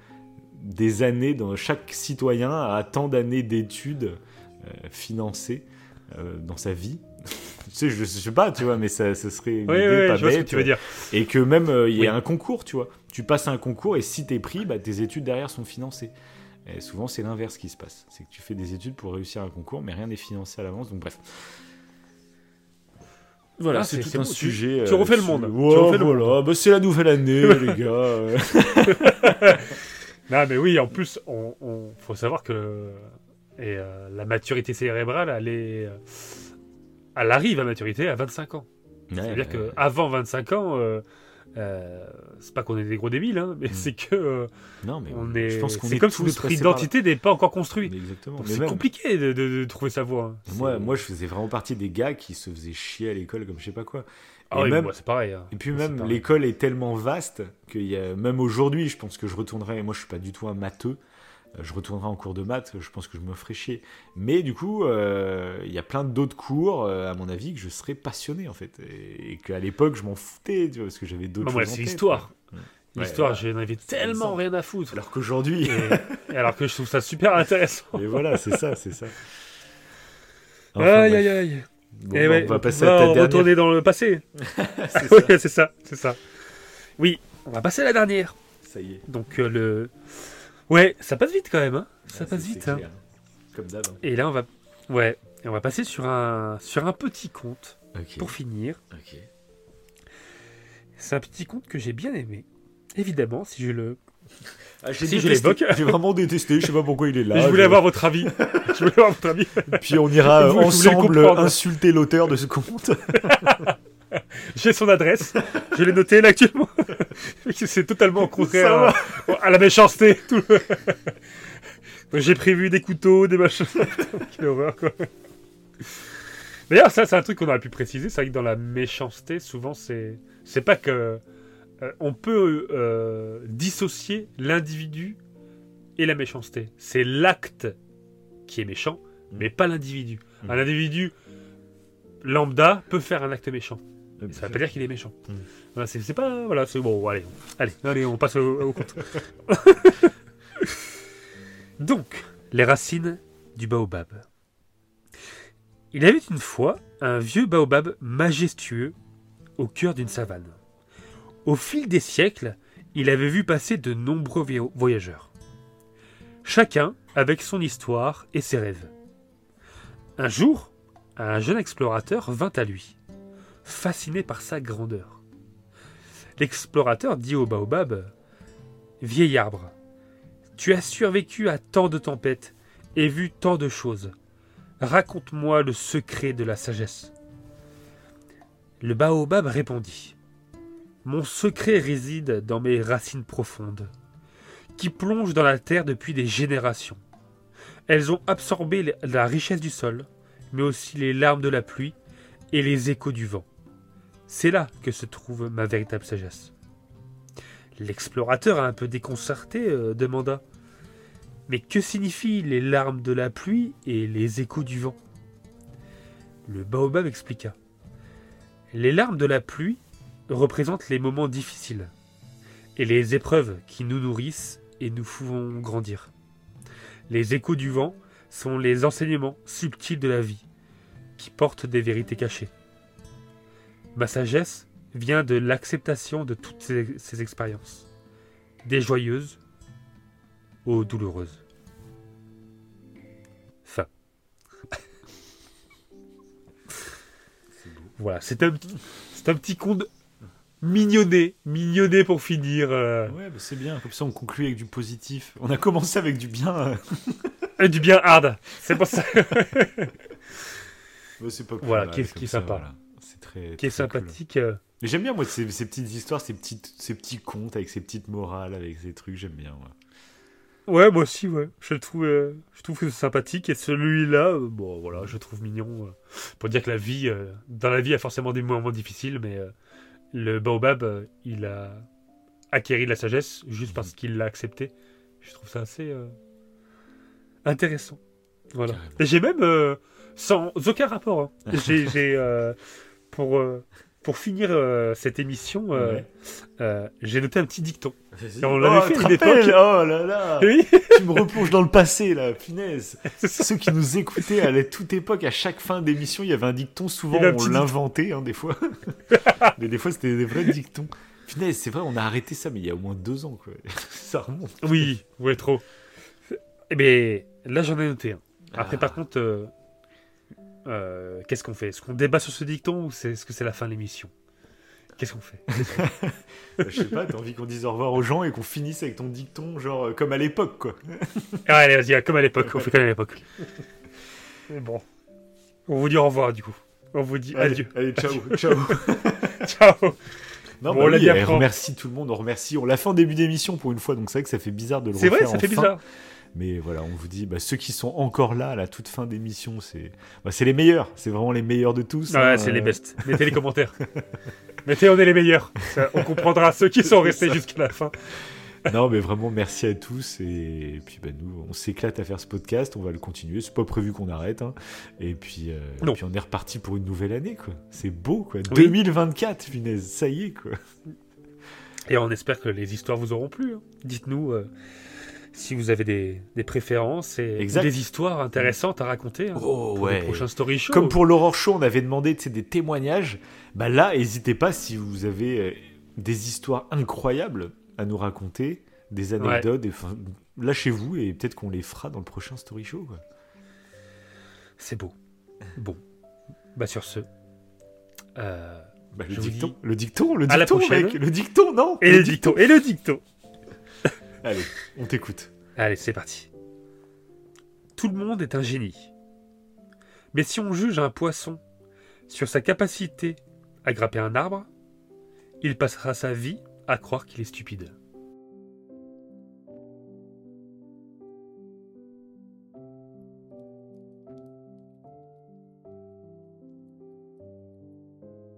des années, dans chaque citoyen a tant d'années d'études financées dans sa vie. tu sais, je, sais pas, tu vois, mais ça, ça serait une idée pas bête. tu veux dire. Et que même il y a un concours, tu vois Tu passes un concours et si t'es pris, bah, tes études derrière sont financées. Et souvent, c'est l'inverse qui se passe. C'est que tu fais des études pour réussir un concours, mais rien n'est financé à l'avance. Donc, bref. Voilà, ah, c'est tout un sujet. Tu, refais le monde. voilà, bah, c'est la nouvelle année, <laughs> les gars. <laughs> non, mais oui, en plus, on, faut savoir que et, euh, la maturité cérébrale, elle, est, euh, elle arrive à maturité à 25 ans. C'est-à-dire qu'avant 25 ans, euh, euh, c'est pas qu'on est des gros débiles, hein, mais mm. c'est que euh, non, mais on est. Je pense qu'on c'est comme si notre identité n'est pas encore construite. exactement. C'est compliqué de, trouver sa voie. Hein. Moi, moi, je faisais vraiment partie des gars qui se faisaient chier à l'école comme je sais pas quoi. Ah et même, c'est pareil. Hein. Et puis même, l'école est tellement vaste que y a, même aujourd'hui, je pense que je retournerai. Moi, je suis pas du tout un matheux. Euh, je retournerai en cours de maths, je pense que je me ferai chier. Mais du coup, euh, il y a plein d'autres cours, euh, à mon avis, que je serais passionné en fait. Et, qu'à l'époque, je m'en foutais, tu vois, parce que j'avais d'autres bah, choses. Moi, c'est l'histoire. L'histoire, j'en avais tellement rien à foutre. Alors qu'aujourd'hui. et, alors que je trouve ça super <laughs> intéressant. Et voilà, c'est ça, c'est ça. aïe, aïe, aïe. Bon, on va passer à ta retourner dans le passé. <laughs> <laughs> c'est ça, c'est ça. Oui, on va passer à la dernière. Ça y est. Donc, le Ouais, ça passe vite quand même. Hein. Ça passe vite. Hein. Comme d'hab. Hein. Et là, on va, ouais, on va passer sur un, sur un petit conte pour finir. C'est un petit conte que j'ai bien aimé. Évidemment, si je le, ah, si je l'évoque. J'ai vraiment détesté, je sais pas pourquoi il est là. je voulais avoir votre avis. <laughs> je voulais avoir votre avis. Puis on ira ensemble insulter l'auteur de ce conte. <laughs> <laughs> J'ai son adresse, je l'ai noté là actuellement. <laughs> C'est totalement contraire à, la méchanceté. <laughs> J'ai prévu des couteaux, des machins. Quelle horreur, quoi. D'ailleurs, ça, c'est un truc qu'on aurait pu préciser. C'est vrai que dans la méchanceté, souvent, c'est, c'est pas que. Euh, on peut euh, dissocier l'individu et la méchanceté. C'est l'acte qui est méchant, mais pas l'individu. Mm. Un individu lambda peut faire un acte méchant. Ça veut pas dire qu'il est méchant. Hmm. c'est pas. Voilà, c'est bon, allez, allez, allez, on passe au, compte. <laughs> Donc, les racines du baobab. Il y avait une fois un vieux baobab majestueux au cœur d'une savane. Au fil des siècles, il avait vu passer de nombreux voyageurs. Chacun avec son histoire et ses rêves. Un jour, un jeune explorateur vint à lui fasciné par sa grandeur. L'explorateur dit au baobab Vieil arbre, tu as survécu à tant de tempêtes et vu tant de choses. Raconte-moi le secret de la sagesse. Le baobab répondit Mon secret réside dans mes racines profondes, qui plongent dans la terre depuis des générations. Elles ont absorbé la richesse du sol, mais aussi les larmes de la pluie et les échos du vent. C'est là que se trouve ma véritable sagesse. L'explorateur, un peu déconcerté, euh, demanda Mais que signifient les larmes de la pluie et les échos du vent? Le baobab expliqua Les larmes de la pluie représentent les moments difficiles et les épreuves qui nous nourrissent et nous font grandir. Les échos du vent sont les enseignements subtils de la vie qui portent des vérités cachées. Ma sagesse vient de l'acceptation de toutes ces, expériences, des joyeuses aux douloureuses. Fin. voilà, c'est un, un petit conte mignonné, mignonné pour finir. Euh. Ouais, c'est bien, comme ça on conclut avec du positif. On a commencé avec du bien. Euh. du bien hard, c'est pour ça. <laughs> c'est pas voilà, qu'est-ce qui est sympa qui est sympathique. Euh. Mais j'aime bien, moi, ces, petites histoires, ces, petites, ces petits contes avec ces petites morales, avec ces trucs, j'aime bien. Ouais, moi aussi, ouais. Je trouve, euh, je trouve que c'est sympathique. Et celui-là, euh, bon, voilà, je trouve mignon. pour dire que la vie, dans la vie, il y a forcément des moments difficiles, mais le baobab, il a acquéri de la sagesse juste parce qu'il l'a accepté. Je trouve ça assez intéressant. Voilà. Et j'ai même, sans aucun rapport, hein. <laughs> j'ai pour, euh, pour finir euh, cette émission, euh, j'ai noté un petit dicton. on l'avait oh, fait à une époque. Oh là là <laughs> Tu me replonges dans le passé, là, punaise <laughs> Ceux qui nous écoutaient à la toute époque, à chaque fin d'émission, il y avait un dicton. Souvent, on l'inventait, hein, des fois. <laughs> Mais des fois, c'était des vrais dictons. Punaise, c'est vrai, on a arrêté ça, mais il y a au moins deux ans, quoi. ça remonte. Oui, ouais, trop. Eh bien, là, j'en ai noté un. Après, par contre, euh, euh, qu'est-ce qu'on fait? Est-ce qu'on débat sur ce dicton ou est-ce que c'est la fin de l'émission? Qu'est-ce qu'on fait? <laughs> Je sais pas, t'as envie qu'on dise au revoir aux gens et qu'on finisse avec ton dicton, genre euh, comme à l'époque, quoi. Ah, allez, vas-y, comme à l'époque, on fait comme à l'époque. <laughs> bon. On vous dit au revoir, du coup. On vous dit adieu. Allez, ciao, ciao. <laughs> ciao. Non, bon, bah on oui, on remercie tout le monde, on remercie. On l'a fait en début d'émission pour une fois, donc c'est vrai que ça fait bizarre de le refaire. C'est vrai, ça fait bizarre. Mais voilà, on vous dit, bah, ceux qui sont encore là à la toute fin d'émission, c'est bah, les meilleurs. C'est vraiment les meilleurs de tous. Ouais, hein. c'est les best. Mettez les commentaires. <laughs> Mettez, on est les meilleurs. on comprendra ceux qui <laughs> sont restés jusqu'à la fin. non, mais vraiment, merci à tous. Et, puis, bah, nous, on s'éclate à faire ce podcast. On va le continuer. C'est pas prévu qu'on arrête. Hein. Et, puis, euh, puis, on est reparti pour une nouvelle année. quoi. C'est beau, quoi. 2024, punaise. Ça y est, quoi. Et on espère que les histoires vous auront plu. Hein. Dites-nous. Euh, si vous avez des, préférences et des histoires intéressantes à raconter hein, oh, pour ouais. les prochains story show. Comme pour l'Aurore Show, on avait demandé des témoignages. Bah là, n'hésitez pas si vous avez euh, des histoires incroyables à nous raconter, des anecdotes, lâchez-vous et peut-être qu'on les fera dans le prochain story show. C'est beau. Bon. Bah sur ce. Euh, bah, le, dicton, le dicton, le dicton, mec, le dicton, non Et le, dicton, et le dicton. Allez, on t'écoute. Allez, c'est parti. Tout le monde est un génie. Mais si on juge un poisson sur sa capacité à grimper un arbre, il passera sa vie à croire qu'il est stupide.